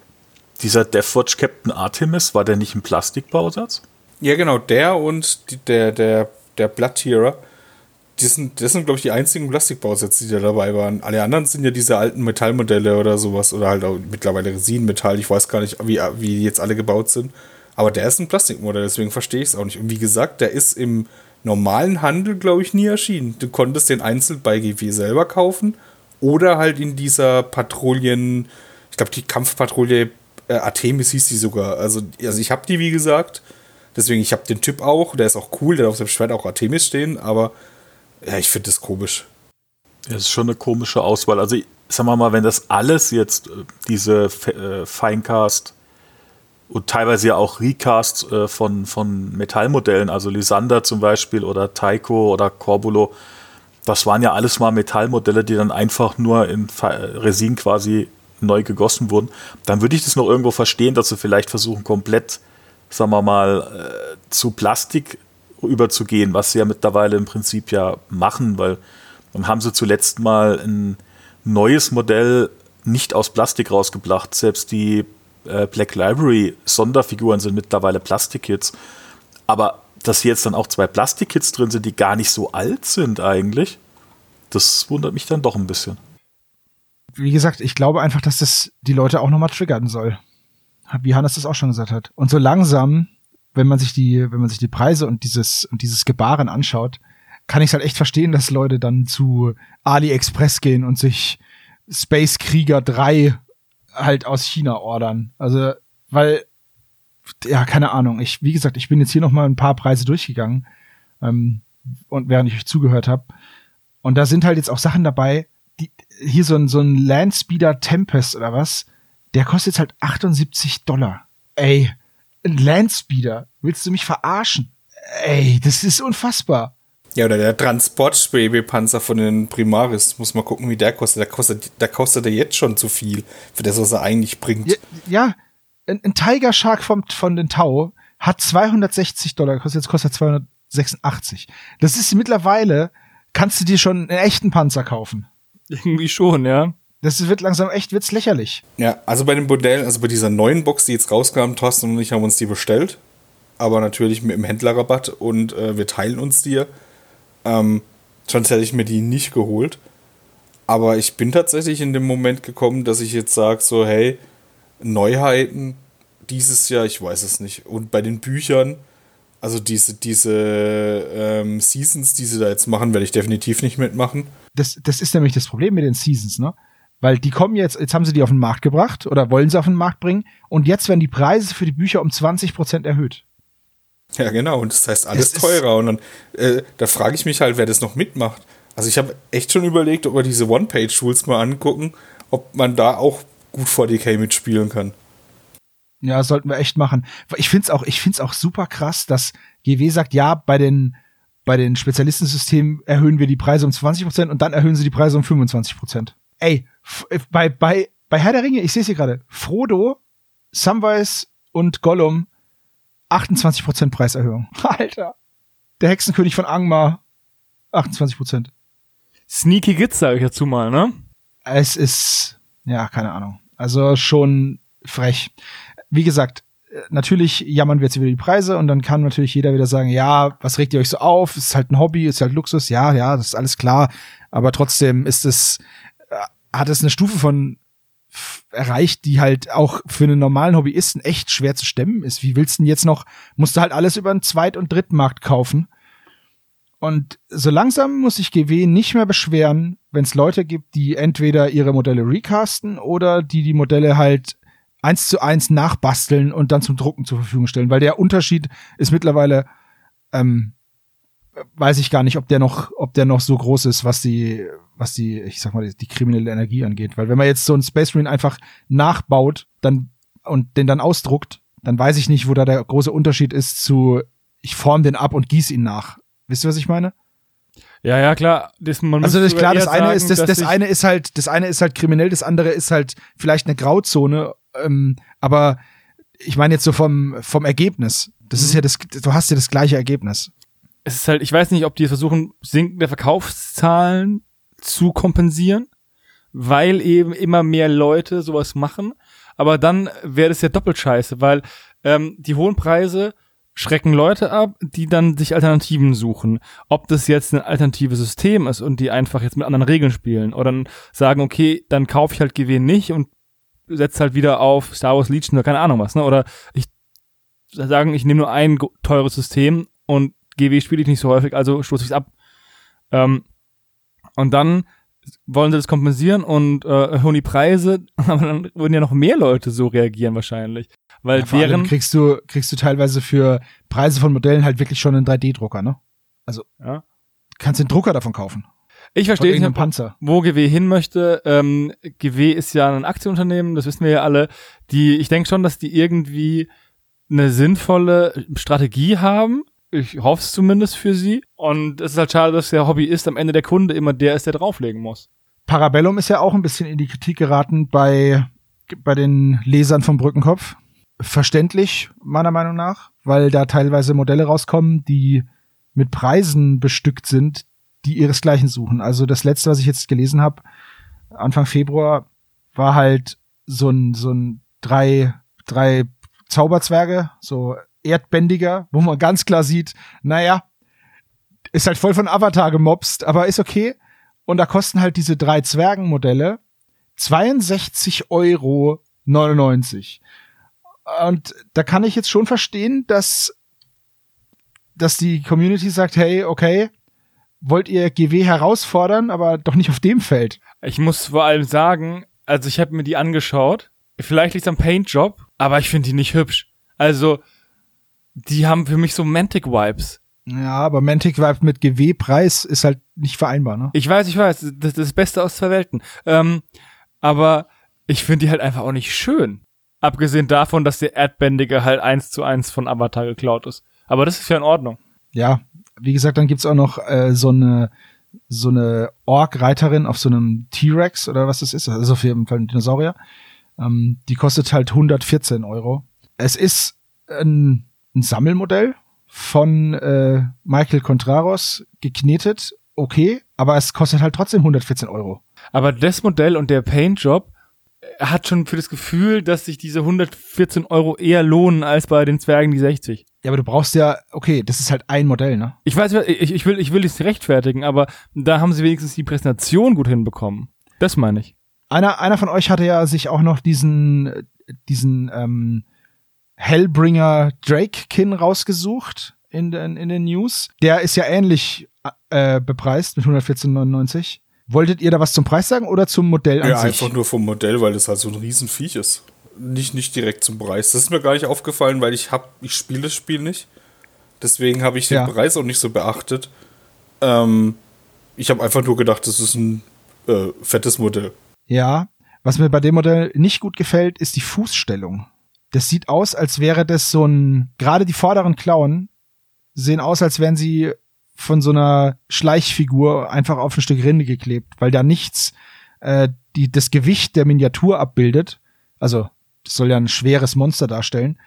dieser Deathwatch Captain Artemis, war der nicht ein Plastikbausatz? Ja, genau, der und die, der, der, der Bloodtearer, die sind, das sind, glaube ich, die einzigen Plastikbausätze, die da dabei waren. Alle anderen sind ja diese alten Metallmodelle oder sowas oder halt auch mittlerweile Resinenmetall. Ich weiß gar nicht, wie, wie die jetzt alle gebaut sind. Aber der ist ein Plastikmodell, deswegen verstehe ich es auch nicht. Und wie gesagt, der ist im normalen Handel, glaube ich, nie erschienen. Du konntest den einzeln bei GW selber kaufen oder halt in dieser Patrouillen, ich glaube, die Kampfpatrouille äh, Artemis hieß die sogar. Also, also ich habe die, wie gesagt. Deswegen, ich habe den Typ auch, der ist auch cool, der hat auf seinem Schwert auch Artemis stehen, aber ja, ich finde das komisch. Das ist schon eine komische Auswahl. Also, sagen wir mal, wenn das alles jetzt, äh, diese äh, Finecast und teilweise ja auch Recast äh, von, von Metallmodellen, also Lysander zum Beispiel oder Taiko oder Corbulo, das waren ja alles mal Metallmodelle, die dann einfach nur in Resin quasi neu gegossen wurden. Dann würde ich das noch irgendwo verstehen, dass sie vielleicht versuchen, komplett, sagen wir mal, äh, zu Plastik überzugehen, was sie ja mittlerweile im Prinzip ja machen, weil dann haben sie zuletzt mal ein neues Modell nicht aus Plastik rausgebracht. Selbst die äh, Black Library Sonderfiguren sind mittlerweile Plastikkits. Aber dass hier jetzt dann auch zwei Plastikkits drin sind, die gar nicht so alt sind eigentlich, das wundert mich dann doch ein bisschen. Wie gesagt, ich glaube einfach, dass das die Leute auch nochmal triggern soll. Wie Hannes das auch schon gesagt hat. Und so langsam, wenn man sich die, wenn man sich die Preise und dieses, und dieses Gebaren anschaut, kann ich es halt echt verstehen, dass Leute dann zu AliExpress gehen und sich Space Krieger 3 halt aus China ordern. Also, weil, ja, keine Ahnung. Ich, wie gesagt, ich bin jetzt hier noch mal ein paar Preise durchgegangen, ähm, und während ich euch zugehört habe. Und da sind halt jetzt auch Sachen dabei, die, hier so ein, so ein Landspeeder Tempest oder was, der kostet jetzt halt 78 Dollar. Ey, ein Landspeeder, willst du mich verarschen? Ey, das ist unfassbar. Ja, oder der Transportschwebepanzer von den Primaris. Muss mal gucken, wie der kostet. Der kostet, der kostet ja jetzt schon zu viel für das, was er eigentlich bringt. Ja, ja ein, ein Tiger Shark vom, von den Tau hat 260 Dollar gekostet, jetzt kostet er 286. Das ist mittlerweile, kannst du dir schon einen echten Panzer kaufen. Irgendwie schon, ja. Das wird langsam echt, wird's lächerlich. Ja, also bei dem Modell, also bei dieser neuen Box, die jetzt rauskam, Thorsten und ich haben uns die bestellt. Aber natürlich mit dem Händlerrabatt und äh, wir teilen uns die. Ähm, sonst hätte ich mir die nicht geholt. Aber ich bin tatsächlich in dem Moment gekommen, dass ich jetzt sage, so, hey, Neuheiten dieses Jahr, ich weiß es nicht. Und bei den Büchern, also diese, diese ähm, Seasons, die sie da jetzt machen, werde ich definitiv nicht mitmachen. Das, das ist nämlich das Problem mit den Seasons, ne? Weil die kommen jetzt, jetzt haben sie die auf den Markt gebracht oder wollen sie auf den Markt bringen und jetzt werden die Preise für die Bücher um 20% erhöht. Ja, genau. Und das heißt alles Es teurer. Und dann, äh, da frage ich mich halt, wer das noch mitmacht. Also ich habe echt schon überlegt, ob wir diese One-Page-Rules mal angucken, ob man da auch gut 40k mitspielen kann. Ja, sollten wir echt machen. Ich find's auch, ich find's auch super krass, dass GW sagt, ja, bei den, bei den Spezialistensystemen erhöhen wir die Preise um 20% und dann erhöhen sie die Preise um 25%. Ey, bei, bei, bei Herr der Ringe, ich sehe es hier gerade, Frodo, Samwise und Gollum 28% Preiserhöhung. Alter. Der Hexenkönig von Angmar 28%. Sneaky Gits, sage ich dazu mal, ne? Es ist, ja, keine Ahnung. Also schon frech. Wie gesagt, äh, natürlich jammern wir jetzt über die Preise und dann kann natürlich jeder wieder sagen, ja, was regt ihr euch so auf? Es ist halt ein Hobby, ist halt Luxus. Ja, ja, das ist alles klar. Aber trotzdem ist es, äh, hat es eine Stufe von erreicht, die halt auch für einen normalen Hobbyisten echt schwer zu stemmen ist. Wie willst du denn jetzt noch, musst du halt alles über einen Zweit- und Drittmarkt kaufen. Und so langsam muss sich GW nicht mehr beschweren, wenn es Leute gibt, die entweder ihre Modelle recasten oder die die Modelle halt eins zu eins nachbasteln und dann zum Drucken zur Verfügung stellen. Weil der Unterschied ist mittlerweile, ähm, weiß ich gar nicht, ob der noch, ob der noch so groß ist, was die, was die, ich sag mal, die kriminelle Energie angeht. Weil wenn man jetzt so einen Space Marine einfach nachbaut, dann und den dann ausdruckt, dann weiß ich nicht, wo da der große Unterschied ist zu, ich form den ab und gieß ihn nach. Wisst ihr, was ich meine? Ja, ja, klar. Das, man Also das klar, das eine sagen, ist das, das eine ist halt das eine ist halt kriminell, das andere ist halt vielleicht eine Grauzone, ähm, aber ich meine jetzt so vom vom Ergebnis. Das Mhm. ist ja das du hast ja das gleiche Ergebnis. Es ist halt, ich weiß nicht, ob die versuchen, sinkende Verkaufszahlen zu kompensieren, weil eben immer mehr Leute sowas machen. Aber dann wäre das ja doppelt scheiße, weil ähm, die hohen Preise schrecken Leute ab, die dann sich Alternativen suchen. Ob das jetzt ein alternatives System ist und die einfach jetzt mit anderen Regeln spielen oder dann sagen, okay, dann kaufe ich halt GW nicht und setze halt wieder auf Star Wars Legion oder keine Ahnung was, ne? Oder ich sagen, ich nehme nur ein teures System und GW spiele ich nicht so häufig, also stoße ich es ab. Ähm, und dann wollen sie das kompensieren und äh, erhöhen die Preise, aber dann würden ja noch mehr Leute so reagieren wahrscheinlich. Weil Ja, deren, kriegst du kriegst du teilweise für Preise von Modellen halt wirklich schon einen 3D-Drucker, ne? Also Ja. kannst den Drucker davon kaufen. ich verstehe nicht, Panzer. wo GW hin möchte. Ähm, GW ist ja ein Aktienunternehmen, das wissen wir ja alle. Die, ich denke schon, dass die irgendwie eine sinnvolle Strategie haben. Ich hoffe es zumindest für sie. Und es ist halt schade, dass der Hobbyist am Ende der Kunde immer der ist, der drauflegen muss. Parabellum ist ja auch ein bisschen in die Kritik geraten bei, bei den Lesern vom Brückenkopf. Verständlich, meiner Meinung nach, weil da teilweise Modelle rauskommen, die mit Preisen bestückt sind, die ihresgleichen suchen. Also das letzte, was ich jetzt gelesen habe, Anfang Februar, war halt so ein, so ein drei, drei Zauberzwerge, so erdbändiger, wo man ganz klar sieht, naja, ist halt voll von Avatar gemobst, aber ist okay. Und da kosten halt diese drei Zwergenmodelle 62,99 Euro. Und da kann ich jetzt schon verstehen, dass, dass die Community sagt, hey, okay, wollt ihr GW herausfordern, aber doch nicht auf dem Feld. Ich muss vor allem sagen, also ich habe mir die angeschaut. Vielleicht liegt am Paintjob, aber ich finde die nicht hübsch. Also, die haben für mich so Mantic-Vibes. Ja, aber Mantic Vibe mit GW-Preis ist halt nicht vereinbar, ne? Ich weiß, ich weiß, das, ist das Beste aus zwei Welten. Ähm, aber ich finde die halt einfach auch nicht schön. Abgesehen davon, dass der Erdbändige halt eins zu eins von Avatar geklaut ist. Aber das ist ja in Ordnung. Ja, wie gesagt, dann gibt's auch noch äh, so eine so eine Ork-Reiterin auf so einem T-Rex oder was das ist, also auf jeden Fall ein Dinosaurier. Ähm, die kostet halt 114 Euro. Es ist ein, ein Sammelmodell von äh, Michael Contraros geknetet, okay, aber es kostet halt trotzdem 114 Euro. Aber das Modell und der Paintjob äh, hat schon für das Gefühl, dass sich diese 114 Euro eher lohnen als bei den Zwergen die 60. Ja, aber du brauchst ja, okay, das ist halt ein Modell, ne? Ich weiß, ich, ich will, ich will das rechtfertigen, aber da haben sie wenigstens die Präsentation gut hinbekommen. Das meine ich. Einer, einer von euch hatte ja sich auch noch diesen, diesen ähm, Hellbringer Drake-Kin rausgesucht in den, in den News. Der ist ja ähnlich äh, bepreist mit 114,99. Wolltet ihr da was zum Preis sagen oder zum Modell an Ja, sich? einfach nur vom Modell, weil das halt so ein Riesenviech ist. Nicht, nicht direkt zum Preis. Das ist mir gar nicht aufgefallen, weil ich hab, ich spiele das Spiel nicht. Deswegen habe ich den Ja. Preis auch nicht so beachtet. Ähm, ich habe einfach nur gedacht, das ist ein äh, fettes Modell. Ja, was mir bei dem Modell nicht gut gefällt, ist die Fußstellung. Das sieht aus, als wäre das so ein, gerade die vorderen Klauen sehen aus, als wären sie von so einer Schleichfigur einfach auf ein Stück Rinde geklebt, weil da nichts äh, die, das Gewicht der Miniatur abbildet. Also, das soll ja ein schweres Monster darstellen.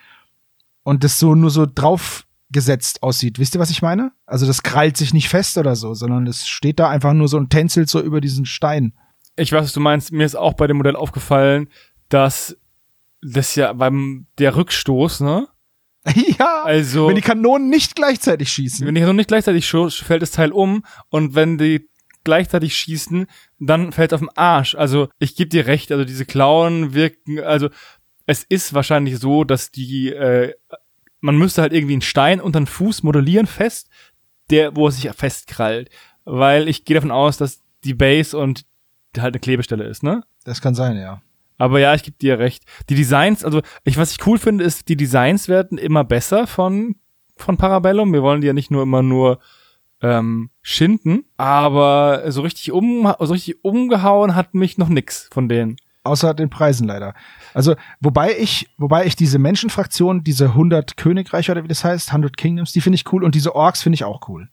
Und das so nur so draufgesetzt aussieht. Wisst ihr, was ich meine? Also, das krallt sich nicht fest oder so, sondern es steht da einfach nur so und tänzelt so über diesen Stein. Ich weiß, was du meinst. Mir ist auch bei dem Modell aufgefallen, dass das ja beim der Rückstoß, ne? ja, Also wenn die Kanonen nicht gleichzeitig schießen. wenn die noch nicht gleichzeitig scho- fällt das Teil um und wenn die gleichzeitig schießen, dann fällt auf den Arsch. Also ich gebe dir recht, also diese Klauen wirken, also es ist wahrscheinlich so, dass die, äh, man müsste halt irgendwie einen Stein unter den Fuß modellieren fest, der, wo es sich festkrallt. Weil ich gehe davon aus, dass die Base und halt eine Klebestelle ist, ne? Das kann sein, ja. Aber ja, ich gebe dir recht. Die Designs, also ich, was ich cool finde, ist, die Designs werden immer besser von, von Parabellum. Wir wollen die ja nicht nur immer nur ähm, schinden, aber so richtig, um, so richtig umgehauen hat mich noch nix von denen. Außer den Preisen leider. Also, wobei ich, wobei ich diese Menschenfraktion, diese 100 Königreiche oder wie das heißt, 100 Kingdoms, die finde ich cool und diese Orks finde ich auch cool.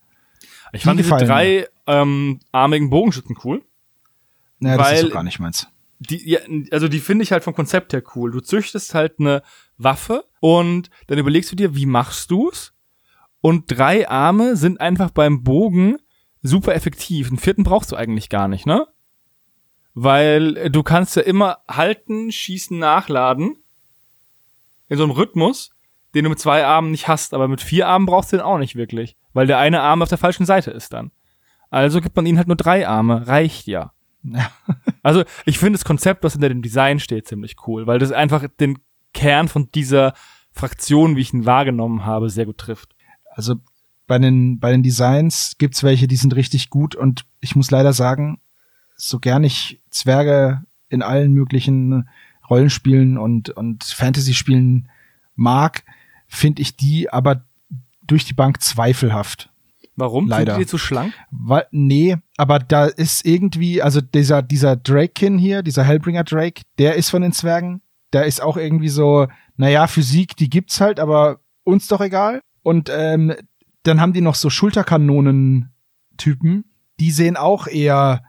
Ich fand diese drei ähm, armigen Bogenschützen cool. Naja, das ist doch gar nicht meins. Die, ja, also die finde ich halt vom Konzept her cool. Du züchtest halt eine Waffe und dann überlegst du dir, wie machst du's? Und drei Arme sind einfach beim Bogen super effektiv. Einen vierten brauchst du eigentlich gar nicht, ne? Weil du kannst ja immer halten, schießen, nachladen. In so einem Rhythmus, den du mit zwei Armen nicht hast. Aber mit vier Armen brauchst du den auch nicht wirklich. Weil der eine Arm auf der falschen Seite ist dann. Also gibt man ihnen halt nur drei Arme. Reicht ja. also ich finde das Konzept, was hinter dem Design steht, ziemlich cool. Weil das einfach den Kern von dieser Fraktion, wie ich ihn wahrgenommen habe, sehr gut trifft. Also bei den, bei den Designs gibt's welche, die sind richtig gut und ich muss leider sagen, so gern ich Zwerge in allen möglichen Rollenspielen und, und Fantasy-Spielen mag, finde ich die aber durch die Bank zweifelhaft. Warum? Leider. Sind die zu schlank? Weil, nee, aber da ist irgendwie, also dieser, dieser Drakekin hier, dieser Hellbringer Drake, der ist von den Zwergen. Der ist auch irgendwie so, naja, Physik, die gibt's halt, aber uns doch egal. Und ähm, dann haben die noch so Schulterkanonen-Typen, die sehen auch eher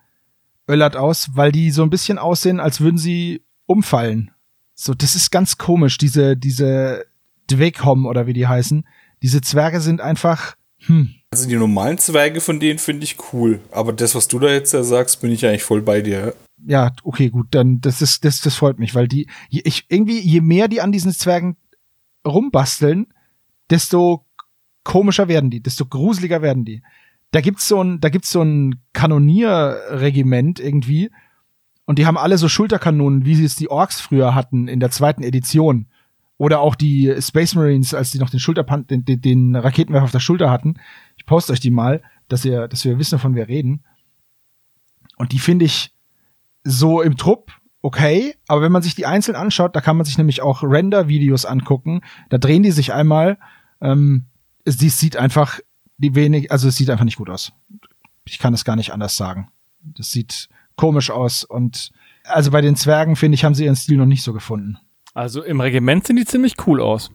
öllert aus, weil die so ein bisschen aussehen, als würden sie umfallen. So, das ist ganz komisch, diese, diese Dweghom oder wie die heißen. Diese Zwerge sind einfach, hm. Also die normalen Zwerge von denen finde ich cool. Aber das, was du da jetzt ja sagst, bin ich eigentlich voll bei dir. Ja, okay, gut, dann, das ist, das, das freut mich, weil die, ich, irgendwie, je mehr die an diesen Zwergen rumbasteln, desto komischer werden die, desto gruseliger werden die da gibt's so ein, da gibt's so ein Kanonierregiment irgendwie. Und die haben alle so Schulterkanonen, wie sie es die Orks früher hatten in der zweiten Edition. Oder auch die Space Marines, als die noch den Schulterpan den, den, den Raketenwerfer auf der Schulter hatten. Ich poste euch die mal, dass ihr, dass wir wissen, von wir reden. Und die finde ich so im Trupp okay, aber wenn man sich die einzeln anschaut, da kann man sich nämlich auch Render-Videos angucken. Da drehen die sich einmal. Ähm, es, sieht einfach die wenig, also es sieht einfach nicht gut aus. Ich kann es gar nicht anders sagen. Das sieht komisch aus und also bei den Zwergen finde ich, haben sie ihren Stil noch nicht so gefunden. Also im Regiment sehen die ziemlich cool aus.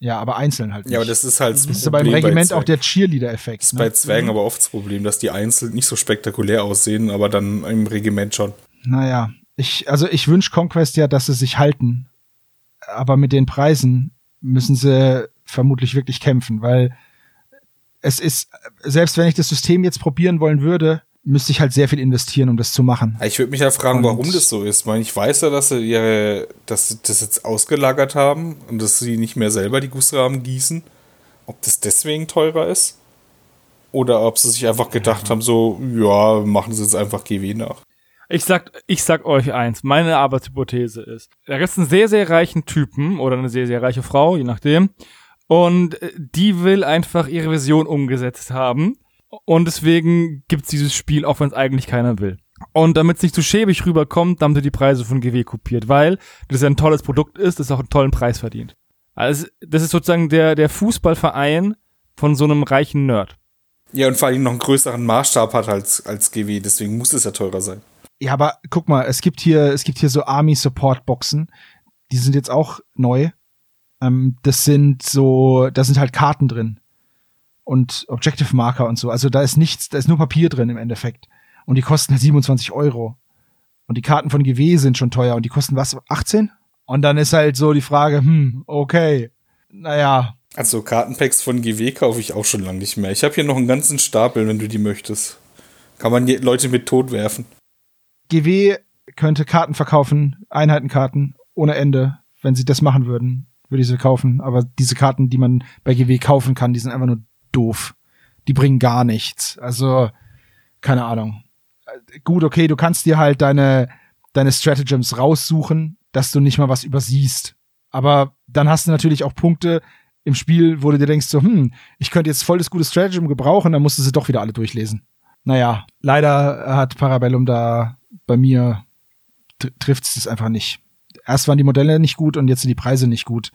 Ja, aber einzeln halt nicht. Ja, aber das ist halt das, das ist beim Regiment bei auch der Cheerleader-Effekt. Das ist ne? bei Zwergen mhm. aber oft das Problem, dass die einzeln nicht so spektakulär aussehen, aber dann im Regiment schon. Naja, ich, also ich wünsche Conquest ja, dass sie sich halten. Aber mit den Preisen müssen sie vermutlich wirklich kämpfen, weil es ist, selbst wenn ich das System jetzt probieren wollen würde, müsste ich halt sehr viel investieren, um das zu machen. Ich würde mich ja fragen, und warum das so ist. Ich, meine, ich weiß ja, dass sie ihre, dass sie das jetzt ausgelagert haben und dass sie nicht mehr selber die Gussrahmen gießen. Ob das deswegen teurer ist? Oder ob sie sich einfach gedacht ja. haben, so, ja, machen sie jetzt einfach GW nach. Ich sag, ich sag euch eins, meine Arbeitshypothese ist, da gibt es einen sehr, sehr reichen Typen oder eine sehr, sehr reiche Frau, je nachdem, und äh, die will einfach ihre Vision umgesetzt haben. Und deswegen gibt's dieses Spiel, auch wenn es eigentlich keiner will. Und damit es nicht zu schäbig rüberkommt, haben sie die Preise von GW kopiert, weil das ja ein tolles Produkt ist, das auch einen tollen Preis verdient. Also das ist sozusagen der, der Fußballverein von so einem reichen Nerd. Ja, und vor allem noch einen größeren Maßstab hat als, als GW, deswegen muss es ja teurer sein. Ja, aber guck mal, es gibt hier, es gibt hier so Army Support Boxen, die sind jetzt auch neu ähm, das sind so, da sind halt Karten drin und Objective Marker und so. Also da ist nichts, da ist nur Papier drin im Endeffekt. Und die kosten halt 27 Euro. Und die Karten von GW sind schon teuer und die kosten was? 18? Und dann ist halt so die Frage, hm, okay. Naja. Also Kartenpacks von GW kaufe ich auch schon lange nicht mehr. Ich habe hier noch einen ganzen Stapel, wenn du die möchtest. Kann man Leute mit tot werfen. GW könnte Karten verkaufen, Einheitenkarten, ohne Ende, wenn sie das machen würden würde ich sie kaufen. Aber diese Karten, die man bei GW kaufen kann, die sind einfach nur doof. Die bringen gar nichts. Also, keine Ahnung. Gut, okay, du kannst dir halt deine, deine Stratagems raussuchen, dass du nicht mal was übersiehst. Aber dann hast du natürlich auch Punkte, im Spiel, wo du dir denkst, so, hm, ich könnte jetzt voll das gute Stratagem gebrauchen, dann musst du sie doch wieder alle durchlesen. Naja, leider hat Parabellum da bei mir trifft es einfach nicht. Erst waren die Modelle nicht gut und jetzt sind die Preise nicht gut.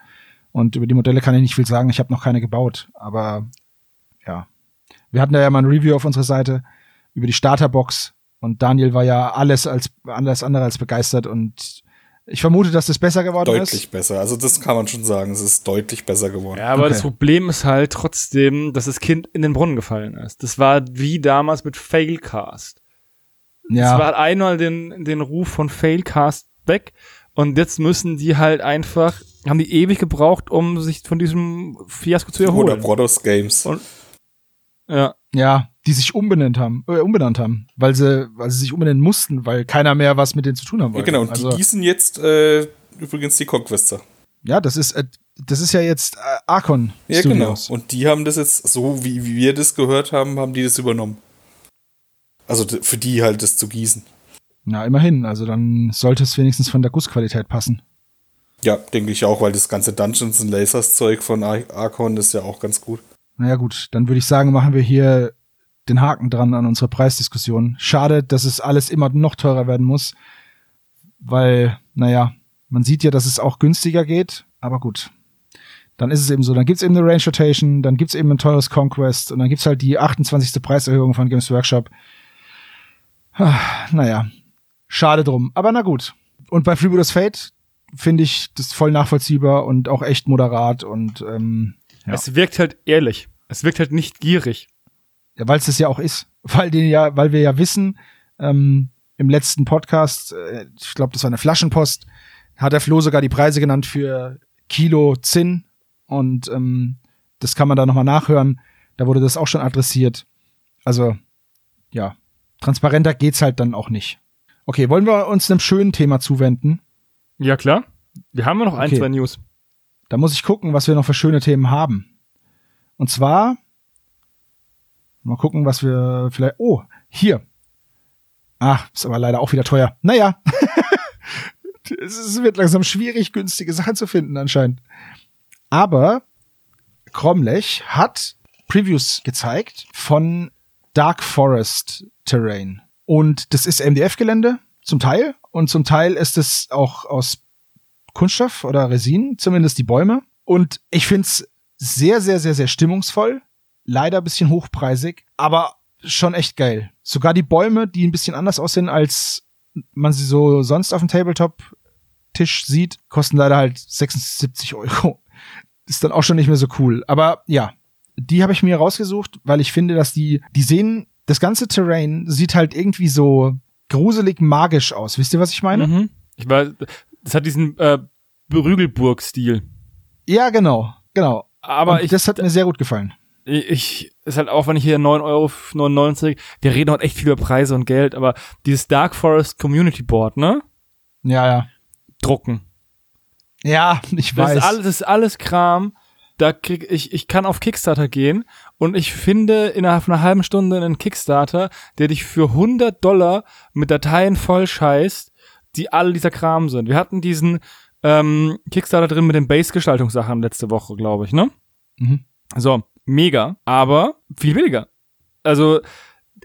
Und über die Modelle kann ich nicht viel sagen. Ich habe noch keine gebaut. Aber ja. Wir hatten da ja mal ein Review auf unserer Seite über die Starterbox. Und Daniel war ja alles als alles andere als begeistert. Und ich vermute, dass das besser geworden deutlich ist. Deutlich besser. Also das kann man schon sagen. Es ist deutlich besser geworden. Ja, aber okay. das Problem ist halt trotzdem, dass das Kind in den Brunnen gefallen ist. Das war wie damals mit Failcast. Ja. Es war einmal den, den Ruf von Failcast weg und jetzt müssen die halt einfach, haben die ewig gebraucht, um sich von diesem Fiasko zu erholen. Oder Brothers Games. Und, ja. Ja, die sich umbenannt haben, äh, umbenannt haben, weil sie, weil sie sich umbenennen mussten, weil keiner mehr was mit denen zu tun haben wollte. Ja, genau, und also, die gießen jetzt äh, übrigens die Conquester. Ja, das ist, äh, das ist ja jetzt äh, Archon. Ja, genau. Studios. genau. Und die haben das jetzt, so wie, wie wir das gehört haben, haben die das übernommen. Also für die halt das zu gießen. Na, immerhin. Also dann sollte es wenigstens von der Gussqualität passen. Ja, denke ich auch, weil das ganze Dungeons and Lasers Zeug von Ar Archon ist ja auch ganz gut. Naja gut, dann würde ich sagen, machen wir hier den Haken dran an unsere Preisdiskussion. Schade, dass es alles immer noch teurer werden muss, weil, naja, man sieht ja, dass es auch günstiger geht, aber gut. Dann ist es eben so, dann gibt's eben eine Range Rotation, dann gibt's eben ein teures Conquest und dann gibt's halt die 28. Preiserhöhung von Games Workshop. Naja, schade drum. Aber na gut. Und bei Freebooters Fate finde ich das voll nachvollziehbar und auch echt moderat und ähm, ja. Es wirkt halt ehrlich. Es wirkt halt nicht gierig. Ja, weil es das ja auch ist. Weil den ja, weil wir ja wissen, ähm, im letzten Podcast, äh, ich glaube, das war eine Flaschenpost, hat der Flo sogar die Preise genannt für Kilo Zinn und ähm, das kann man da nochmal nachhören. Da wurde das auch schon adressiert. Also, ja, transparenter geht's halt dann auch nicht. Okay, wollen wir uns einem schönen Thema zuwenden? Ja, klar. Wir haben ja noch ein, okay. zwei News. Da muss ich gucken, was wir noch für schöne Themen haben. Und zwar, mal gucken, was wir vielleicht, oh, hier. Ach, ist aber leider auch wieder teuer. Naja. es wird langsam schwierig, günstige Sachen zu finden anscheinend. Aber Cromlech hat Previews gezeigt von Dark Forest Terrain. Und das ist MDF-Gelände zum Teil und zum Teil ist es auch aus Kunststoff oder Resin, zumindest die Bäume. Und ich find's sehr, sehr, sehr, sehr stimmungsvoll. Leider ein bisschen hochpreisig, aber schon echt geil. Sogar die Bäume, die ein bisschen anders aussehen, als man sie so sonst auf dem Tabletop-Tisch sieht, kosten leider halt 76 Euro. Ist dann auch schon nicht mehr so cool. Aber ja, die habe ich mir rausgesucht, weil ich finde, dass die, die sehen, das ganze Terrain sieht halt irgendwie so gruselig magisch aus. Wisst ihr, was ich meine? Mhm. Ich weiß, das hat diesen äh, Berügelburg-Stil. Ja, genau, genau. Aber ich, das hat mir sehr gut gefallen. Ich, ist halt auch, wenn ich hier 9,99 Euro, wir reden heute echt viel über Preise und Geld, aber dieses Dark Forest Community Board, ne? Ja, ja. Drucken. Ja, ich weiß. Das ist alles, das ist alles Kram, da krieg ich, ich kann auf Kickstarter gehen und ich finde innerhalb von einer halben Stunde einen Kickstarter, der dich für 100 Dollar mit Dateien voll scheißt, die alle dieser Kram sind. Wir hatten diesen ähm, Kickstarter drin mit den Base-Gestaltungssachen letzte Woche, glaube ich, ne? Mhm. So, mega, aber viel weniger. Also,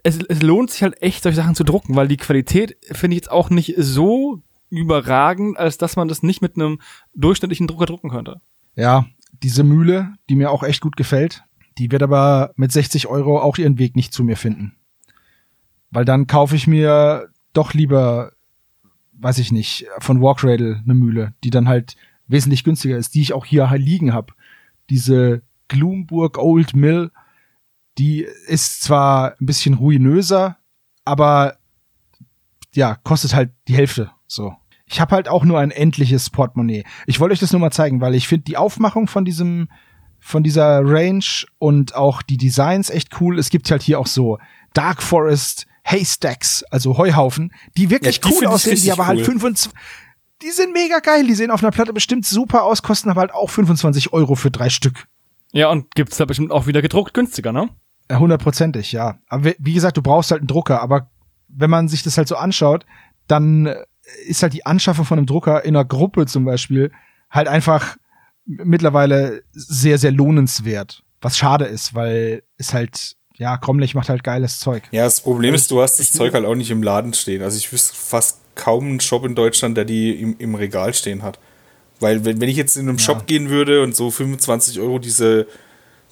es, es lohnt sich halt echt, solche Sachen zu drucken, weil die Qualität finde ich jetzt auch nicht so überragend, als dass man das nicht mit einem durchschnittlichen Drucker drucken könnte. Ja, diese Mühle, die mir auch echt gut gefällt, die wird aber mit 60 Euro auch ihren Weg nicht zu mir finden. Weil dann kaufe ich mir doch lieber, weiß ich nicht, von Walkradle eine Mühle, die dann halt wesentlich günstiger ist, die ich auch hier halt liegen habe. Diese Gloomburg Old Mill, die ist zwar ein bisschen ruinöser, aber ja, kostet halt die Hälfte so. Ich habe halt auch nur ein endliches Portemonnaie. Ich wollte euch das nur mal zeigen, weil ich finde die Aufmachung von diesem von dieser Range und auch die Designs echt cool. Es gibt halt hier auch so Dark Forest Haystacks, also Heuhaufen, die wirklich ja, die cool aussehen, die aber halt cool. halt 25 die sind mega geil. Die sehen auf einer Platte bestimmt super aus, kosten aber halt auch 25 Euro für drei Stück. Ja, und gibt's da bestimmt auch wieder gedruckt günstiger, ne? Hundertprozentig, ja. Aber wie gesagt, du brauchst halt einen Drucker, aber wenn man sich das halt so anschaut, dann ist halt die Anschaffung von einem Drucker in einer Gruppe zum Beispiel halt einfach mittlerweile sehr, sehr lohnenswert. Was schade ist, weil es halt, ja, Cromlech macht halt geiles Zeug. Ja, das Problem ist, du hast das Zeug halt auch nicht im Laden stehen. Also ich wüsste fast kaum einen Shop in Deutschland, der die im, im Regal stehen hat. Weil wenn, wenn ich jetzt in einem Ja. Shop gehen würde und so 25 Euro diese,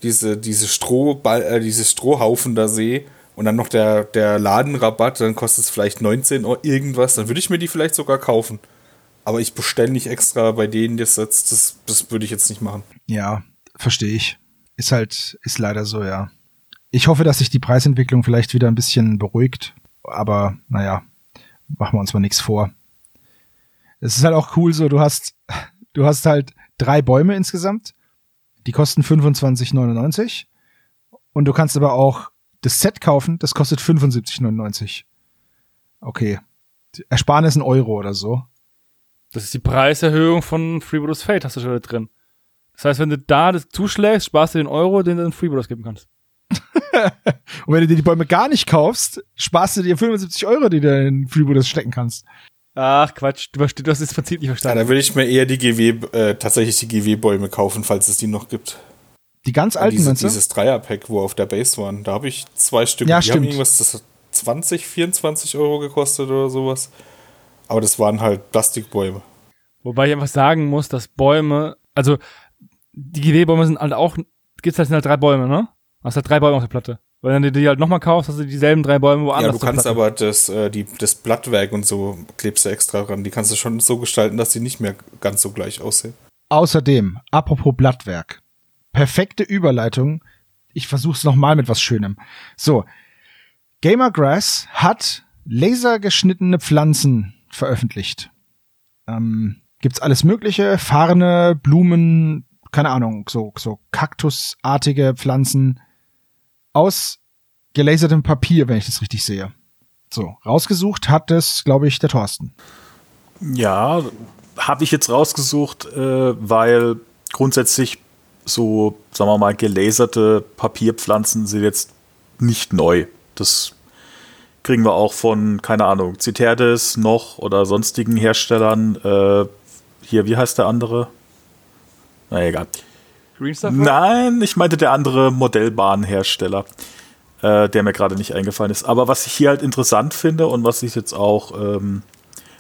diese, diese Strohball, äh, diese Strohhaufen da sehe und dann noch der, der Ladenrabatt, dann kostet es vielleicht 19 Euro irgendwas, dann würde ich mir die vielleicht sogar kaufen. Aber ich bestelle nicht extra bei denen das jetzt, das, das würde ich jetzt nicht machen. Ja, verstehe ich. Ist halt, ist leider so, ja. Ich hoffe, dass sich die Preisentwicklung vielleicht wieder ein bisschen beruhigt, aber naja, machen wir uns mal nichts vor. Es ist halt auch cool so, du hast, du hast halt drei Bäume insgesamt, die kosten 25,99 und du kannst aber auch das Set kaufen, das kostet 75,99. Okay. Ersparnis ein Euro oder so. Das ist die Preiserhöhung von Freebooters Fate, hast du schon drin. Das heißt, wenn du da das zuschlägst, sparst du den Euro, den du in Freebooters geben kannst. Und wenn du dir die Bäume gar nicht kaufst, sparst du dir 75 Euro, die du in Freebooters stecken kannst. Ach, Quatsch, du, hast das Prinzip nicht Ja, verstanden. da würde ich mir eher die GW, äh, tatsächlich die GW-Bäume kaufen, falls es die noch gibt. Die ganz alten, Diese, meinst du? dieses Dreierpack, wo auf der Base waren. Da habe ich zwei Stück. Ja, die haben stimmt. irgendwas, das hat 20, 24 Euro gekostet oder sowas. Aber das waren halt Plastikbäume. Wobei ich einfach sagen muss, dass Bäume, also die GW-Bäume sind halt auch, gibt's halt, sind halt drei Bäume, ne? Du hast halt drei Bäume auf der Platte. Weil wenn du die halt nochmal kaufst, hast du dieselben drei Bäume woanders. Ja, du kannst Platte. aber das, äh, die, das Blattwerk und so klebst du extra ran. Die kannst du schon so gestalten, dass die nicht mehr ganz so gleich aussehen. Außerdem, apropos Blattwerk. Perfekte Überleitung. Ich versuch's nochmal mit was Schönem. So. Gamergrass hat lasergeschnittene Pflanzen veröffentlicht. Ähm, gibt's alles mögliche. Farne, Blumen, keine Ahnung, so, so kaktusartige Pflanzen aus gelasertem Papier, wenn ich das richtig sehe. So, rausgesucht hat es, glaube ich, der Thorsten. Ja, habe ich jetzt rausgesucht, äh, weil grundsätzlich so, sagen wir mal, gelaserte Papierpflanzen sind jetzt nicht neu. Das kriegen wir auch von, keine Ahnung, Citerdes noch oder sonstigen Herstellern. Äh, hier, wie heißt der andere? Na egal. Green Stuff? Nein, ich meinte der andere Modellbahnhersteller, äh, der mir gerade nicht eingefallen ist. Aber was ich hier halt interessant finde und was ich jetzt auch ähm,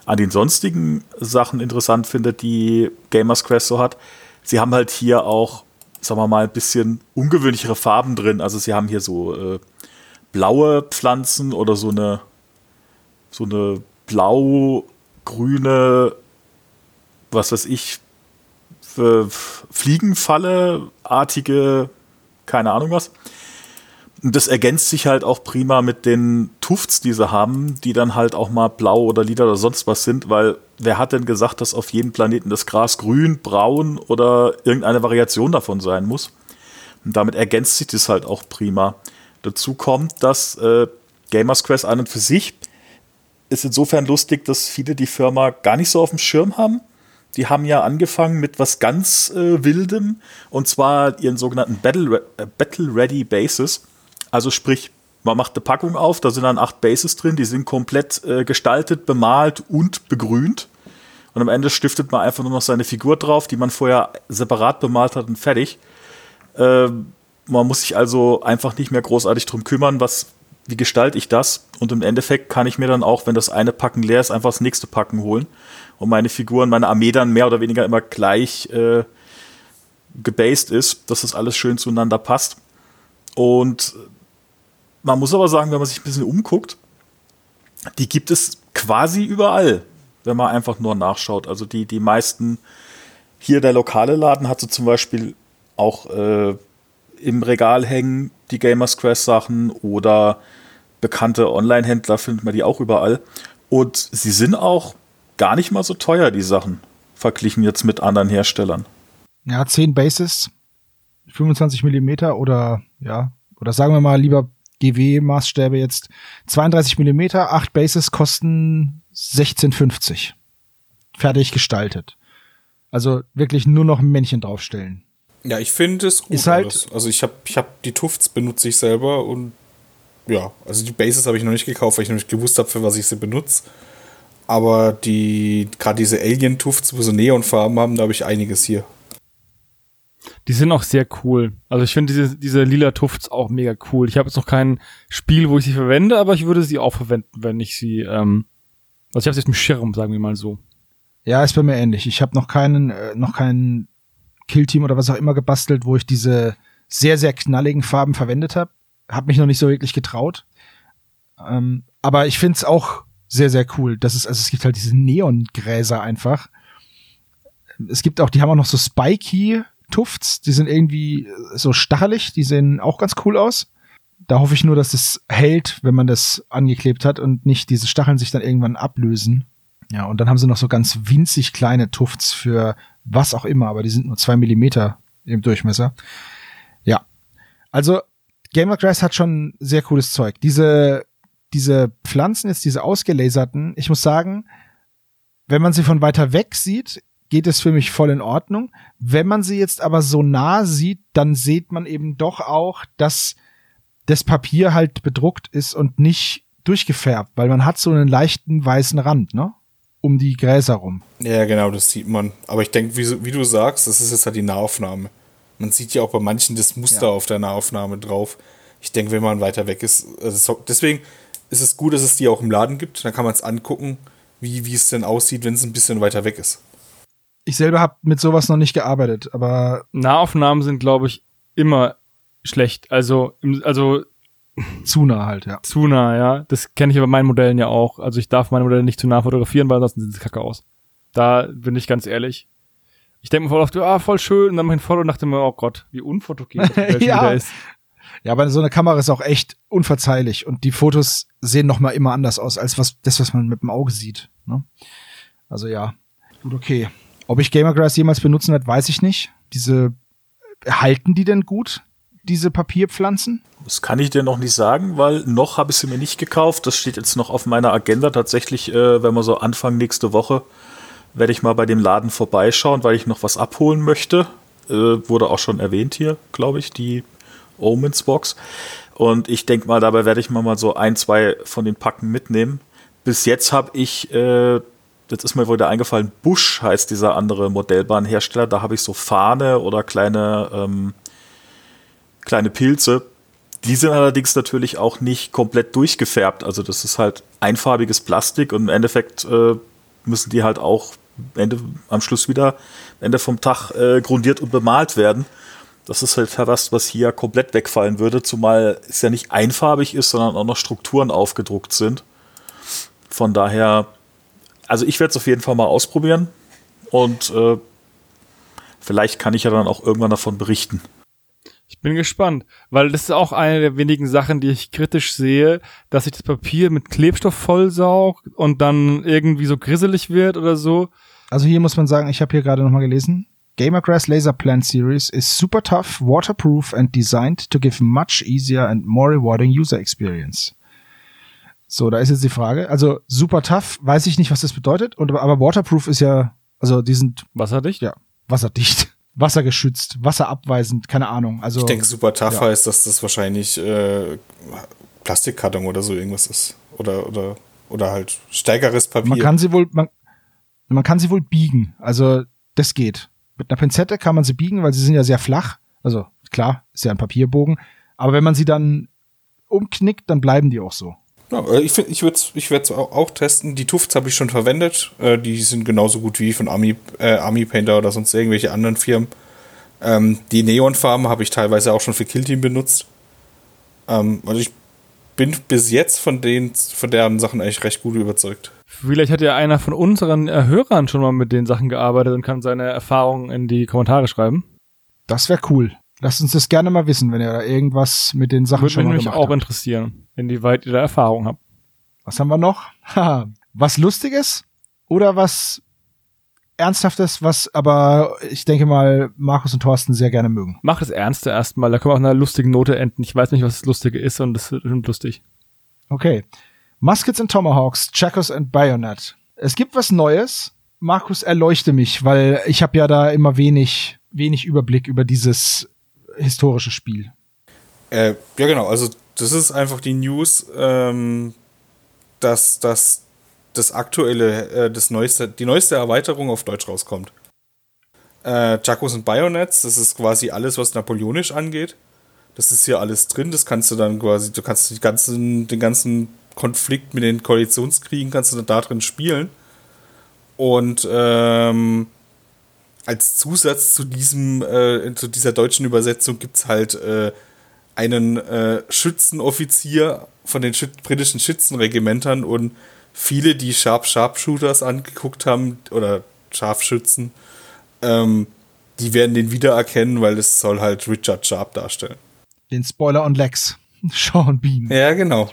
an den sonstigen Sachen interessant finde, die Gamers Quest so hat, sie haben halt hier auch, sagen wir mal, ein bisschen ungewöhnlichere Farben drin. Also sie haben hier so äh, blaue Pflanzen oder so eine so eine blau-grüne, was weiß ich, äh, Fliegenfalle-artige, keine Ahnung was. Und das ergänzt sich halt auch prima mit den Tufts, die sie haben, die dann halt auch mal blau oder lila oder sonst was sind, weil wer hat denn gesagt, dass auf jedem Planeten das Gras grün, braun oder irgendeine Variation davon sein muss? Und damit ergänzt sich das halt auch prima. Dazu kommt, dass äh, Gamers Quest an und für sich ist insofern lustig, dass viele die Firma gar nicht so auf dem Schirm haben. Die haben ja angefangen mit was ganz äh, Wildem und zwar ihren sogenannten Battle, äh, Battle Ready Bases. Also sprich, man macht eine Packung auf, da sind dann acht Bases drin, die sind komplett äh, gestaltet, bemalt und begrünt. Und am Ende stiftet man einfach nur noch seine Figur drauf, die man vorher separat bemalt hat und fertig. Ähm, man muss sich also einfach nicht mehr großartig drum kümmern, was, wie gestalte ich das? Und im Endeffekt kann ich mir dann auch, wenn das eine Packen leer ist, einfach das nächste Packen holen und meine Figuren, meine Armee dann mehr oder weniger immer gleich äh, gebased ist, dass das alles schön zueinander passt. Und man muss aber sagen, wenn man sich ein bisschen umguckt, die gibt es quasi überall, wenn man einfach nur nachschaut. Also die, die meisten, hier der lokale Laden hatte zum Beispiel auch äh, im Regal hängen die Gamers Quest Sachen oder bekannte Online-Händler findet man die auch überall. Und sie sind auch gar nicht mal so teuer, die Sachen, verglichen jetzt mit anderen Herstellern. Ja, 10 Bases, 25 Millimeter oder ja, oder sagen wir mal lieber GW-Maßstäbe jetzt 32 Millimeter, 8 Bases kosten 16,50. Fertig gestaltet. Also wirklich nur noch ein Männchen draufstellen. Ja, ich finde es gut. Ist halt- alles. Also ich habe ich hab die Tufts benutze ich selber und ja, also die Bases habe ich noch nicht gekauft, weil ich noch nicht gewusst habe, für was ich sie benutze. Aber die, gerade diese Alien-Tufts, wo so Neonfarben haben, da habe ich einiges hier. Die sind auch sehr cool. Also ich finde diese, diese lila Tufts auch mega cool. Ich habe jetzt noch kein Spiel, wo ich sie verwende, aber ich würde sie auch verwenden, wenn ich sie, ähm, also ich habe sie jetzt im Schirm, sagen wir mal so. Ja, ist bei mir ähnlich. Ich habe noch keinen, äh, noch keinen Killteam oder was auch immer gebastelt, wo ich diese sehr, sehr knalligen Farben verwendet habe. Hab mich noch nicht so wirklich getraut. Ähm, aber ich find's auch sehr, sehr cool. Das ist, also es gibt halt diese Neongräser einfach. Es gibt auch, die haben auch noch so spiky Tufts, die sind irgendwie so stachelig, die sehen auch ganz cool aus. Da hoffe ich nur, dass es hält, wenn man das angeklebt hat und nicht diese Stacheln sich dann irgendwann ablösen. Ja, und dann haben sie noch so ganz winzig kleine Tufts für was auch immer, aber die sind nur zwei Millimeter im Durchmesser. Ja. Also, Gamer Grass hat schon sehr cooles Zeug. Diese, diese Pflanzen jetzt, diese ausgelaserten, ich muss sagen, wenn man sie von weiter weg sieht, geht es für mich voll in Ordnung. Wenn man sie jetzt aber so nah sieht, dann sieht man eben doch auch, dass das Papier halt bedruckt ist und nicht durchgefärbt, weil man hat so einen leichten weißen Rand, ne? Um die Gräser rum. Ja, genau, das sieht man. Aber ich denke, wie, wie, du sagst, das ist jetzt halt die Nahaufnahme. Man sieht ja auch bei manchen das Muster ja. auf der Nahaufnahme drauf. Ich denke, wenn man weiter weg ist, also deswegen ist es gut, dass es die auch im Laden gibt. Dann kann man es angucken, wie, wie es denn aussieht, wenn es ein bisschen weiter weg ist. Ich selber habe mit sowas noch nicht gearbeitet, aber. Nahaufnahmen sind, glaube ich, immer schlecht. Also, also zu nah halt, ja. Zu nah, ja. Das kenne ich aber meinen Modellen ja auch. Also ich darf meine Modelle nicht zu nah fotografieren, weil ansonsten sieht es kacke aus. Da bin ich ganz ehrlich. Ich denke mir voll oft, ah, voll schön, und dann mach ich ein Foto und dachte mir, oh Gott, wie unfotogen das ja. ist. Ja, aber so eine Kamera ist auch echt unverzeihlich und die Fotos sehen noch mal immer anders aus als was das, was man mit dem Auge sieht. Ne? Also ja, gut okay. Ob ich Gamergrass jemals benutzen werde, weiß ich nicht. Diese halten die denn gut? diese Papierpflanzen? Das kann ich dir noch nicht sagen, weil noch habe ich sie mir nicht gekauft. Das steht jetzt noch auf meiner Agenda. Tatsächlich, äh, wenn wir so Anfang nächste Woche, werde ich mal bei dem Laden vorbeischauen, weil ich noch was abholen möchte. Äh, wurde auch schon erwähnt hier, glaube ich, die Omens Box. Und ich denke mal, dabei werde ich mal, mal so ein, zwei von den Packen mitnehmen. Bis jetzt habe ich, äh, jetzt ist mir wieder eingefallen, Busch heißt dieser andere Modellbahnhersteller. Da habe ich so Fahne oder kleine ähm, kleine Pilze. Die sind allerdings natürlich auch nicht komplett durchgefärbt. Also das ist halt einfarbiges Plastik und im Endeffekt äh, müssen die halt auch Ende, am Schluss wieder Ende vom Tag äh, grundiert und bemalt werden. Das ist halt was, was hier komplett wegfallen würde, zumal es ja nicht einfarbig ist, sondern auch noch Strukturen aufgedruckt sind. Von daher, also ich werde es auf jeden Fall mal ausprobieren und äh, vielleicht kann ich ja dann auch irgendwann davon berichten. Ich bin gespannt, weil das ist auch eine der wenigen Sachen, die ich kritisch sehe, dass sich das Papier mit Klebstoff vollsaugt und dann irgendwie so grisselig wird oder so. Also hier muss man sagen, ich habe hier gerade nochmal gelesen, Gamergrass Laser Plant Series is super tough, waterproof and designed to give much easier and more rewarding user experience. So, da ist jetzt die Frage. Also super tough, weiß ich nicht, was das bedeutet, und, aber waterproof ist ja, also die sind wasserdicht. Ja, wasserdicht wassergeschützt, wasserabweisend, keine Ahnung. Also, ich denke, super tough ja. heißt, dass das wahrscheinlich äh, Plastikkarton oder so irgendwas ist. Oder, oder, oder halt stärkeres Papier. Man kann sie wohl, man, man kann sie wohl biegen. Also, das geht. Mit einer Pinzette kann man sie biegen, weil sie sind ja sehr flach. Also, klar, ist ja ein Papierbogen. Aber wenn man sie dann umknickt, dann bleiben die auch so. Ja, äh, ich ich würde es ich auch, auch testen. Die Tufts habe ich schon verwendet. Äh, die sind genauso gut wie von Army, äh, Army Painter oder sonst irgendwelche anderen Firmen. Ähm, die Neonfarben habe ich teilweise auch schon für Killteam benutzt. Ähm, also ich bin bis jetzt von den von deren Sachen eigentlich recht gut überzeugt. Vielleicht hat ja einer von unseren äh, Hörern schon mal mit den Sachen gearbeitet und kann seine Erfahrungen in die Kommentare schreiben. Das wäre cool. Lasst uns das gerne mal wissen, wenn ihr da irgendwas mit den Sachen Würde schon mal gemacht habt. Würde mich auch interessieren, inwieweit ihr da Erfahrung habt. Was haben wir noch? was Lustiges oder was Ernsthaftes, was aber ich denke mal Markus und Thorsten sehr gerne mögen. Mach das Ernste erstmal, da können wir auf einer lustigen Note enden. Ich weiß nicht, was das Lustige ist und das ist lustig. Okay. Muskets and Tomahawks, Chakos and Bayonet. Es gibt was Neues. Markus, erleuchte mich, weil ich habe ja da immer wenig, wenig Überblick über dieses historische Spiel. Äh, ja, genau. Also, das ist einfach die News, ähm, dass, dass das aktuelle, äh, das neueste, die neueste Erweiterung auf Deutsch rauskommt. Äh, Jacos und Bayonets, das ist quasi alles, was napoleonisch angeht. Das ist hier alles drin, das kannst du dann quasi, du kannst ganzen, den ganzen Konflikt mit den Koalitionskriegen kannst du dann da drin spielen. Und ähm, als Zusatz zu diesem, äh, zu dieser deutschen Übersetzung gibt es halt äh, einen äh, Schützenoffizier von den Schüt britischen Schützenregimentern und viele, die Sharp Sharpshooters angeguckt haben oder Scharfschützen, ähm, die werden den wiedererkennen, weil es soll halt Richard Sharp darstellen. Den Spoiler und Lex. Sean Bean. Ja, genau.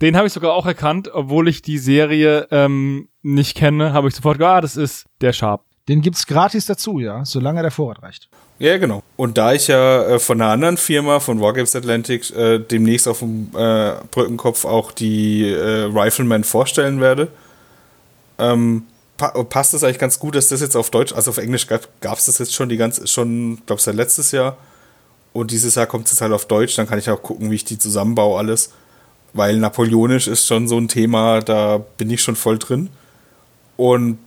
Den habe ich sogar auch erkannt, obwohl ich die Serie ähm, nicht kenne, habe ich sofort gesagt, ah, das ist der Sharp. Den gibt's gratis dazu, ja, solange der Vorrat reicht. Ja, genau. Und da ich ja äh, von einer anderen Firma, von Wargames Atlantic, äh, demnächst auf dem äh, Brückenkopf auch die äh, Rifleman vorstellen werde, ähm, pa passt es eigentlich ganz gut, dass das jetzt auf Deutsch, also auf Englisch gab es das jetzt schon die ganze, schon, glaube ich, seit letztes Jahr. Und dieses Jahr kommt es halt auf Deutsch, dann kann ich auch gucken, wie ich die zusammenbaue, alles. Weil napoleonisch ist schon so ein Thema, da bin ich schon voll drin. Und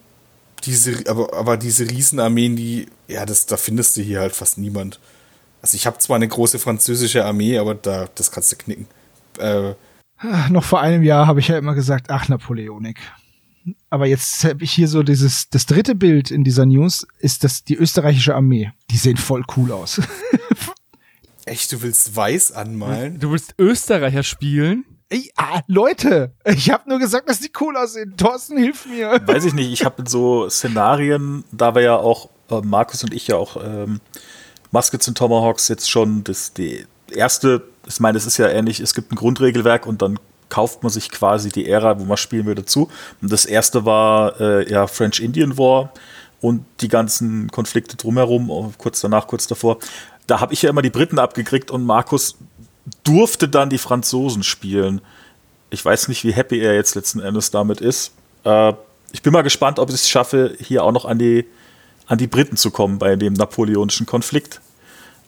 diese, aber, aber diese Riesenarmeen, die, ja, das, da findest du hier halt fast niemand. Also ich habe zwar eine große französische Armee, aber da, das kannst du knicken. Äh, Noch vor einem Jahr habe ich ja immer gesagt, ach, Napoleonik. Aber jetzt habe ich hier so dieses, das dritte Bild in dieser News ist das die österreichische Armee. Die sehen voll cool aus. Echt, du willst weiß anmalen? Du willst Österreicher spielen? Ey, ah, Leute, ich habe nur gesagt, dass die cool aussehen. Thorsten, hilf mir. Weiß ich nicht, ich habe so Szenarien, da wir ja auch, äh, Markus und ich ja auch ähm, Muskets und Tomahawks jetzt schon das die erste, ich meine, es ist ja ähnlich, es gibt ein Grundregelwerk und dann kauft man sich quasi die Ära, wo man spielen will, dazu. Und das erste war äh, ja French Indian War und die ganzen Konflikte drumherum, kurz danach, kurz davor da habe ich ja immer die Briten abgekriegt und Markus durfte dann die Franzosen spielen. Ich weiß nicht, wie happy er jetzt letzten Endes damit ist. Äh, ich bin mal gespannt, ob ich es schaffe, hier auch noch an die, an die Briten zu kommen bei dem napoleonischen Konflikt.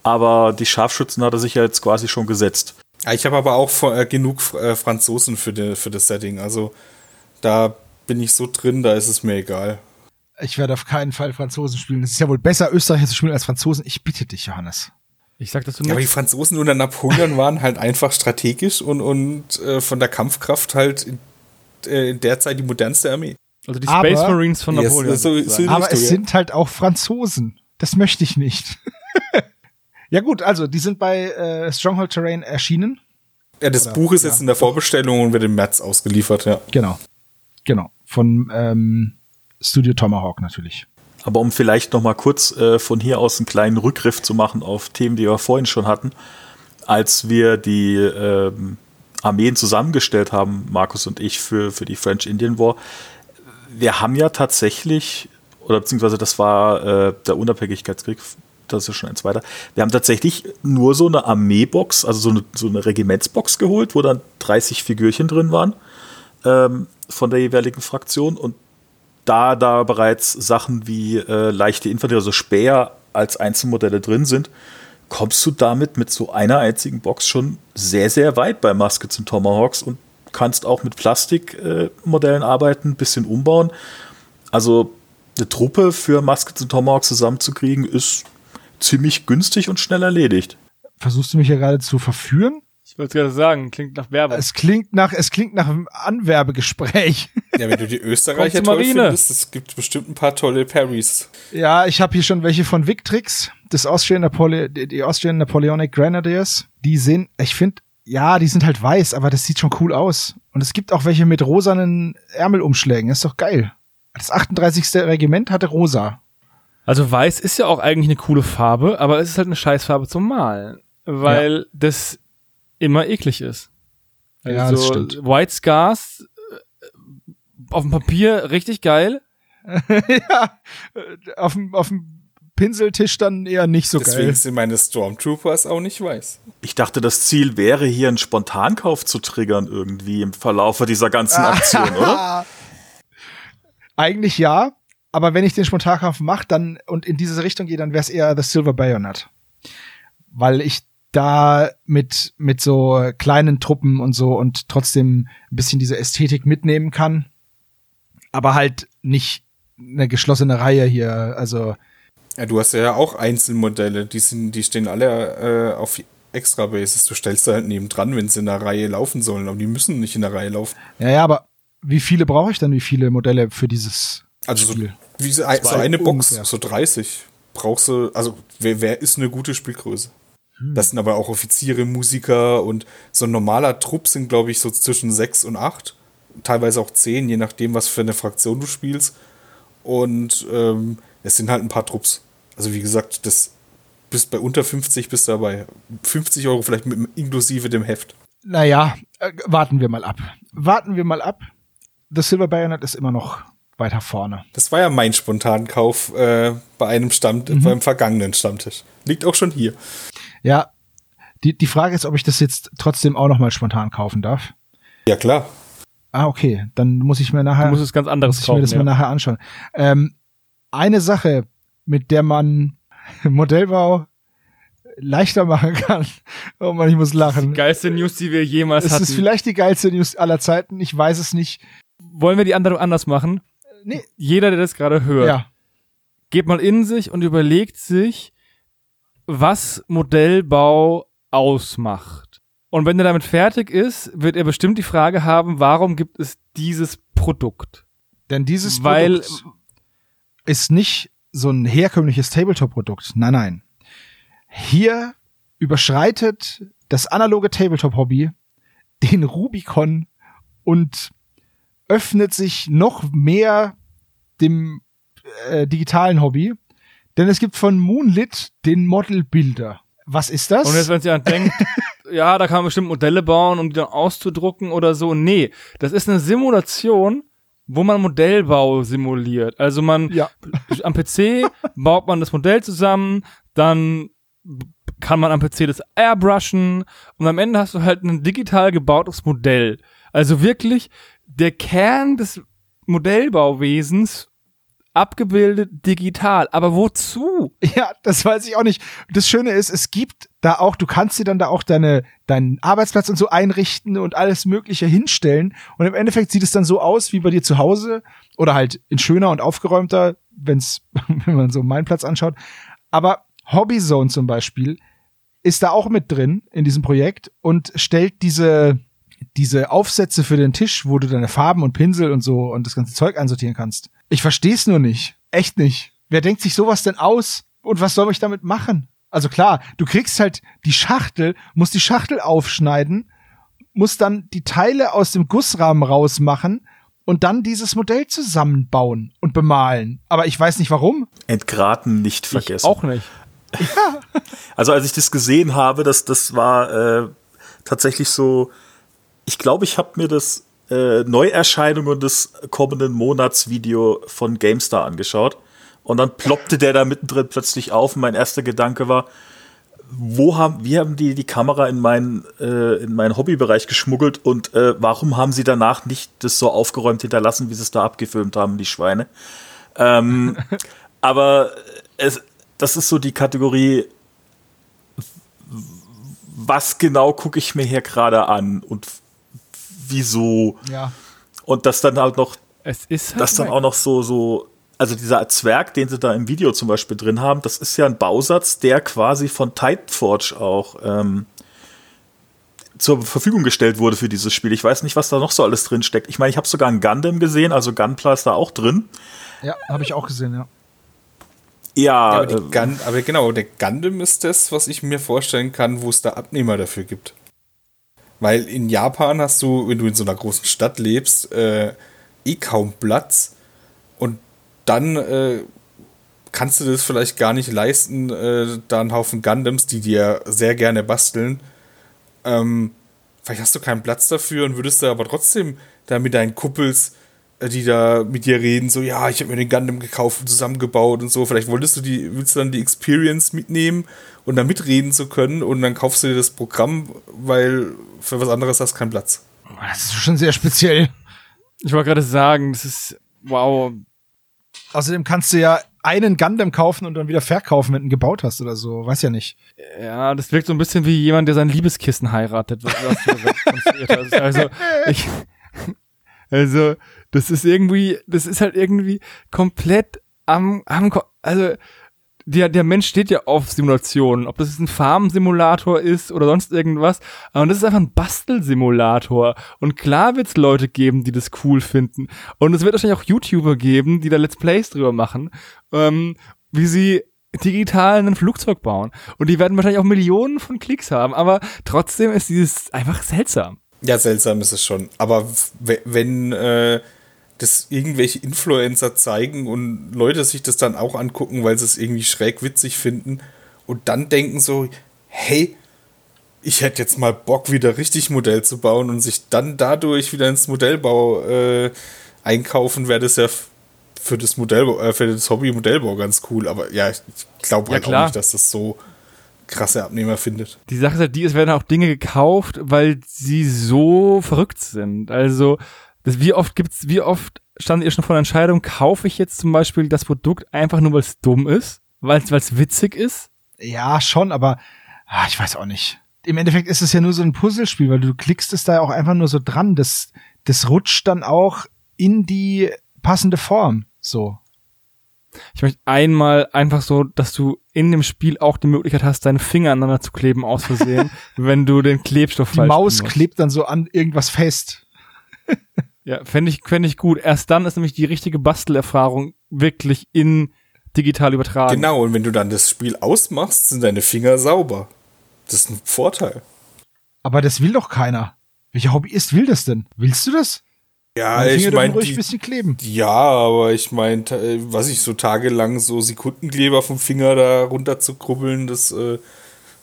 Aber die Scharfschützen hat er sich ja jetzt quasi schon gesetzt. Ich habe aber auch äh, genug äh, Franzosen für, die, für das Setting. Also da bin ich so drin, da ist es mir egal. Ich werde auf keinen Fall Franzosen spielen. Es ist ja wohl besser, Österreicher zu spielen als Franzosen. Ich bitte dich, Johannes. Ich sag das du ja, aber die Franzosen unter Napoleon waren halt einfach strategisch und, und äh, von der Kampfkraft halt in, äh, in der Zeit die modernste Armee. Also die Space aber, Marines von Napoleon. Yes, so, so aber es sind halt auch Franzosen. Das möchte ich nicht. ja gut, also die sind bei äh, Stronghold Terrain erschienen. Ja, das Oder, Buch ist ja. jetzt in der Vorbestellung und wird im März ausgeliefert, ja. Genau. Genau. Von ähm, Studio Tomahawk natürlich. Aber um vielleicht noch mal kurz äh, von hier aus einen kleinen Rückgriff zu machen auf Themen, die wir vorhin schon hatten, als wir die äh, Armeen zusammengestellt haben, Markus und ich, für, für die French Indian War, wir haben ja tatsächlich, oder beziehungsweise das war äh, der Unabhängigkeitskrieg, das ist schon ein zweiter, wir haben tatsächlich nur so eine Armeebox, also so eine, so eine Regimentsbox geholt, wo dann 30 Figürchen drin waren ähm, von der jeweiligen Fraktion und da da bereits Sachen wie äh, leichte Infanterie, also Speer als Einzelmodelle drin sind, kommst du damit mit so einer einzigen Box schon sehr, sehr weit bei Muskets und Tomahawks und kannst auch mit Plastikmodellen äh, arbeiten, ein bisschen umbauen. Also eine Truppe für Muskets und Tomahawks zusammenzukriegen, ist ziemlich günstig und schnell erledigt. Versuchst du mich hier gerade zu verführen? Ich wollte gerade sagen, klingt nach Werbung. Es klingt nach, es klingt nach einem Anwerbegespräch. Ja, wenn du die Österreicher toll Marine. findest, es gibt bestimmt ein paar tolle Parries. Ja, ich habe hier schon welche von Victrix, das Austrian Napole die Austrian Napoleonic Grenadiers. Die sind, ich finde, ja, die sind halt weiß, aber das sieht schon cool aus. Und es gibt auch welche mit rosanen Ärmelumschlägen. Das ist doch geil. Das 38. Regiment hatte rosa. Also weiß ist ja auch eigentlich eine coole Farbe, aber es ist halt eine Scheißfarbe zum Malen. Weil ja. das immer eklig ist. Also ja, das stimmt. White Scars äh, auf dem Papier richtig geil. ja, auf dem, auf dem Pinseltisch dann eher nicht so Deswegen geil. Deswegen sind meine Stormtroopers auch nicht weiß. Ich dachte, das Ziel wäre hier einen Spontankauf zu triggern irgendwie im Verlaufe dieser ganzen Aktion, oder? Eigentlich ja, aber wenn ich den Spontankauf mache dann und in diese Richtung gehe, dann wäre es eher The Silver Bayonet. Weil ich da mit, mit so kleinen Truppen und so und trotzdem ein bisschen diese Ästhetik mitnehmen kann. Aber halt nicht eine geschlossene Reihe hier. Also. Ja, du hast ja auch Einzelmodelle, die, sind, die stehen alle äh, auf extra Basis. Du stellst da halt neben dran, wenn sie in der Reihe laufen sollen, aber die müssen nicht in der Reihe laufen. Ja, ja, aber wie viele brauche ich denn, wie viele Modelle für dieses Also so, Spiel? wie so, ein- so eine Box, ungefähr. so 30 brauchst du, also wer, wer ist eine gute Spielgröße? Hm. Das sind aber auch Offiziere, Musiker und so ein normaler Trupp sind, glaube ich, so zwischen sechs und acht. Teilweise auch zehn, je nachdem, was für eine Fraktion du spielst. Und ähm, es sind halt ein paar Trupps. Also wie gesagt, das bist bei unter 50 bist du dabei. 50 Euro vielleicht mit, inklusive dem Heft. Naja, äh, warten wir mal ab. Warten wir mal ab. The Silver Bayonet ist immer noch weiter vorne. Das war ja mein Spontankauf äh, bei einem Stamm, Mhm. beim vergangenen Stammtisch. Liegt auch schon hier. Ja, die, die Frage ist, ob ich das jetzt trotzdem auch noch mal spontan kaufen darf. Ja, klar. Ah, okay. Dann muss ich mir nachher, Du musst es ganz anderes muss ich mir kaufen. das ja. mal nachher anschauen. Ähm, eine Sache, mit der man Modellbau leichter machen kann. Oh man, ich muss lachen. Geilste News, die wir jemals Es hatten. ist vielleicht die geilste News aller Zeiten. Ich weiß es nicht. Wollen wir die andere anders machen? Nee. Jeder, der das gerade hört, Ja. geht mal in sich und überlegt sich, was Modellbau ausmacht. Und wenn er damit fertig ist, wird er bestimmt die Frage haben, warum gibt es dieses Produkt? Denn dieses Weil- Produkt ist nicht so ein herkömmliches Tabletop-Produkt. Nein, nein. Hier überschreitet das analoge Tabletop-Hobby den Rubicon und öffnet sich noch mehr dem äh, digitalen Hobby. Denn es gibt von Moonlit den Model Builder. Was ist das? Und jetzt, wenn jemand denkt, ja, da kann man bestimmt Modelle bauen, um die dann auszudrucken oder so. Nee, das ist eine Simulation, wo man Modellbau simuliert. Also man ja. am PC baut man das Modell zusammen, dann kann man am PC das airbrushen und am Ende hast du halt ein digital gebautes Modell. Also wirklich der Kern des Modellbauwesens abgebildet digital. Aber wozu? Ja, das weiß ich auch nicht. Das Schöne ist, es gibt da auch, du kannst dir dann da auch deine, deinen Arbeitsplatz und so einrichten und alles Mögliche hinstellen. Und im Endeffekt sieht es dann so aus wie bei dir zu Hause oder halt in schöner und aufgeräumter, wenn's, wenn man so meinen Platz anschaut. Aber Hobbyzone zum Beispiel ist da auch mit drin in diesem Projekt und stellt diese, diese Aufsätze für den Tisch, wo du deine Farben und Pinsel und so und das ganze Zeug einsortieren kannst. Ich versteh's nur nicht. Echt nicht. Wer denkt sich sowas denn aus? Und was soll ich damit machen? Also klar, du kriegst halt die Schachtel, musst die Schachtel aufschneiden, musst dann die Teile aus dem Gussrahmen rausmachen und dann dieses Modell zusammenbauen und bemalen. Aber ich weiß nicht warum. Entgraten nicht vergessen. Ich auch nicht. Also als ich das gesehen habe, das, das war äh, tatsächlich so, ich glaube, ich habe mir das äh, Neuerscheinungen des kommenden Monats Video von GameStar angeschaut. Und dann ploppte der da mittendrin plötzlich auf und mein erster Gedanke war, wo haben, wie haben die die Kamera in meinen, äh, in meinen Hobbybereich geschmuggelt und äh, warum haben sie danach nicht das so aufgeräumt hinterlassen, wie sie es da abgefilmt haben, die Schweine? Ähm, aber es, das ist so die Kategorie, was genau gucke ich mir hier gerade an und wieso? Ja. Und das dann halt noch, Es ist halt das dann auch noch so, so, also dieser Zwerg, den sie da im Video zum Beispiel drin haben, das ist ja ein Bausatz, der quasi von Titanforge auch ähm, zur Verfügung gestellt wurde für dieses Spiel. Ich weiß nicht, was da noch so alles drin steckt. Ich meine, ich habe sogar ein Gundam gesehen, also Gunpla ist da auch drin. Ja, habe ich auch gesehen, ja. Ja, Ja, aber, die äh, Gun, aber genau, der Gundam ist das, was ich mir vorstellen kann, wo es da Abnehmer dafür gibt. Weil in Japan hast du, wenn du in so einer großen Stadt lebst, äh, eh kaum Platz. Und dann äh, kannst du das vielleicht gar nicht leisten, äh, da einen Haufen Gundams, die dir sehr gerne basteln. Ähm, vielleicht hast du keinen Platz dafür und würdest da aber trotzdem da mit deinen Kuppels, die da mit dir reden, so, ja, ich habe mir den Gundam gekauft und zusammengebaut und so. Vielleicht wolltest du die, willst du dann die Experience mitnehmen und da mitreden zu können und dann kaufst du dir das Programm, weil für was anderes hast du keinen Platz. Das ist schon sehr speziell. Ich wollte gerade sagen, das ist, wow. Außerdem kannst du ja einen Gundam kaufen und dann wieder verkaufen, wenn du ihn gebaut hast oder so. Weiß ja nicht. Ja, das wirkt so ein bisschen wie jemand, der sein Liebeskissen heiratet, was, du hast. Also, ich, also, das ist irgendwie, das ist halt irgendwie komplett am, am, also, der, der Mensch steht ja auf Simulationen, ob das jetzt ein Farmsimulator ist oder sonst irgendwas, aber das ist einfach ein Bastelsimulator. Und klar wird es Leute geben, die das cool finden. Und es wird wahrscheinlich auch YouTuber geben, die da Let's Plays drüber machen, ähm, wie sie digital ein Flugzeug bauen. Und die werden wahrscheinlich auch Millionen von Klicks haben, aber trotzdem ist dieses einfach seltsam. Ja, seltsam ist es schon. Aber wenn äh, das irgendwelche Influencer zeigen und Leute sich das dann auch angucken, weil sie es irgendwie schräg witzig finden und dann denken so, hey, ich hätte jetzt mal Bock, wieder richtig Modell zu bauen und sich dann dadurch wieder ins Modellbau äh, einkaufen, wäre das ja für das Modellbau, äh, für das Hobby Modellbau ganz cool. Aber ja, ich glaube halt auch nicht, dass das so krasse Abnehmer findet. Die Sache ist halt die, es werden auch Dinge gekauft, weil sie so verrückt sind. Also das, wie oft gibt's, wie oft stand ihr schon vor der Entscheidung, kaufe ich jetzt zum Beispiel das Produkt einfach nur, weil es dumm ist, weil es witzig ist? Ja, schon, aber ach, ich weiß auch nicht. Im Endeffekt ist es ja nur so ein Puzzlespiel, weil du klickst es da auch einfach nur so dran. Das, das rutscht dann auch in die passende Form. So. Ich möchte einmal einfach so, dass du in dem Spiel auch die Möglichkeit hast, deine Finger aneinander zu kleben aus Versehen, wenn du den Klebstoff Die Maus klebt dann so an irgendwas fest. Ja, fände ich, fänd ich gut. Erst dann ist nämlich die richtige Bastelerfahrung wirklich in digital übertragen. Genau, und wenn du dann das Spiel ausmachst, sind deine Finger sauber. Das ist ein Vorteil. Aber das will doch keiner. Welcher Hobbyist will das denn? Willst du das? Ja, ich meine, ruhig ein bisschen kleben. Ja, aber ich meine, was ich so tagelang so Sekundenkleber vom Finger da runter zu krubbeln, das, äh,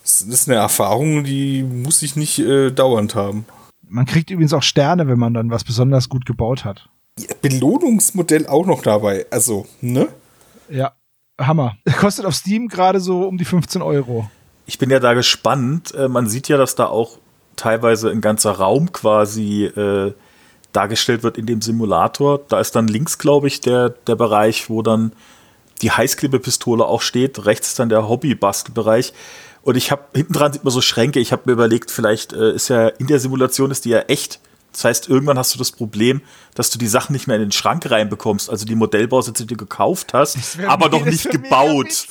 das ist eine Erfahrung, die muss ich nicht äh, dauernd haben. Man kriegt übrigens auch Sterne, wenn man dann was besonders gut gebaut hat. Belohnungsmodell auch noch dabei. Also, ne? Ja, Hammer. Kostet auf Steam gerade so um die 15 Euro. Ich bin ja da gespannt. Äh, man sieht ja, dass da auch teilweise ein ganzer Raum quasi äh, dargestellt wird in dem Simulator. Da ist dann links, glaube ich, der, der Bereich, wo dann die Heißklebepistole auch steht. Rechts ist dann der Hobby-Bastelbereich. Und ich habe hinten dran sieht man so Schränke. Ich habe mir überlegt, vielleicht äh, ist ja in der Simulation ist die ja echt. Das heißt, irgendwann hast du das Problem, dass du die Sachen nicht mehr in den Schrank reinbekommst. Also die Modellbausätze, die du gekauft hast, aber noch nicht gebaut.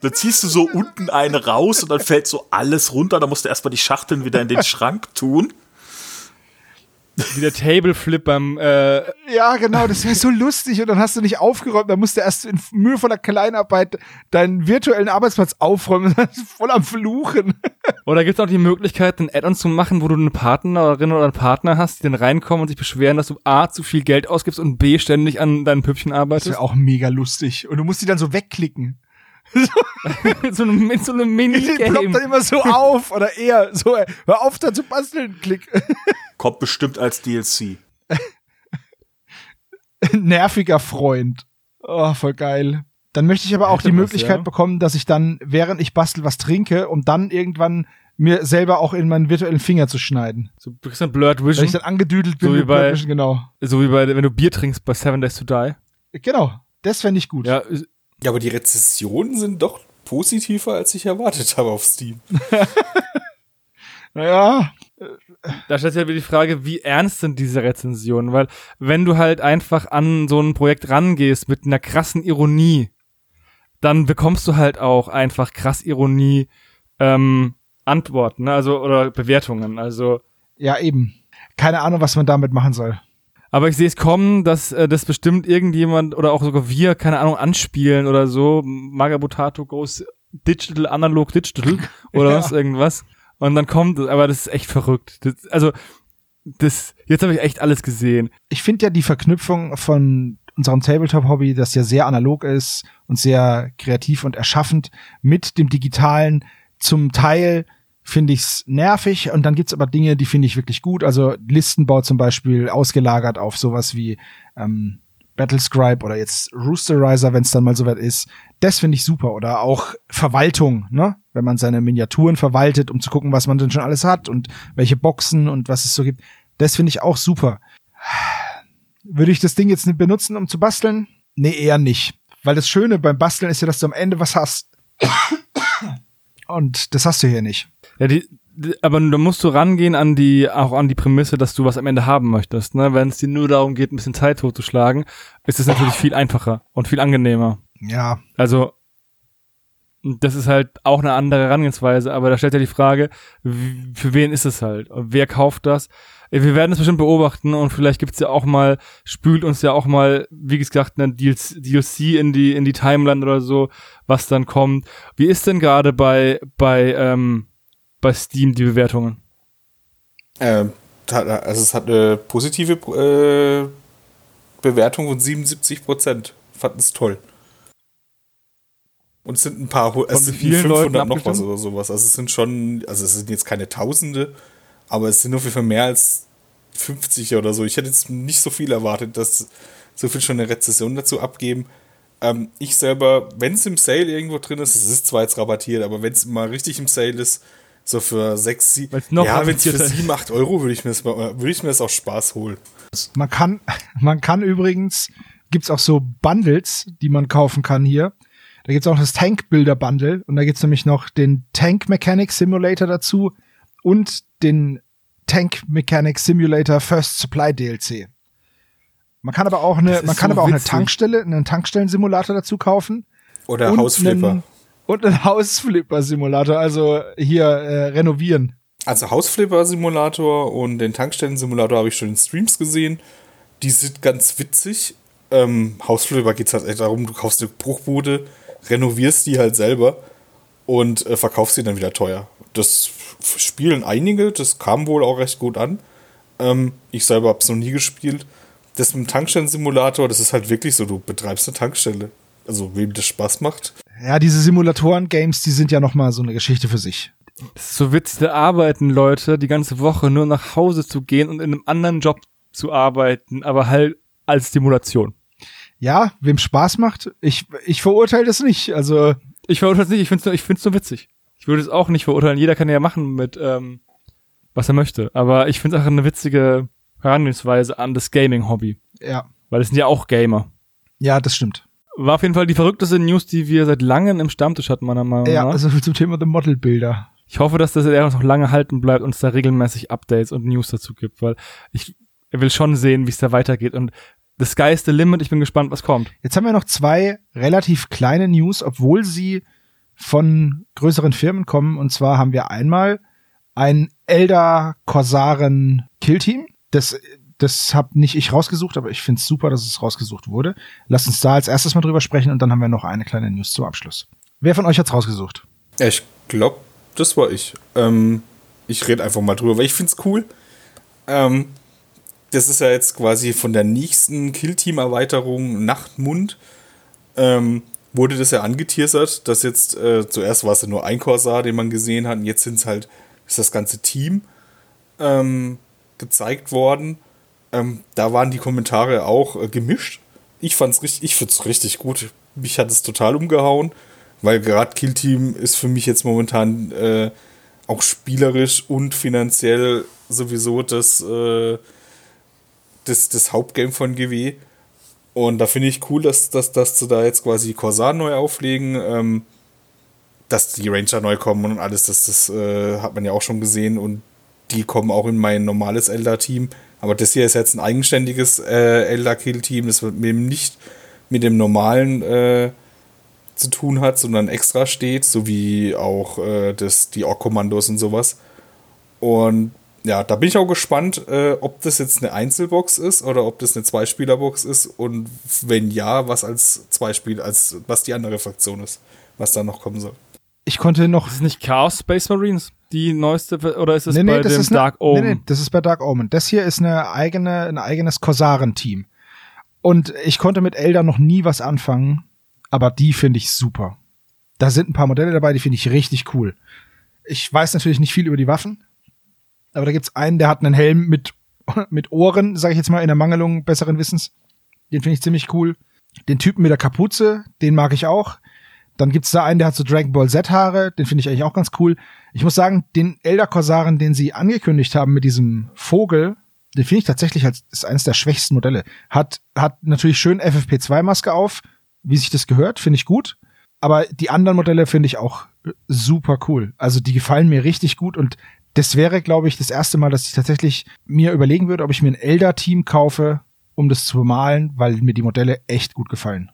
Dann ziehst du so unten eine raus und dann fällt so alles runter. Da musst du erstmal die Schachteln wieder in den Schrank tun. Wie der Tableflip beim. Äh ja, genau, das wäre so lustig und dann hast du nicht aufgeräumt, dann musst du erst in mühevoller Kleinarbeit deinen virtuellen Arbeitsplatz aufräumen und dann voll am Fluchen. Oder gibt es auch die Möglichkeit, ein Add-on zu machen, wo du eine Partnerin oder einen Partner hast, die dann reinkommen und sich beschweren, dass du A, zu viel Geld ausgibst und B, ständig an deinen Püppchen arbeitest? Das wäre auch mega lustig. Und du musst die dann so wegklicken. Mit so einem, mit so einem Minigame. Ploppt dann immer so auf oder eher so, hör auf da zu basteln, klick. Kommt bestimmt als DLC. Nerviger Freund. Oh, voll geil. Dann möchte ich aber auch Hätte die Möglichkeit ja. bekommen, dass ich dann, während ich bastel, was trinke, um dann irgendwann mir selber auch in meinen virtuellen Finger zu schneiden. So ein bisschen Blurred Vision. Wenn ich dann angedüdelt bin so wie bei, Vision, genau. So wie bei, wenn du Bier trinkst bei Seven Days to Die. Genau, das fände ich gut. Ja, ja, aber die Rezessionen sind doch positiver, als ich erwartet habe auf Steam. naja. Da stellt sich halt wieder die Frage, wie ernst sind diese Rezensionen? Weil, wenn du halt einfach an so ein Projekt rangehst mit einer krassen Ironie, dann bekommst du halt auch einfach krass Ironie ähm, Antworten, ne? also oder Bewertungen. Also ja, eben. Keine Ahnung, was man damit machen soll. Aber ich sehe es kommen, dass äh, das bestimmt irgendjemand oder auch sogar wir, keine Ahnung, anspielen oder so. Magabotato goes digital, analog, digital oder ja. was, irgendwas. Und dann kommt, aber das ist echt verrückt. Das, also, das, jetzt habe ich echt alles gesehen. Ich finde ja die Verknüpfung von unserem Tabletop-Hobby, das ja sehr analog ist und sehr kreativ und erschaffend, mit dem Digitalen zum Teil finde ich's nervig und dann gibt's aber Dinge, die finde ich wirklich gut. Also Listenbau zum Beispiel ausgelagert auf sowas wie ähm, Battlescribe oder jetzt Roosterizer, wenn es dann mal soweit ist. Das finde ich super. Oder auch Verwaltung, ne? Wenn man seine Miniaturen verwaltet, um zu gucken, was man denn schon alles hat und welche Boxen und was es so gibt. Das finde ich auch super. Würde ich das Ding jetzt nicht benutzen, um zu basteln? Nee, eher nicht. Weil das Schöne beim Basteln ist ja, dass du am Ende was hast. Und das hast du hier nicht. Ja, die, die, aber da musst du rangehen an die, auch an die Prämisse, dass du was am Ende haben möchtest. Ne? Wenn es dir nur darum geht, ein bisschen Zeit totzuschlagen, ist es natürlich viel einfacher und viel angenehmer. Ja. Also, Das ist halt auch eine andere Herangehensweise, aber da stellt ja die Frage, für wen ist es halt? Wer kauft das? Wir werden es bestimmt beobachten und vielleicht gibt's ja auch mal, spült uns ja auch mal, wie gesagt, ein DLC in die, in die Timeline oder so, was dann kommt. Wie ist denn gerade bei, bei, ähm, bei Steam die Bewertungen? Ähm, also es hat eine positive äh, Bewertung von 77 Prozent. Fanden es toll. Und es sind ein paar, es sind 500 noch was oder sowas. Also es sind schon, also es sind jetzt keine Tausende, aber es sind auf jeden Fall mehr als 50 oder so. Ich hätte jetzt nicht so viel erwartet, dass so viel schon eine Rezession dazu abgeben. Ähm, ich selber, wenn es im Sale irgendwo drin ist, es ist zwar jetzt rabattiert, aber wenn es mal richtig im Sale ist, so für 6, 7, ja, wenn es für 7, 8 Euro würde ich, mir das, würde ich mir das auch Spaß holen. Man kann, man kann übrigens, gibt es auch so Bundles, die man kaufen kann hier. Da gibt es auch das Tank Builder Bundle und da gibt es nämlich noch den Tank Mechanic Simulator dazu und den Tank Mechanic Simulator First Supply DLC. Man kann aber auch eine, man kann so aber auch witzig. eine Tankstelle, einen Tankstellen-Simulator dazu kaufen. Oder Hausflipper. Und einen Hausflipper-Simulator, also hier äh, renovieren. Also Hausflipper-Simulator und den Tankstellen-Simulator habe ich schon in Streams gesehen. Die sind ganz witzig. Ähm, Hausflipper geht es halt echt darum, du kaufst eine Bruchbude, renovierst die halt selber und äh, verkaufst sie dann wieder teuer. Das spielen einige, das kam wohl auch recht gut an. Ähm, ich selber habe es noch nie gespielt. Das mit dem Tankstellen-Simulator, das ist halt wirklich so, du betreibst eine Tankstelle. Also wem das Spaß macht. Ja, diese Simulatoren-Games, die sind ja noch mal so eine Geschichte für sich. Das ist so witzig, da arbeiten Leute die ganze Woche nur nach Hause zu gehen und in einem anderen Job zu arbeiten, aber halt als Stimulation. Ja, wem Spaß macht, ich, ich verurteile das nicht. Also ich verurteile es nicht, ich finde es nur, ich find's nur witzig. Ich würde es auch nicht verurteilen. Jeder kann ja machen mit, ähm, was er möchte. Aber ich finde es auch eine witzige Herangehensweise an das Gaming-Hobby. Ja. Weil es sind ja auch Gamer. Ja, das stimmt. War auf jeden Fall die verrückteste News, die wir seit langem im Stammtisch hatten, meiner Meinung nach. Ja, also zum Thema The Model Bilder. Ich hoffe, dass das noch lange halten bleibt und es da regelmäßig Updates und News dazu gibt, weil ich will schon sehen, wie es da weitergeht und the sky is the limit. Ich bin gespannt, was kommt. Jetzt haben wir noch zwei relativ kleine News, obwohl sie von größeren Firmen kommen. Und zwar haben wir einmal ein Elder Korsaren Killteam. Das, das habe nicht ich rausgesucht, aber ich finde es super, dass es rausgesucht wurde. Lasst uns da als erstes mal drüber sprechen und dann haben wir noch eine kleine News zum Abschluss. Wer von euch hat's rausgesucht? Ich glaube, das war ich. Ähm, ich rede einfach mal drüber, weil ich finde es cool. Ähm, das ist ja jetzt quasi von der nächsten Killteam-Erweiterung Nachtmund. Ähm, wurde das ja angeteasert, dass jetzt äh, zuerst war es ja nur ein Korsar, den man gesehen hat, und jetzt sind es halt, ist das ganze Team ähm, gezeigt worden. Ähm, da waren die Kommentare auch äh, gemischt. Ich fand's richtig, ich find's richtig gut. Mich hat es total umgehauen, weil gerade Kill Team ist für mich jetzt momentan äh, auch spielerisch und finanziell sowieso das, äh, das, das Hauptgame von GW. Und da finde ich cool, dass, dass, dass sie da jetzt quasi Corsair neu auflegen, ähm, dass die Ranger neu kommen und alles, das, das äh, hat man ja auch schon gesehen und die kommen auch in mein normales Elder-Team. Aber das hier ist jetzt ein eigenständiges äh, Elder-Kill-Team, das mit dem nicht mit dem normalen äh, zu tun hat, sondern extra steht, sowie auch äh, das, die Ork-Kommandos und sowas. Und ja, da bin ich auch gespannt, äh, ob das jetzt eine Einzelbox ist oder ob das eine Zweispielerbox ist und wenn ja, was als Zweispiel, als was die andere Fraktion ist, was da noch kommen soll. Ich konnte noch. Ist es nicht Chaos Space Marines die neueste oder ist es nee, nee, bei dem Dark eine, Omen? Nee, nee, das ist bei Dark Omen. Das hier ist eine eigene, ein eigenes Korsaren-Team. Und ich konnte mit Elder noch nie was anfangen, aber die finde ich super. Da sind ein paar Modelle dabei, die finde ich richtig cool. Ich weiß natürlich nicht viel über die Waffen, aber da gibt's einen, der hat einen Helm mit, mit Ohren, sage ich jetzt mal, in der Mangelung besseren Wissens. Den finde ich ziemlich cool. Den Typen mit der Kapuze, den mag ich auch. Dann gibt's da einen, der hat so Dragon Ball Z Haare, den finde ich eigentlich auch ganz cool. Ich muss sagen, den Elder Korsaren, den sie angekündigt haben mit diesem Vogel, den finde ich tatsächlich als ist eines der schwächsten Modelle. Hat hat natürlich schön FFP2 Maske auf, wie sich das gehört, finde ich gut. Aber die anderen Modelle finde ich auch super cool. Also die gefallen mir richtig gut und das wäre, glaube ich, das erste Mal, dass ich tatsächlich mir überlegen würde, ob ich mir ein Elder-Team kaufe, um das zu bemalen, weil mir die Modelle echt gut gefallen.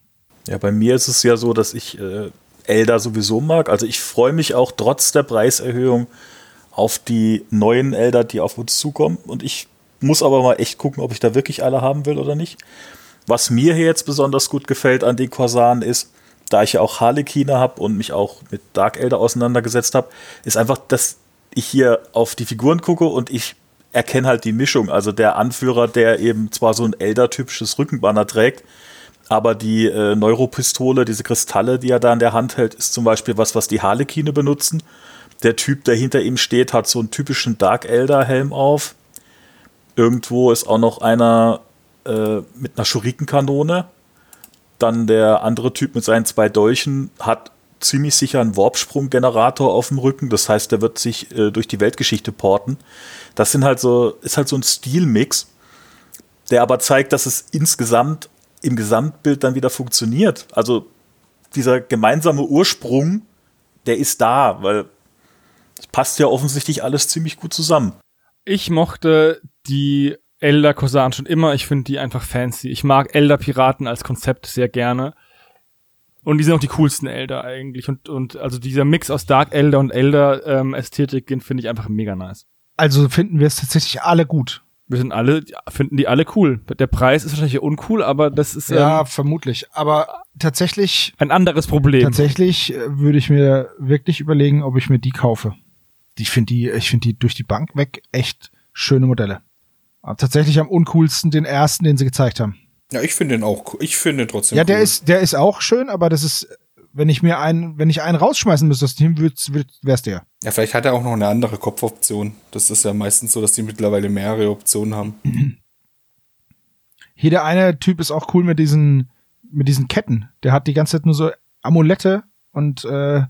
Ja, bei mir ist es ja so, dass ich äh, Elder sowieso mag. Also ich freue mich auch trotz der Preiserhöhung auf die neuen Elder, die auf uns zukommen. Und ich muss aber mal echt gucken, ob ich da wirklich alle haben will oder nicht. Was mir hier jetzt besonders gut gefällt an den Korsaren ist, da ich ja auch Harlekine habe und mich auch mit Dark Elder auseinandergesetzt habe, ist einfach, dass ich hier auf die Figuren gucke und ich erkenne halt die Mischung. Also der Anführer, der eben zwar so ein Elder-typisches Rückenbanner trägt, aber die äh, Neuropistole, diese Kristalle, die er da in der Hand hält, ist zum Beispiel was, was die Harlekine benutzen. Der Typ, der hinter ihm steht, hat so einen typischen Dark Elder-Helm auf. Irgendwo ist auch noch einer äh, mit einer Schurikenkanone. Dann der andere Typ mit seinen zwei Dolchen hat ziemlich sicher einen Warpsprung-Generator auf dem Rücken. Das heißt, der wird sich äh, durch die Weltgeschichte porten. Das sind halt so, ist halt so ein Stilmix, der aber zeigt, dass es insgesamt im Gesamtbild dann wieder funktioniert. Also dieser gemeinsame Ursprung, der ist da, weil es passt ja offensichtlich alles ziemlich gut zusammen. Ich mochte die Elder Kosan schon immer. Ich finde die einfach fancy. Ich mag Elder Piraten als Konzept sehr gerne. Und die sind auch die coolsten Elder eigentlich. Und, und also dieser Mix aus Dark Elder und Elder ähm, Ästhetik, den finde ich einfach mega nice. Also finden wir es tatsächlich alle gut. Wir sind alle, finden die alle cool. Der Preis ist wahrscheinlich uncool, aber das ist Ja, ähm, vermutlich. Aber tatsächlich, ein anderes Problem. tatsächlich äh, würde ich mir wirklich überlegen, ob ich mir die kaufe. Ich finde die, ich finde die durch die Bank weg echt schöne Modelle. Aber tatsächlich am uncoolsten den ersten, den sie gezeigt haben. Ja, ich finde den auch cool. Ich finde den trotzdem Ja, der cool. ist, der ist auch schön, aber das ist, wenn ich mir einen, wenn ich einen rausschmeißen müsste dem Team, wär's der. Ja, vielleicht hat er auch noch eine andere Kopfoption. Das ist ja meistens so, dass die mittlerweile mehrere Optionen haben. Hier der eine Typ ist auch cool mit diesen, mit diesen Ketten. Der hat die ganze Zeit nur so Amulette und äh, hat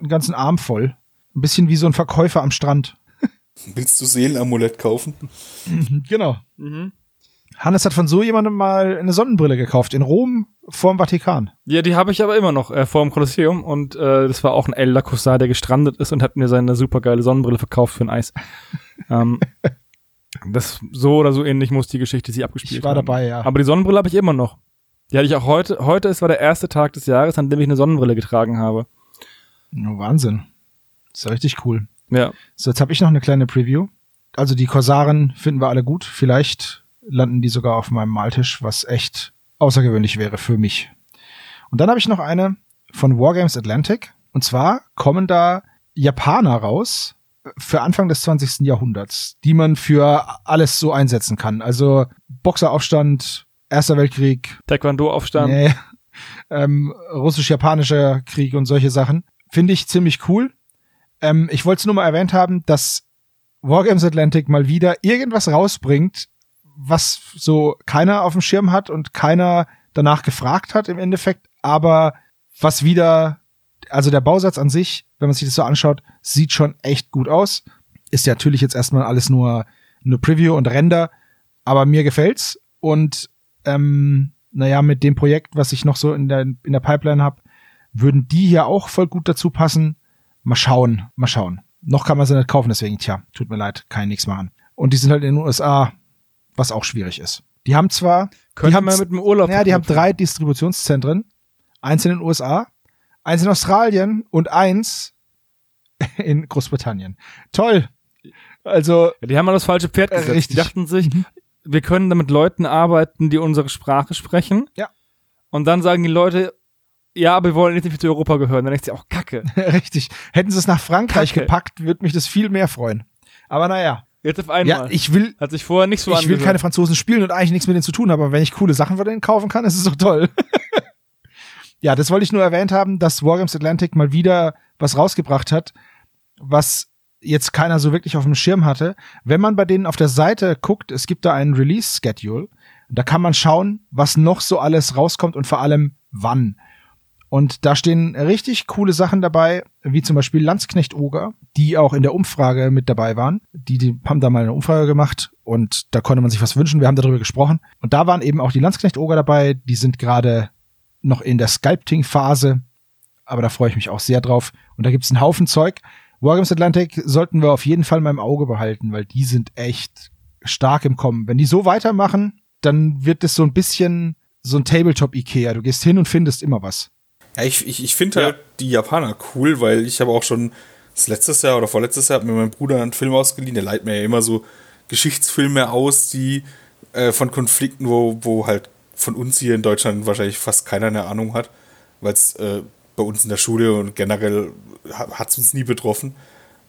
einen ganzen Arm voll. Ein bisschen wie so ein Verkäufer am Strand. Willst du Seelenamulett kaufen? Genau. Mhm. Hannes hat von so jemandem mal eine Sonnenbrille gekauft in Rom vorm Vatikan. Ja, die habe ich aber immer noch äh, vor dem Kolosseum und äh, das war auch ein Elder Kossar, der gestrandet ist und hat mir seine supergeile Sonnenbrille verkauft für ein Eis. ähm, das so oder so ähnlich muss die Geschichte sie abgespielt Ich war haben. dabei, ja. Aber die Sonnenbrille habe ich immer noch. Die hatte ich auch heute. Heute ist war der erste Tag des Jahres, an dem ich eine Sonnenbrille getragen habe. Oh, Wahnsinn. ist ja richtig cool. Ja. So, jetzt habe ich noch eine kleine Preview. Also die Korsaren finden wir alle gut. Vielleicht landen die sogar auf meinem Maltisch, was echt außergewöhnlich wäre für mich. Und dann habe ich noch eine von Wargames Atlantic. Und zwar kommen da Japaner raus für Anfang des 20. Jahrhunderts, die man für alles so einsetzen kann. Also Boxeraufstand, Erster Weltkrieg, Taekwondo-Aufstand. Nee. Ähm, Russisch-japanischer Krieg und solche Sachen. Finde ich ziemlich cool. Ähm, ich wollte es nur mal erwähnt haben, dass Wargames Atlantic mal wieder irgendwas rausbringt, was so keiner auf dem Schirm hat und keiner danach gefragt hat im Endeffekt, aber was wieder, also der Bausatz an sich, wenn man sich das so anschaut, sieht schon echt gut aus. Ist ja natürlich jetzt erstmal alles nur, nur Preview und Render, aber mir gefällt's und ähm, naja, mit dem Projekt, was ich noch so in der, in der Pipeline habe, würden die hier auch voll gut dazu passen. Mal schauen, mal schauen. Noch kann man sie nicht kaufen, deswegen, tja, tut mir leid, kann ich nichts machen. Und die sind halt in den USA, was auch schwierig ist. Die haben zwar, haben, man mit dem Urlaub. naja, die haben drei Distributionszentren. Eins in den USA, eins in Australien und eins in Großbritannien. Toll. Also, Ja, die haben mal das falsche Pferd gesetzt. richtig. Die dachten sich, Mhm. wir können damit Leuten arbeiten, die unsere Sprache sprechen. Ja. Und dann sagen die Leute, ja, aber wir wollen nicht zu Europa gehören. Dann denkst du, auch Kacke. richtig. Hätten sie es nach Frankreich Kacke. gepackt, würde mich das viel mehr freuen. Aber naja. Jetzt auf Ja, einmal. ich will, Hat sich vorher nicht so ich will angehört. keine Franzosen spielen und eigentlich nichts mit denen zu tun haben, aber wenn ich coole Sachen von denen kaufen kann, ist es doch toll. ja, das wollte ich nur erwähnt haben, dass Wargames Atlantic mal wieder was rausgebracht hat, was jetzt keiner so wirklich auf dem Schirm hatte. Wenn man bei denen auf der Seite guckt, es gibt da einen Release-Schedule, da kann man schauen, was noch so alles rauskommt und vor allem wann. Und da stehen richtig coole Sachen dabei, wie zum Beispiel Landsknecht Oger, die auch in der Umfrage mit dabei waren. Die, die haben da mal eine Umfrage gemacht und da konnte man sich was wünschen. Wir haben darüber gesprochen. Und da waren eben auch die Landsknecht Oger dabei. Die sind gerade noch in der Sculpting-Phase. Aber da freue ich mich auch sehr drauf. Und da gibt's einen Haufen Zeug. Wargames Atlantic sollten wir auf jeden Fall mal im Auge behalten, weil die sind echt stark im Kommen. Wenn die so weitermachen, dann wird es so ein bisschen so ein Tabletop-Ikea. Du gehst hin und findest immer was. Ja, ich, ich, ich finde halt die Japaner cool, weil ich habe auch schon das letztes Jahr oder vorletztes Jahr mit meinem Bruder einen Film ausgeliehen. Der leiht mir ja immer so Geschichtsfilme aus, die äh, von Konflikten, wo, wo halt von uns hier in Deutschland wahrscheinlich fast keiner eine Ahnung hat, weil es äh, bei uns in der Schule und generell hat es uns nie betroffen.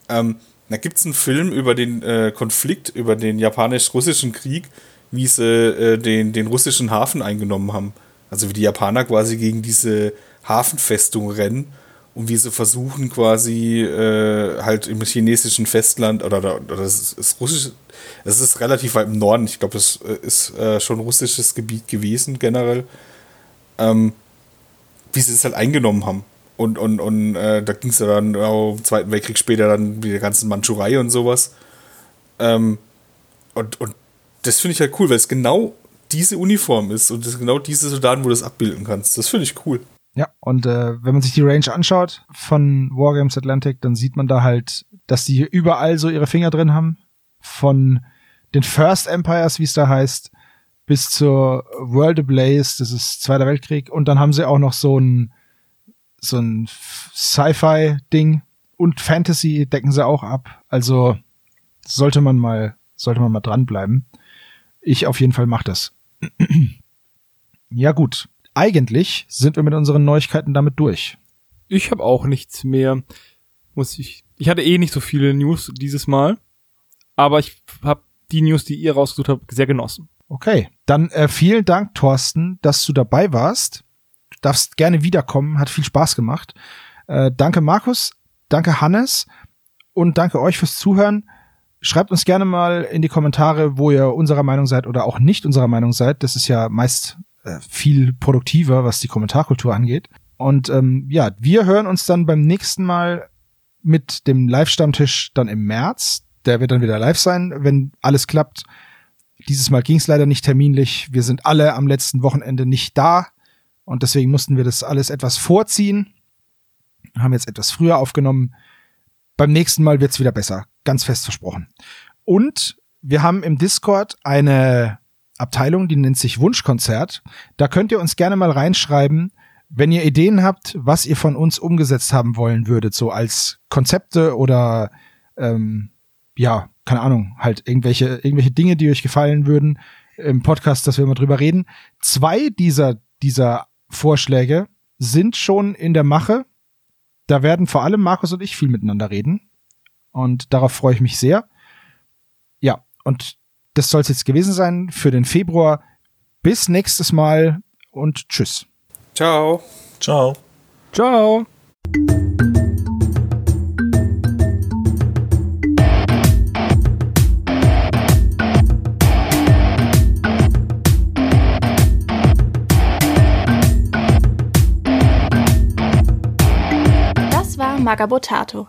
Ähm, da gibt es einen Film über den äh, Konflikt, über den japanisch-russischen Krieg, wie sie äh, den, den russischen Hafen eingenommen haben. Also wie die Japaner quasi gegen diese Hafenfestung rennen und wie sie versuchen quasi äh, halt im chinesischen Festland oder, oder, oder das ist, russisch, es ist relativ weit im Norden, ich glaube, das äh, ist äh, schon russisches Gebiet gewesen generell, ähm, wie sie es halt eingenommen haben. Und, und, und äh, da ging es ja dann auch im Zweiten Weltkrieg später dann mit der ganzen Mandschurei und sowas. Ähm, und, und das finde ich halt cool, weil es genau diese Uniform ist und es genau diese Soldaten, wo du das abbilden kannst. Das finde ich cool. Ja, und äh, wenn man sich die Range anschaut von Wargames Atlantic, dann sieht man da halt, dass die überall so ihre Finger drin haben. Von den First Empires, wie es da heißt, bis zur World Ablaze, das ist Zweiter Weltkrieg. Und dann haben sie auch noch so ein so ein Sci-Fi-Ding und Fantasy decken sie auch ab. Also sollte man mal, sollte man mal dranbleiben. Ich auf jeden Fall mach das. ja gut, eigentlich sind wir mit unseren Neuigkeiten damit durch. Ich habe auch nichts mehr. Muss ich. Ich hatte eh nicht so viele News dieses Mal, aber ich habe die News, die ihr rausgesucht habt, sehr genossen. Okay, dann äh, vielen Dank, Thorsten, dass du dabei warst darfst gerne wiederkommen, hat viel Spaß gemacht. Äh, danke Markus, danke Hannes und danke euch fürs Zuhören. Schreibt uns gerne mal in die Kommentare, wo ihr unserer Meinung seid oder auch nicht unserer Meinung seid. Das ist ja meist viel produktiver, was die Kommentarkultur angeht. Und ähm, ja, wir hören uns dann beim nächsten Mal mit dem Live-Stammtisch dann im März. Der wird dann wieder live sein, wenn alles klappt. Dieses Mal ging es leider nicht terminlich. Wir sind alle am letzten Wochenende nicht da. Und deswegen mussten wir das alles etwas vorziehen. Haben jetzt etwas früher aufgenommen. Beim nächsten Mal wird's wieder besser. Ganz fest versprochen. Und wir haben im Discord eine Abteilung, die nennt sich Wunschkonzert. Da könnt ihr uns gerne mal reinschreiben, wenn ihr Ideen habt, was ihr von uns umgesetzt haben wollen würdet, so als Konzepte oder ähm, ja, keine Ahnung, halt irgendwelche, irgendwelche Dinge, die euch gefallen würden im Podcast, dass wir mal drüber reden. Zwei dieser, dieser Vorschläge sind schon in der Mache. Da werden vor allem Markus und ich viel miteinander reden. Und darauf freue ich mich sehr. Ja, und das soll es jetzt gewesen sein für den Februar. Bis nächstes Mal und tschüss. Ciao. Ciao. Ciao. Magabotato,